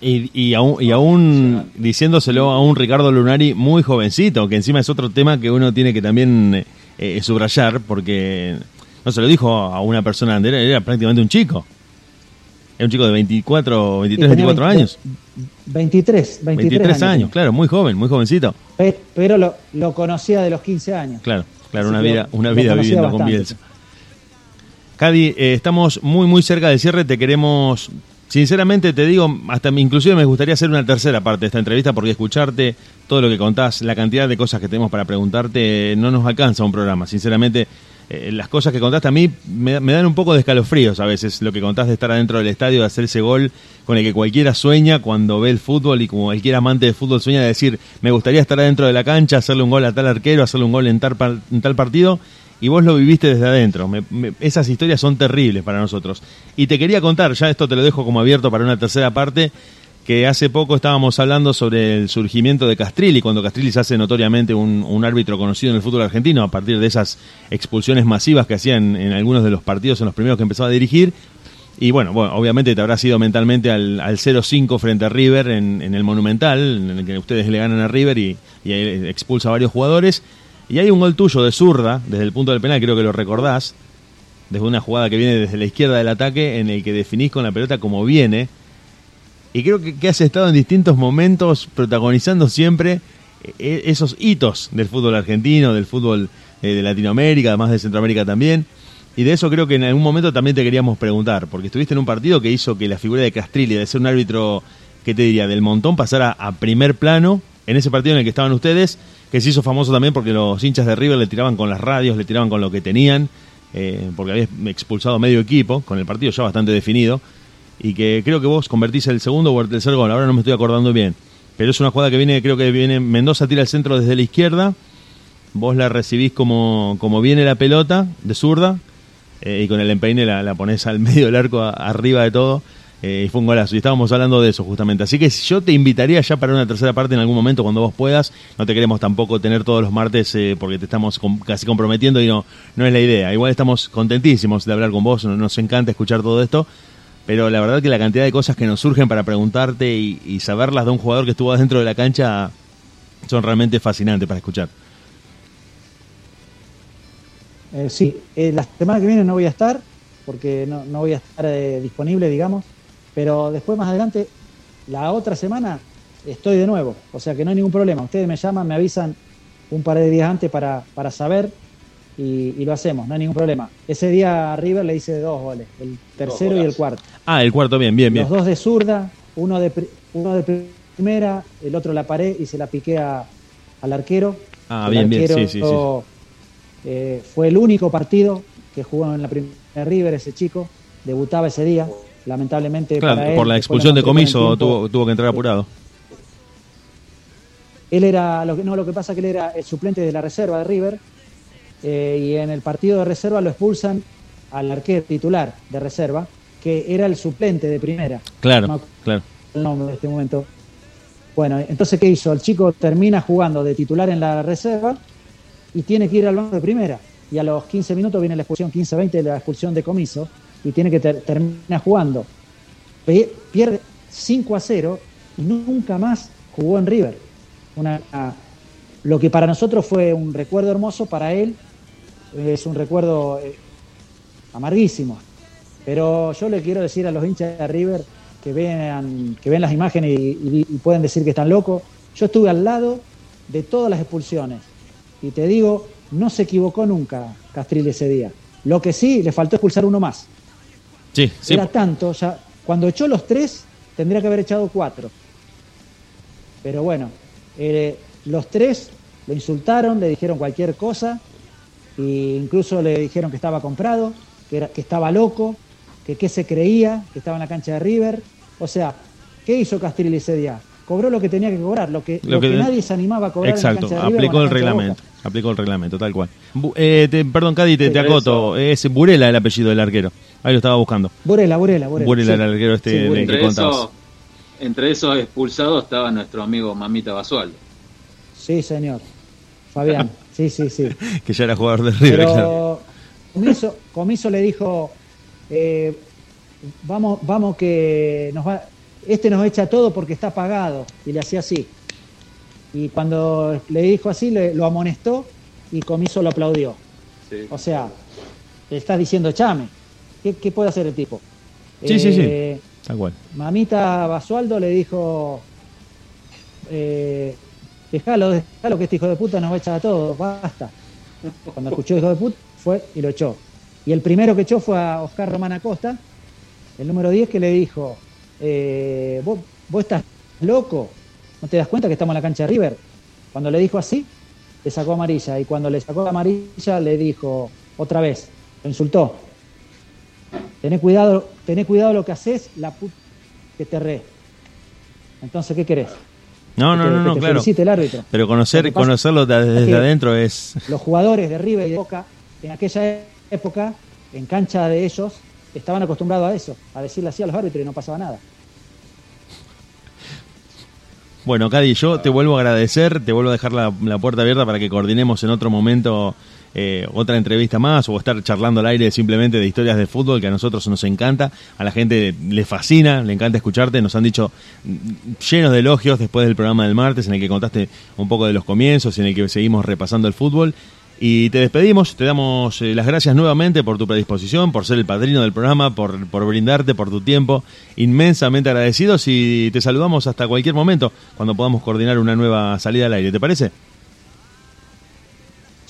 Y, y, aún, y aún diciéndoselo a un Ricardo Lunari muy jovencito, que encima es otro tema que uno tiene que también eh, subrayar, porque no se lo dijo a una persona, era, era prácticamente un chico. Era un chico de 24, 23, Sí, tenía 24 20 años. 23, 23, 23 años, claro, muy joven, muy jovencito. Pe- Pero lo, lo conocía de los 15 años. Claro, claro, Así una vida, una vida viviendo con bastante. Bielsa. Cadi, eh, estamos muy, muy cerca del cierre. Te queremos, sinceramente te digo, hasta inclusive me gustaría hacer una tercera parte de esta entrevista porque escucharte todo lo que contás, la cantidad de cosas que tenemos para preguntarte, no nos alcanza un programa. Sinceramente, eh, las cosas que contaste a mí me, me dan un poco de escalofríos a veces. Lo que contás de estar adentro del estadio, de hacer ese gol con el que cualquiera sueña cuando ve el fútbol y como cualquier amante de fútbol sueña de decir, me gustaría estar adentro de la cancha, hacerle un gol a tal arquero, hacerle un gol en tal, partido y vos lo viviste desde adentro. Me- esas historias son terribles para nosotros. Y te quería contar, ya esto te lo dejo como abierto para una tercera parte, que hace poco estábamos hablando sobre el surgimiento de Castrilli, cuando Castrilli se hace notoriamente un, un árbitro conocido en el fútbol argentino a partir de esas expulsiones masivas que hacían en algunos de los partidos en los primeros que empezaba a dirigir. Y bueno, bueno obviamente te habrás ido mentalmente al, al 0-5 frente a River en, en el Monumental, en el que ustedes le ganan a River y, y expulsa a varios jugadores. Y hay un gol tuyo de zurda, desde el punto del penal, creo que lo recordás, desde una jugada que viene desde la izquierda del ataque, en el que definís con la pelota como viene. Y creo que, que has estado en distintos momentos protagonizando siempre eh, esos hitos del fútbol argentino, del fútbol eh, de Latinoamérica, además de Centroamérica también. Y de eso creo que en algún momento también te queríamos preguntar, porque estuviste en un partido que hizo que la figura de Castrilli, de ser un árbitro, que te diría, del montón, pasara a primer plano, en ese partido en el que estaban ustedes, que se hizo famoso también porque los hinchas de River le tiraban con las radios, le tiraban con lo que tenían, eh, porque había expulsado medio equipo, con el partido ya bastante definido, y que creo que vos convertís el segundo o el tercer gol, ahora no me estoy acordando bien, pero es una jugada que viene, creo que viene, Mendoza tira el centro desde la izquierda, vos la recibís como, como viene la pelota, de zurda, eh, y con el empeine la, la pones al medio del arco, arriba de todo, eh, y fue un golazo. Y estábamos hablando de eso justamente. Así que yo te invitaría ya para una tercera parte en algún momento cuando vos puedas. No te queremos tampoco tener todos los martes eh, porque te estamos casi comprometiendo y no, no es la idea. Igual estamos contentísimos de hablar con vos, nos encanta escuchar todo esto. Pero la verdad que la cantidad de cosas que nos surgen para preguntarte y, saberlas de un jugador que estuvo dentro de la cancha son realmente fascinantes para escuchar. Eh, sí, eh, la semana que viene no voy a estar, porque no, no voy a estar eh, disponible, digamos, pero después más adelante, la otra semana, estoy de nuevo, o sea que no hay ningún problema. Ustedes me llaman, me avisan un par de días antes para, para saber y, y lo hacemos, no hay ningún problema. Ese día a River le hice dos goles, el tercero y el cuarto. Ah, el cuarto, bien, bien, bien. Los dos de zurda, uno de, pri- uno de primera, el otro la paré y se la piqué a- al arquero. Ah, El bien, bien, arquero, sí, sí, sí. eh, fue el único partido que jugó en la primera River ese chico, debutaba ese día, lamentablemente Claro, para él, por la expulsión de comiso tiempo. tuvo, tuvo que entrar apurado. Él era, lo que, no, lo que pasa es que él era el suplente de la reserva de River eh, y en el partido de reserva lo expulsan al arquero titular de reserva, que era el suplente de primera. Claro, claro. el nombre de este momento. Bueno, entonces, ¿qué hizo? El chico termina jugando de titular en la reserva y tiene que ir al banco de primera. Y a los 15 minutos viene la expulsión, 15-20 de la expulsión de comiso, y tiene que ter- termina jugando. Pierde 5 a 0 y nunca más jugó en River. Una, a- lo que para nosotros fue un recuerdo hermoso, para él es un recuerdo eh, amarguísimo. Pero yo le quiero decir a los hinchas de River que vean, que ven las imágenes y, y- y pueden decir que están locos. Yo estuve al lado de todas las expulsiones. Y te digo, no se equivocó nunca Castrilli ese día. Lo que sí, le faltó expulsar uno más. Sí, sí. Era tanto, ya cuando echó los tres, tendría que haber echado cuatro. Pero bueno, eh, los tres lo insultaron, le dijeron cualquier cosa, e incluso le dijeron que estaba comprado, que, era, que estaba loco, que qué se creía, que estaba en la cancha de River. O sea, ¿qué hizo Castrilli ese día? Cobró lo que tenía que cobrar, lo que, lo que nadie se animaba a cobrar Exacto, en la cancha de River. o en aplicó el reglamento. Aplicó el reglamento, tal cual. Bu- eh, te- perdón, Cadi, te, Sí, te por acoto. Es Burela el apellido del arquero. Ahí lo estaba buscando. Burela, Burela, Burela. Burela sí. el arquero este Sí, Burela. que Entre, contabas. eso- entre esos expulsados estaba nuestro amigo Mamita Basualdo. Sí, señor. Fabián, sí, sí, sí. Que ya era jugador de River, claro. Pero Comiso, Comiso le dijo, eh, vamos, vamos que nos va, este nos echa todo porque está pagado. Y le hacía así. Y cuando le dijo así, le- lo amonestó y Comiso lo aplaudió. Sí. O sea, le estás diciendo, chame, ¿qué, qué puede hacer el tipo? Sí, sí, sí. Eh, Tal cual. Mamita Basualdo le dijo, eh, dejalo, dejalo que este hijo de puta nos va a echar a todos, basta. Cuando escuchó hijo de puta, fue y lo echó. Y el primero que echó fue a Oscar Román Acosta, el número 10, que le dijo, eh, ¿vos, estás loco, ¿no te das cuenta que estamos en la cancha de River? Cuando le dijo así, le sacó amarilla. Y cuando le sacó amarilla, le dijo otra vez, lo insultó. Tené cuidado, tené cuidado lo que haces, la puta que te re. Entonces, ¿qué querés? No, Que no, te- no, que no, te claro. el árbitro. Pero conocer, que conocerlo de- es desde que adentro es. Los jugadores de River y de Boca, en aquella época, en cancha de ellos, estaban acostumbrados a eso, a decirle así a los árbitros y no pasaba nada. Bueno, Cadi, yo te vuelvo a agradecer, te vuelvo a dejar la, la puerta abierta para que coordinemos en otro momento eh, otra entrevista más o estar charlando al aire simplemente de historias de fútbol que a nosotros nos encanta, a la gente le fascina, le encanta escucharte, nos han dicho mm, llenos de elogios después del programa del martes en el que contaste un poco de los comienzos y en el que seguimos repasando el fútbol. Y te despedimos, te damos eh, las gracias nuevamente por tu predisposición, por ser el padrino del programa, por, por brindarte, por tu tiempo. Inmensamente agradecidos y te saludamos hasta cualquier momento cuando podamos coordinar una nueva salida al aire. ¿Te parece?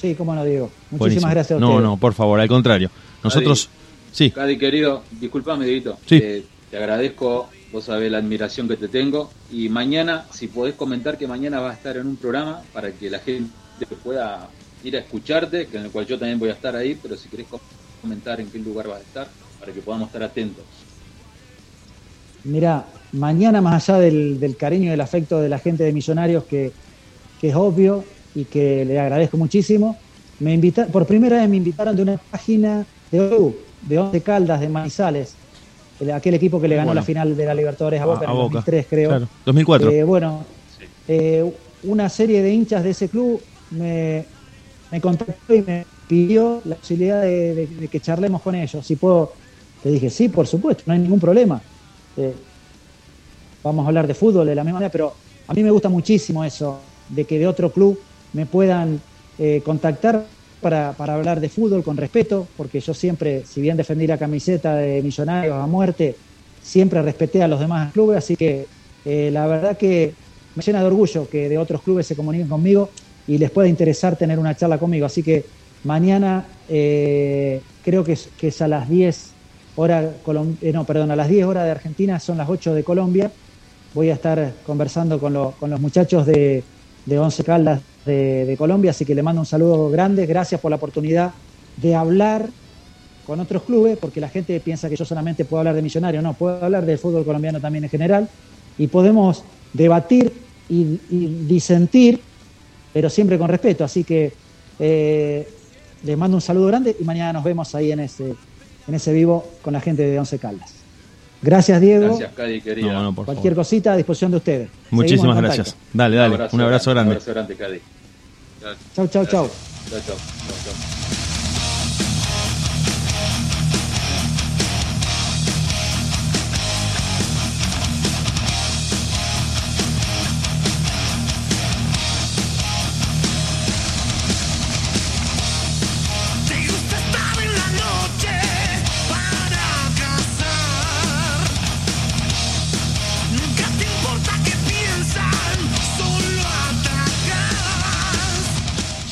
Sí, cómo no, Diego. Muchísimas Buenísimo. gracias a No, ustedes. no, por favor, al contrario. Nosotros, sí, Cadi, querido, disculpame, Dieguito. Sí. Te, te agradezco, vos sabés la admiración que te tengo. Y mañana, si podés comentar que mañana vas a estar en un programa para que la gente pueda ir a escucharte, que en el cual yo también voy a estar ahí, pero si querés com- comentar en qué lugar vas a estar, para que podamos estar atentos. Mira, mañana más allá del, del cariño y del afecto de la gente de Millonarios, que, que es obvio y que le agradezco muchísimo, me invita, por primera vez me invitaron de una página de OU, de Once Caldas, de Manizales, el- aquel equipo que le ganó Bueno. la final de la Libertadores a Boca en el 2003, creo. Claro, 2004. Eh, bueno, eh, una serie de hinchas de ese club me, me contactó y me pidió la posibilidad de, de- de que charlemos con ellos. Si puedo, le dije, sí, por supuesto, no hay ningún problema. Eh, vamos a hablar de fútbol de la misma manera, pero a mí me gusta muchísimo eso, de que de otro club me puedan eh, contactar para, para hablar de fútbol con respeto, porque yo siempre, si bien defendí la camiseta de Millonarios a muerte, siempre respeté a los demás clubes, así que eh, la verdad que me llena de orgullo que de otros clubes se comuniquen conmigo y les pueda interesar tener una charla conmigo. Así que mañana eh, creo que es, que es a las 10 horas, no, perdón, a las 10 horas de Argentina, son las 8 de Colombia. Voy a estar conversando con, con los muchachos de, de Once Caldas de, de Colombia, así que le mando un saludo grande. Gracias por la oportunidad de hablar con otros clubes, porque la gente piensa que yo solamente puedo hablar de Millonarios, no, puedo hablar del fútbol colombiano también en general, y podemos debatir y, y disentir, pero siempre con respeto. Así que eh, les mando un saludo grande y mañana nos vemos ahí en ese, en ese vivo con la gente de Once Caldas. Gracias, Diego. Gracias, Cadi, querida. No, no, por Cualquier favor. cosita a disposición de ustedes. Muchísimas gracias. Dale, dale. Un abrazo grande. Un abrazo grande, Cadi. Chau, chau, chau. Chao, chao. chao, chao.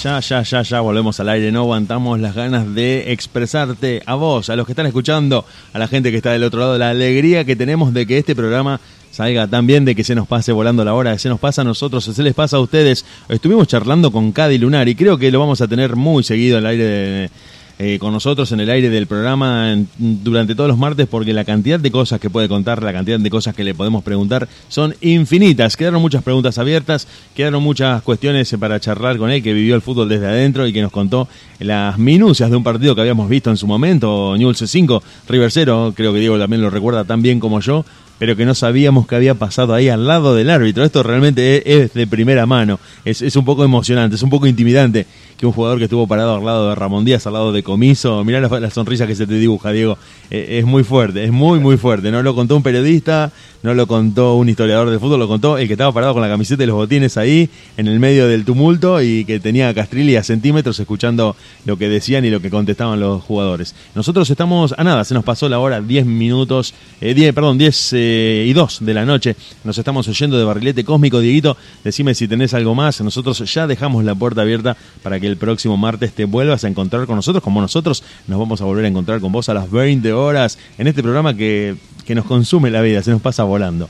Ya, ya, ya, ya volvemos al aire. No aguantamos las ganas de expresarte a vos, a los que están escuchando, a la gente que está del otro lado, la alegría que tenemos de que este programa salga tan bien, de que se nos pase volando la hora, que se nos pasa a nosotros, se les pasa a ustedes. Estuvimos charlando con Cadi Lunar y creo que lo vamos a tener muy seguido al aire de- eh, con nosotros en el aire del programa en- durante todos los martes porque la cantidad de cosas que puede contar, la cantidad de cosas que le podemos preguntar son infinitas. Quedaron muchas preguntas abiertas, quedaron muchas cuestiones para charlar con él que vivió el fútbol desde adentro y que nos contó las minucias de un partido que habíamos visto en su momento, Newell's 5, River 0, creo que Diego también lo recuerda tan bien como yo. Pero que no sabíamos que había pasado ahí al lado del árbitro. Esto realmente es, de primera mano, es, es, un poco emocionante, es un poco intimidante que un jugador que estuvo parado al lado de Ramón Díaz, al lado de Comiso, mirá la, sonrisa que se te dibuja, Diego, eh, es muy fuerte, es muy, muy fuerte. No lo contó un periodista, no lo contó un historiador de fútbol, lo contó el que estaba parado con la camiseta y los botines ahí, en el medio del tumulto, y que tenía a Castrilli a centímetros escuchando lo que decían y lo que contestaban los jugadores. Nosotros estamos a nada, se nos pasó la hora, 10 minutos, eh, 10, perdón, 10 eh, y 2 de la noche. Nos estamos oyendo de barrilete cósmico, Dieguito. Decime si tenés algo más. Nosotros ya dejamos la puerta abierta para que el próximo martes te vuelvas a encontrar con nosotros, como nosotros nos vamos a volver a encontrar con vos a las 20 horas en este programa que, que nos consume la vida, se nos pasa volando.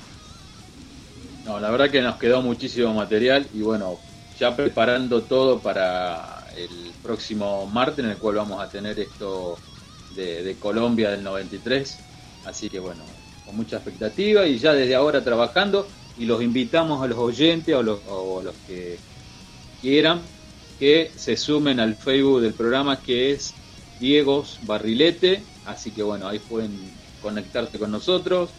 No, la verdad que nos quedó muchísimo material y bueno, ya preparando todo para el próximo martes en el cual vamos a tener esto de, Colombia del 93. Así que bueno, con mucha expectativa y ya desde ahora trabajando y los invitamos a los oyentes o, los, o los que quieran que se sumen al Facebook del programa que es Diegos Barrilete. Así que bueno, ahí pueden conectarse con nosotros.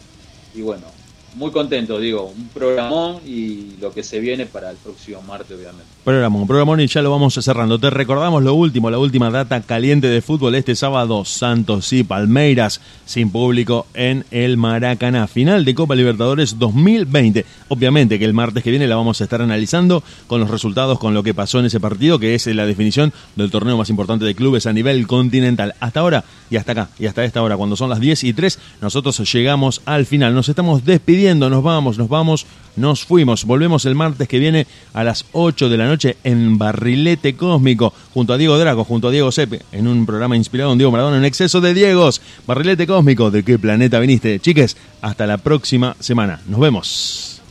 Y bueno, muy contento, digo, un programón y lo que se viene para el próximo martes, obviamente. Programón, programón y ya lo vamos cerrando. Te recordamos lo último, la última data caliente de fútbol este sábado, Santos y Palmeiras sin público en el Maracaná. Final de Copa Libertadores 2020. Obviamente que el martes que viene la vamos a estar analizando con los resultados, con lo que pasó en ese partido, que es la definición del torneo más importante de clubes a nivel continental. Hasta ahora y hasta acá y hasta esta hora, cuando son las 10 y 3, nosotros llegamos al final. Nos estamos despidiendo nos vamos, nos vamos, nos fuimos. Volvemos el martes que viene a las 8 de la noche en Barrilete Cósmico, junto a Diego Draco, junto a Diego Sepe, en un programa inspirado en Diego Maradona en exceso de Diegos. Barrilete Cósmico, ¿de qué planeta viniste? Chiques, hasta la próxima semana. Nos vemos.